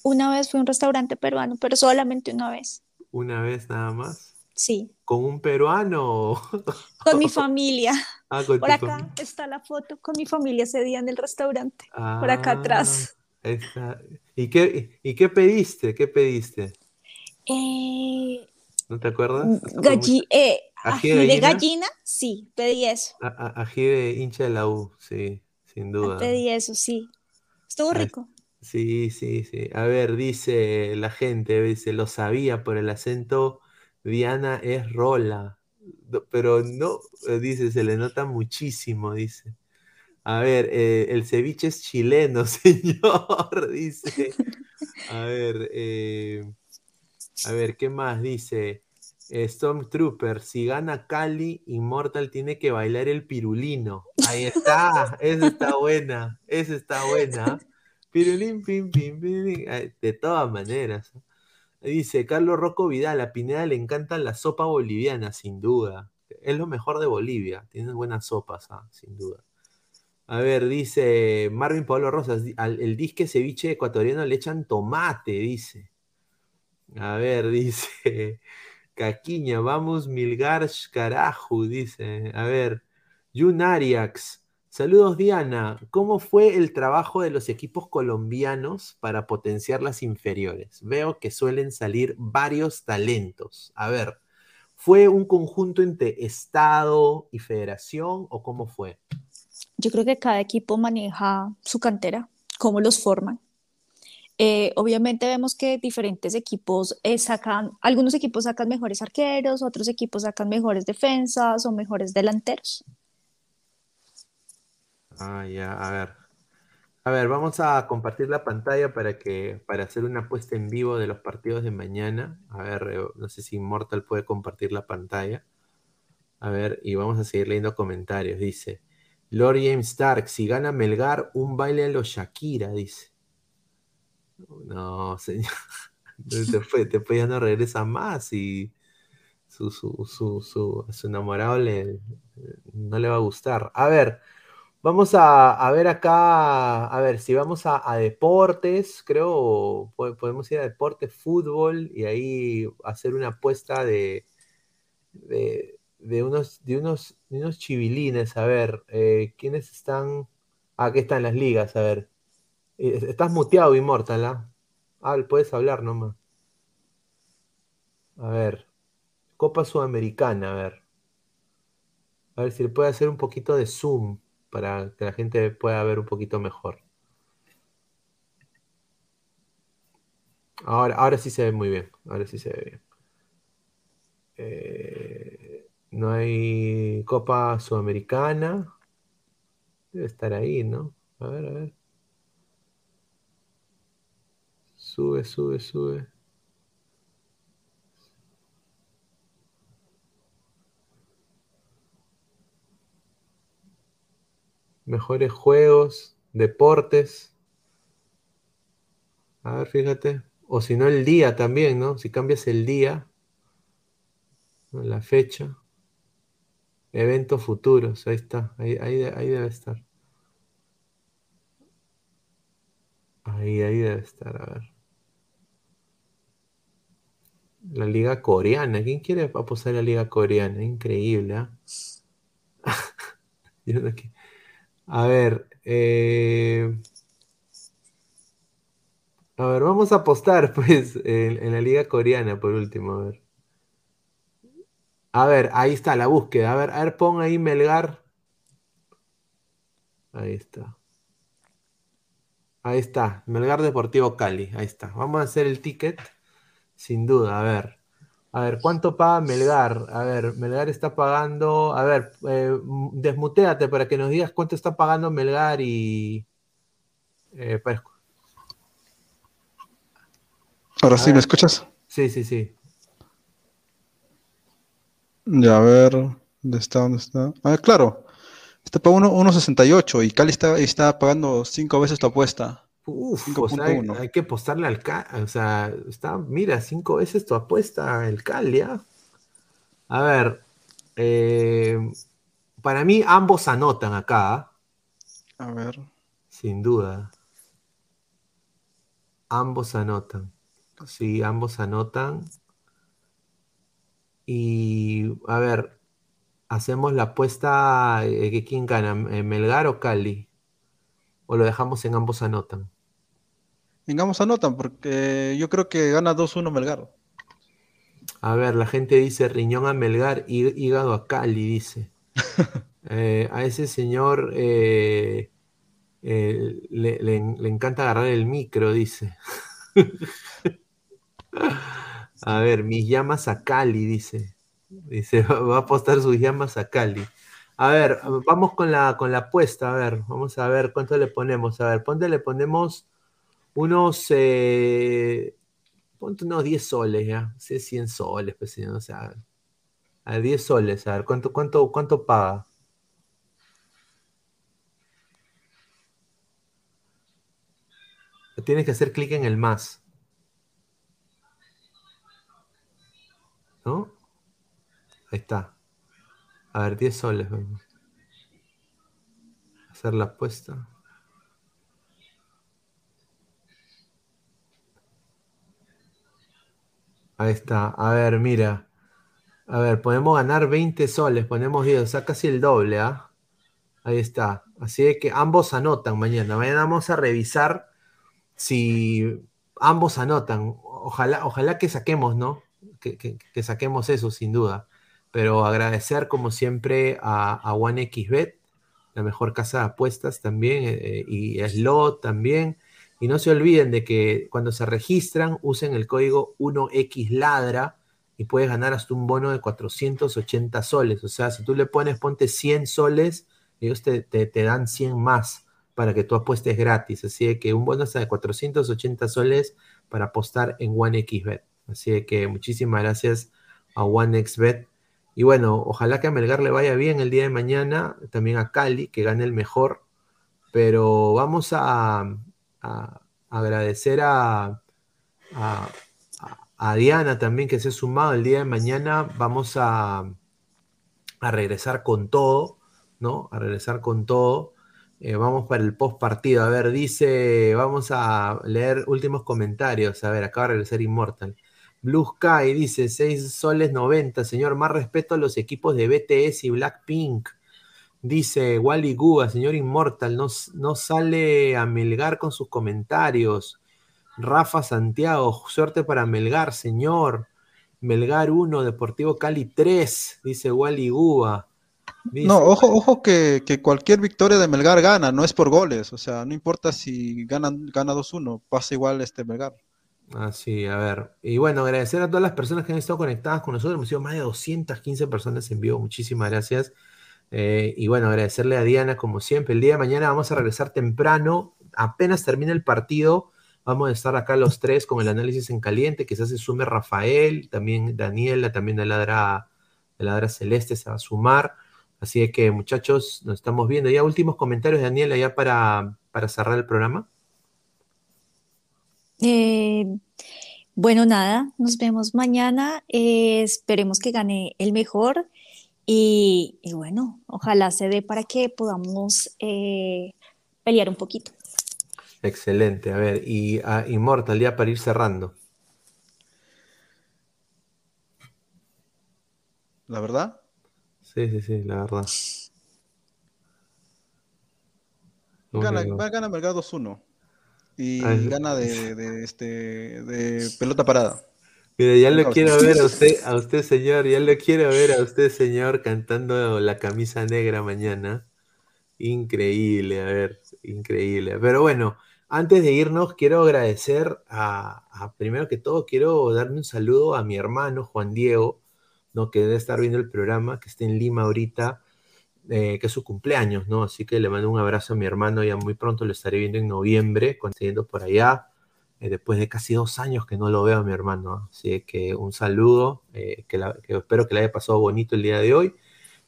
Speaker 2: Una vez fui a un restaurante peruano, pero solamente una vez.
Speaker 1: Una vez nada más.
Speaker 2: Sí,
Speaker 1: ¿Con un peruano?
Speaker 2: con mi familia.
Speaker 1: Ah, con
Speaker 2: Por acá
Speaker 1: familia.
Speaker 2: está la foto con mi familia ese día en el restaurante. Por acá
Speaker 1: Ah,
Speaker 2: atrás.
Speaker 1: está. ¿Y qué, y qué pediste? ¿Qué pediste?
Speaker 2: Eh,
Speaker 1: ¿No te acuerdas? ¿Has comido
Speaker 2: galli- eh,
Speaker 1: ¿Ají de gallina?
Speaker 2: gallina, sí, pedí eso.
Speaker 1: A- a- Ají de hincha de la U, sí, sin duda.
Speaker 2: Pedí eso, sí. Estuvo
Speaker 1: Ah,
Speaker 2: rico.
Speaker 1: Sí, sí, sí. A ver, dice la gente, dice, lo sabía por el acento, Diana es rola. Pero no, eh, dice, se le nota muchísimo, dice. A ver, eh, el ceviche es chileno, señor, dice. A ver, eh, a ver, ¿qué más? Dice, Stormtrooper, si gana Cali, Immortal tiene que bailar el pirulino. Ahí está, esa está buena, esa está buena. Pirulín, pim, pim. Ay, De todas maneras. Dice Carlos Rocco Vidal, a Pineda le encanta la sopa boliviana, sin duda. Es lo mejor de Bolivia, tienen buenas sopas, ah, sin duda. A ver, dice Marvin Pablo Rosas, al- el disque ceviche ecuatoriano le echan tomate, dice. A ver, dice Caquiña, vamos Milgar carajo, dice. A ver, Jun Ariax. Saludos Diana, ¿cómo fue el trabajo de los equipos colombianos para potenciar las inferiores? Veo que suelen salir varios talentos. A ver, ¿fue un conjunto entre Estado y Federación o cómo fue?
Speaker 2: Yo creo que cada equipo maneja su cantera, cómo los forman. Eh, obviamente vemos que diferentes equipos eh, sacan, algunos equipos sacan mejores arqueros, otros equipos sacan mejores defensas o mejores delanteros.
Speaker 1: Ah, ya, a ver. A ver, vamos a compartir la pantalla para que, para hacer una apuesta en vivo de los partidos de mañana. A ver, eh, no sé si Immortal puede compartir la pantalla. A ver, y vamos a seguir leyendo comentarios. Dice, Lord James Stark, si gana Melgar, un baile a los Shakira, dice. No, señor. Después, después ya no regresa más y su, su, su, su, su enamorado le, no le va a gustar. A ver, vamos a, ver acá, a ver, si vamos a, deportes, creo, po- podemos ir a deportes, fútbol, y ahí hacer una apuesta de, de, de unos, de unos, de unos chivilines, a ver, eh, ¿quiénes están? Ah, aquí están las ligas, a ver. Eh, Estás muteado, Immortal, ¿ah? Ah, puedes hablar nomás. A ver, Copa Sudamericana, a ver. A ver si le puede hacer un poquito de zoom para que la gente pueda ver un poquito mejor. Ahora, ahora sí se ve muy bien. Ahora sí se ve bien. Eh, no hay Copa Sudamericana. Debe estar ahí, ¿no? A ver, a ver. Sube, sube, sube. mejores juegos, deportes. A ver, fíjate. O si no, el día también, ¿no? Si cambias el día, la fecha. Eventos futuros, ahí está, ahí, ahí, ahí debe estar. Ahí, ahí debe estar, a ver. La liga coreana. ¿Quién quiere apostar a la liga coreana? Increíble, ¿eh? Yo no quiero. A ver, eh, a ver, vamos a apostar, pues, en, la liga coreana, por último, a ver. A ver, ahí está la búsqueda. A ver, a ver, pon ahí Melgar. Ahí está. Ahí está, Melgar Deportivo Cali. Ahí está. Vamos a hacer el ticket. Sin duda, a ver. A ver, ¿cuánto paga Melgar? A ver, Melgar está pagando. A ver, eh, desmuteate para que nos digas cuánto está pagando Melgar y.
Speaker 4: Eh, Ahora sí, ¿me escuchas?
Speaker 1: Sí, sí, sí.
Speaker 4: Ya, a ver, ¿dónde está? ¿Dónde está? Ah, claro. Está pagando 1.68 y Cali está, está pagando cinco veces tu apuesta.
Speaker 1: Uf, hay, que apostarle al Cali. O sea, está, mira, cinco veces tu apuesta el Cali, ¿ah? A ver, eh, para mí ambos anotan acá. ¿ah?
Speaker 4: A ver.
Speaker 1: Sin duda. Ambos anotan. Sí, ambos anotan. Y a ver, hacemos la apuesta de eh, quién gana, Melgar o Cali. ¿O lo dejamos en ambos anotan?
Speaker 4: En ambos anotan, porque yo creo que gana 2-1 Melgar.
Speaker 1: A ver, la gente dice riñón a Melgar, y hígado a Cali, dice. Eh, a ese señor eh, eh, le, encanta agarrar el micro, dice. a ver, mis llamas a Cali, dice. Dice, va a apostar sus llamas a Cali. A ver, vamos con la, con la apuesta. A ver, vamos a ver cuánto le ponemos. A ver, ponte, le ponemos unos. Eh, ponte unos 10 soles ya. Sí, 100 soles, pues, o sea. A 10 soles, a ver, ¿cuánto, cuánto, cuánto paga? Tienes que hacer clic en el más. ¿No? Ahí está. A ver, 10 soles. Vamos. Hacer la apuesta. Ahí está. A ver, mira. A ver, podemos ganar 20 soles. Ponemos 10, o sea, casi el doble, ¿ah? Ahí está. Así que ambos anotan mañana. Mañana vamos a revisar si ambos anotan. Ojalá, ojalá que saquemos, ¿no? Que, que saquemos eso, sin duda. Pero agradecer como siempre a, OneXBet, la mejor casa de apuestas también, eh, y Slot también. Y no se olviden de que cuando se registran, usen el código 1XLADRA y puedes ganar hasta un bono de 480 soles. O sea, si tú le pones, ponte 100 soles, ellos te, te, dan 100 más para que tú apuestes gratis. Así que un bono hasta de 480 soles para apostar en OneXBet. Así que muchísimas gracias a OneXBet y bueno, ojalá que a Melgar le vaya bien el día de mañana, también a Cali, que gane el mejor. Pero vamos a, agradecer a, a, Diana también que se ha sumado el día de mañana. Vamos a, regresar con todo, ¿no? A regresar con todo. Eh, vamos para el post partido. A ver, dice, vamos a leer últimos comentarios. A ver, acaba de regresar Immortal. Blue Sky dice 6 soles 90. Señor, más respeto a los equipos de BTS y Blackpink. Dice Wally Guga, señor Inmortal, no, no sale a Melgar con sus comentarios. Rafa Santiago, suerte para Melgar, señor. Melgar 1, Deportivo Cali 3, dice Wally Guba.
Speaker 4: no, ojo, ojo que, cualquier victoria de Melgar gana, no es por goles, o sea, no importa si ganan, gana 2-1, pasa igual este Melgar.
Speaker 1: Ah, sí, a ver. Y bueno, agradecer a todas las personas que han estado conectadas con nosotros. Hemos sido más de 215 personas en vivo. Muchísimas gracias. Eh, y bueno, agradecerle a Diana, como siempre. El día de mañana vamos a regresar temprano. Apenas termine el partido, vamos a estar acá los tres con el análisis en caliente. Quizás se sume Rafael, también Daniela, también de Ladra, de Ladra Celeste se va a sumar. Así que, muchachos, nos estamos viendo. Ya últimos comentarios, Daniela, ya para, para cerrar el programa.
Speaker 2: Eh, bueno, nada, nos vemos mañana. Eh, esperemos que gane el mejor y, bueno, ojalá se dé para que podamos eh, pelear un poquito.
Speaker 1: Excelente, a ver, y a Immortal, ya para ir cerrando.
Speaker 4: ¿La verdad?
Speaker 1: Sí, sí, sí, la verdad.
Speaker 4: Gana, va- gana Melgar 2-1. Y gana de, de, este, de pelota parada.
Speaker 1: Mira, ya lo quiero ver a usted, a usted, señor, ya lo quiero ver a usted, señor, cantando la camisa negra mañana. Increíble, a ver, increíble. Pero bueno, antes de irnos, quiero agradecer a, a- primero que todo, quiero darle un saludo a mi hermano Juan Diego, ¿no? Que debe estar viendo el programa, que está en Lima ahorita, eh, que es su cumpleaños, ¿no? Así que le mando un abrazo a mi hermano, ya muy pronto lo estaré viendo en noviembre, consiguiendo por allá eh, después de casi dos años que no lo veo a mi hermano. Así que un saludo, eh, que, la- que espero que le haya pasado bonito el día de hoy.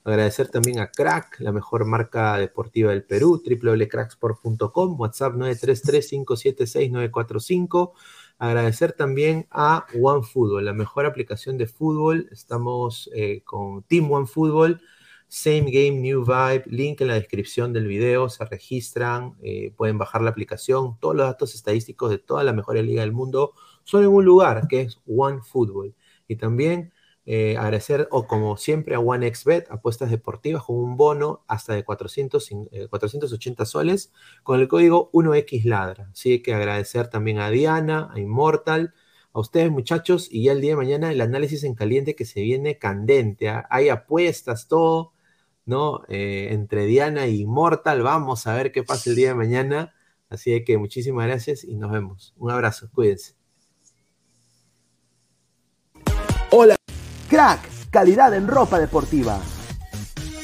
Speaker 1: Agradecer también a Crack, la mejor marca deportiva del Perú, www.cracksport.com, WhatsApp 933-576-945. Agradecer también a OneFootball, la mejor aplicación de fútbol. Estamos eh, con Team OneFootball. Same Game, New Vibe, link en la descripción del video, se registran, eh, pueden bajar la aplicación, todos los datos estadísticos de todas las mejores ligas del mundo son en un lugar que es OneFootball. Y también eh, agradecer, o como siempre, a OneXBet, apuestas deportivas con un bono hasta de 400, eh, 480 soles con el código 1XLadra. Así que agradecer también a Diana, a Immortal, a ustedes muchachos, y ya el día de mañana el análisis en caliente que se viene candente. ¿ah? Hay apuestas, todo. ¿No? Eh, entre Diana y Immortal. Vamos a ver qué pasa el día de mañana. Así que muchísimas gracias y nos vemos. Un abrazo, cuídense.
Speaker 5: Hola. Crack, calidad en ropa deportiva.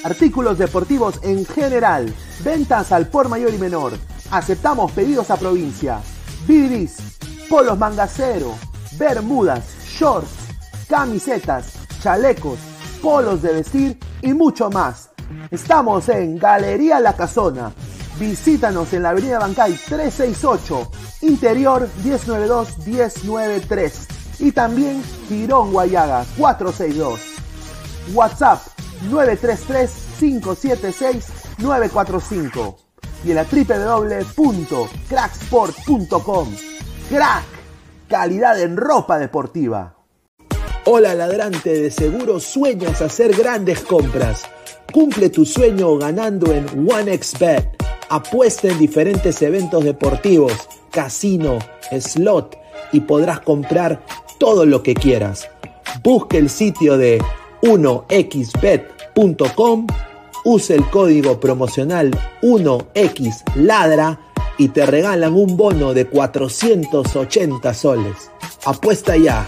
Speaker 5: Artículos deportivos en general. Ventas al por mayor y menor. Aceptamos pedidos a provincia. Bidris, polos mangacero, bermudas, shorts, camisetas, chalecos, polos de vestir y mucho más. Estamos en Galería La Casona. Visítanos en la Avenida Bancay 368, Interior 1092-1093 y también Girón Guayaga 462. WhatsApp 933-576-945 y en la www.cracksport.com. Crack, calidad en ropa deportiva. Hola ladrante, de seguro sueñas hacer grandes compras. Cumple tu sueño ganando en OneXBet. Apuesta en diferentes eventos deportivos, casino, slot y podrás comprar todo lo que quieras. Busque el sitio de 1xbet.com, use el código promocional 1xladra y te regalan un bono de 480 soles. Apuesta ya.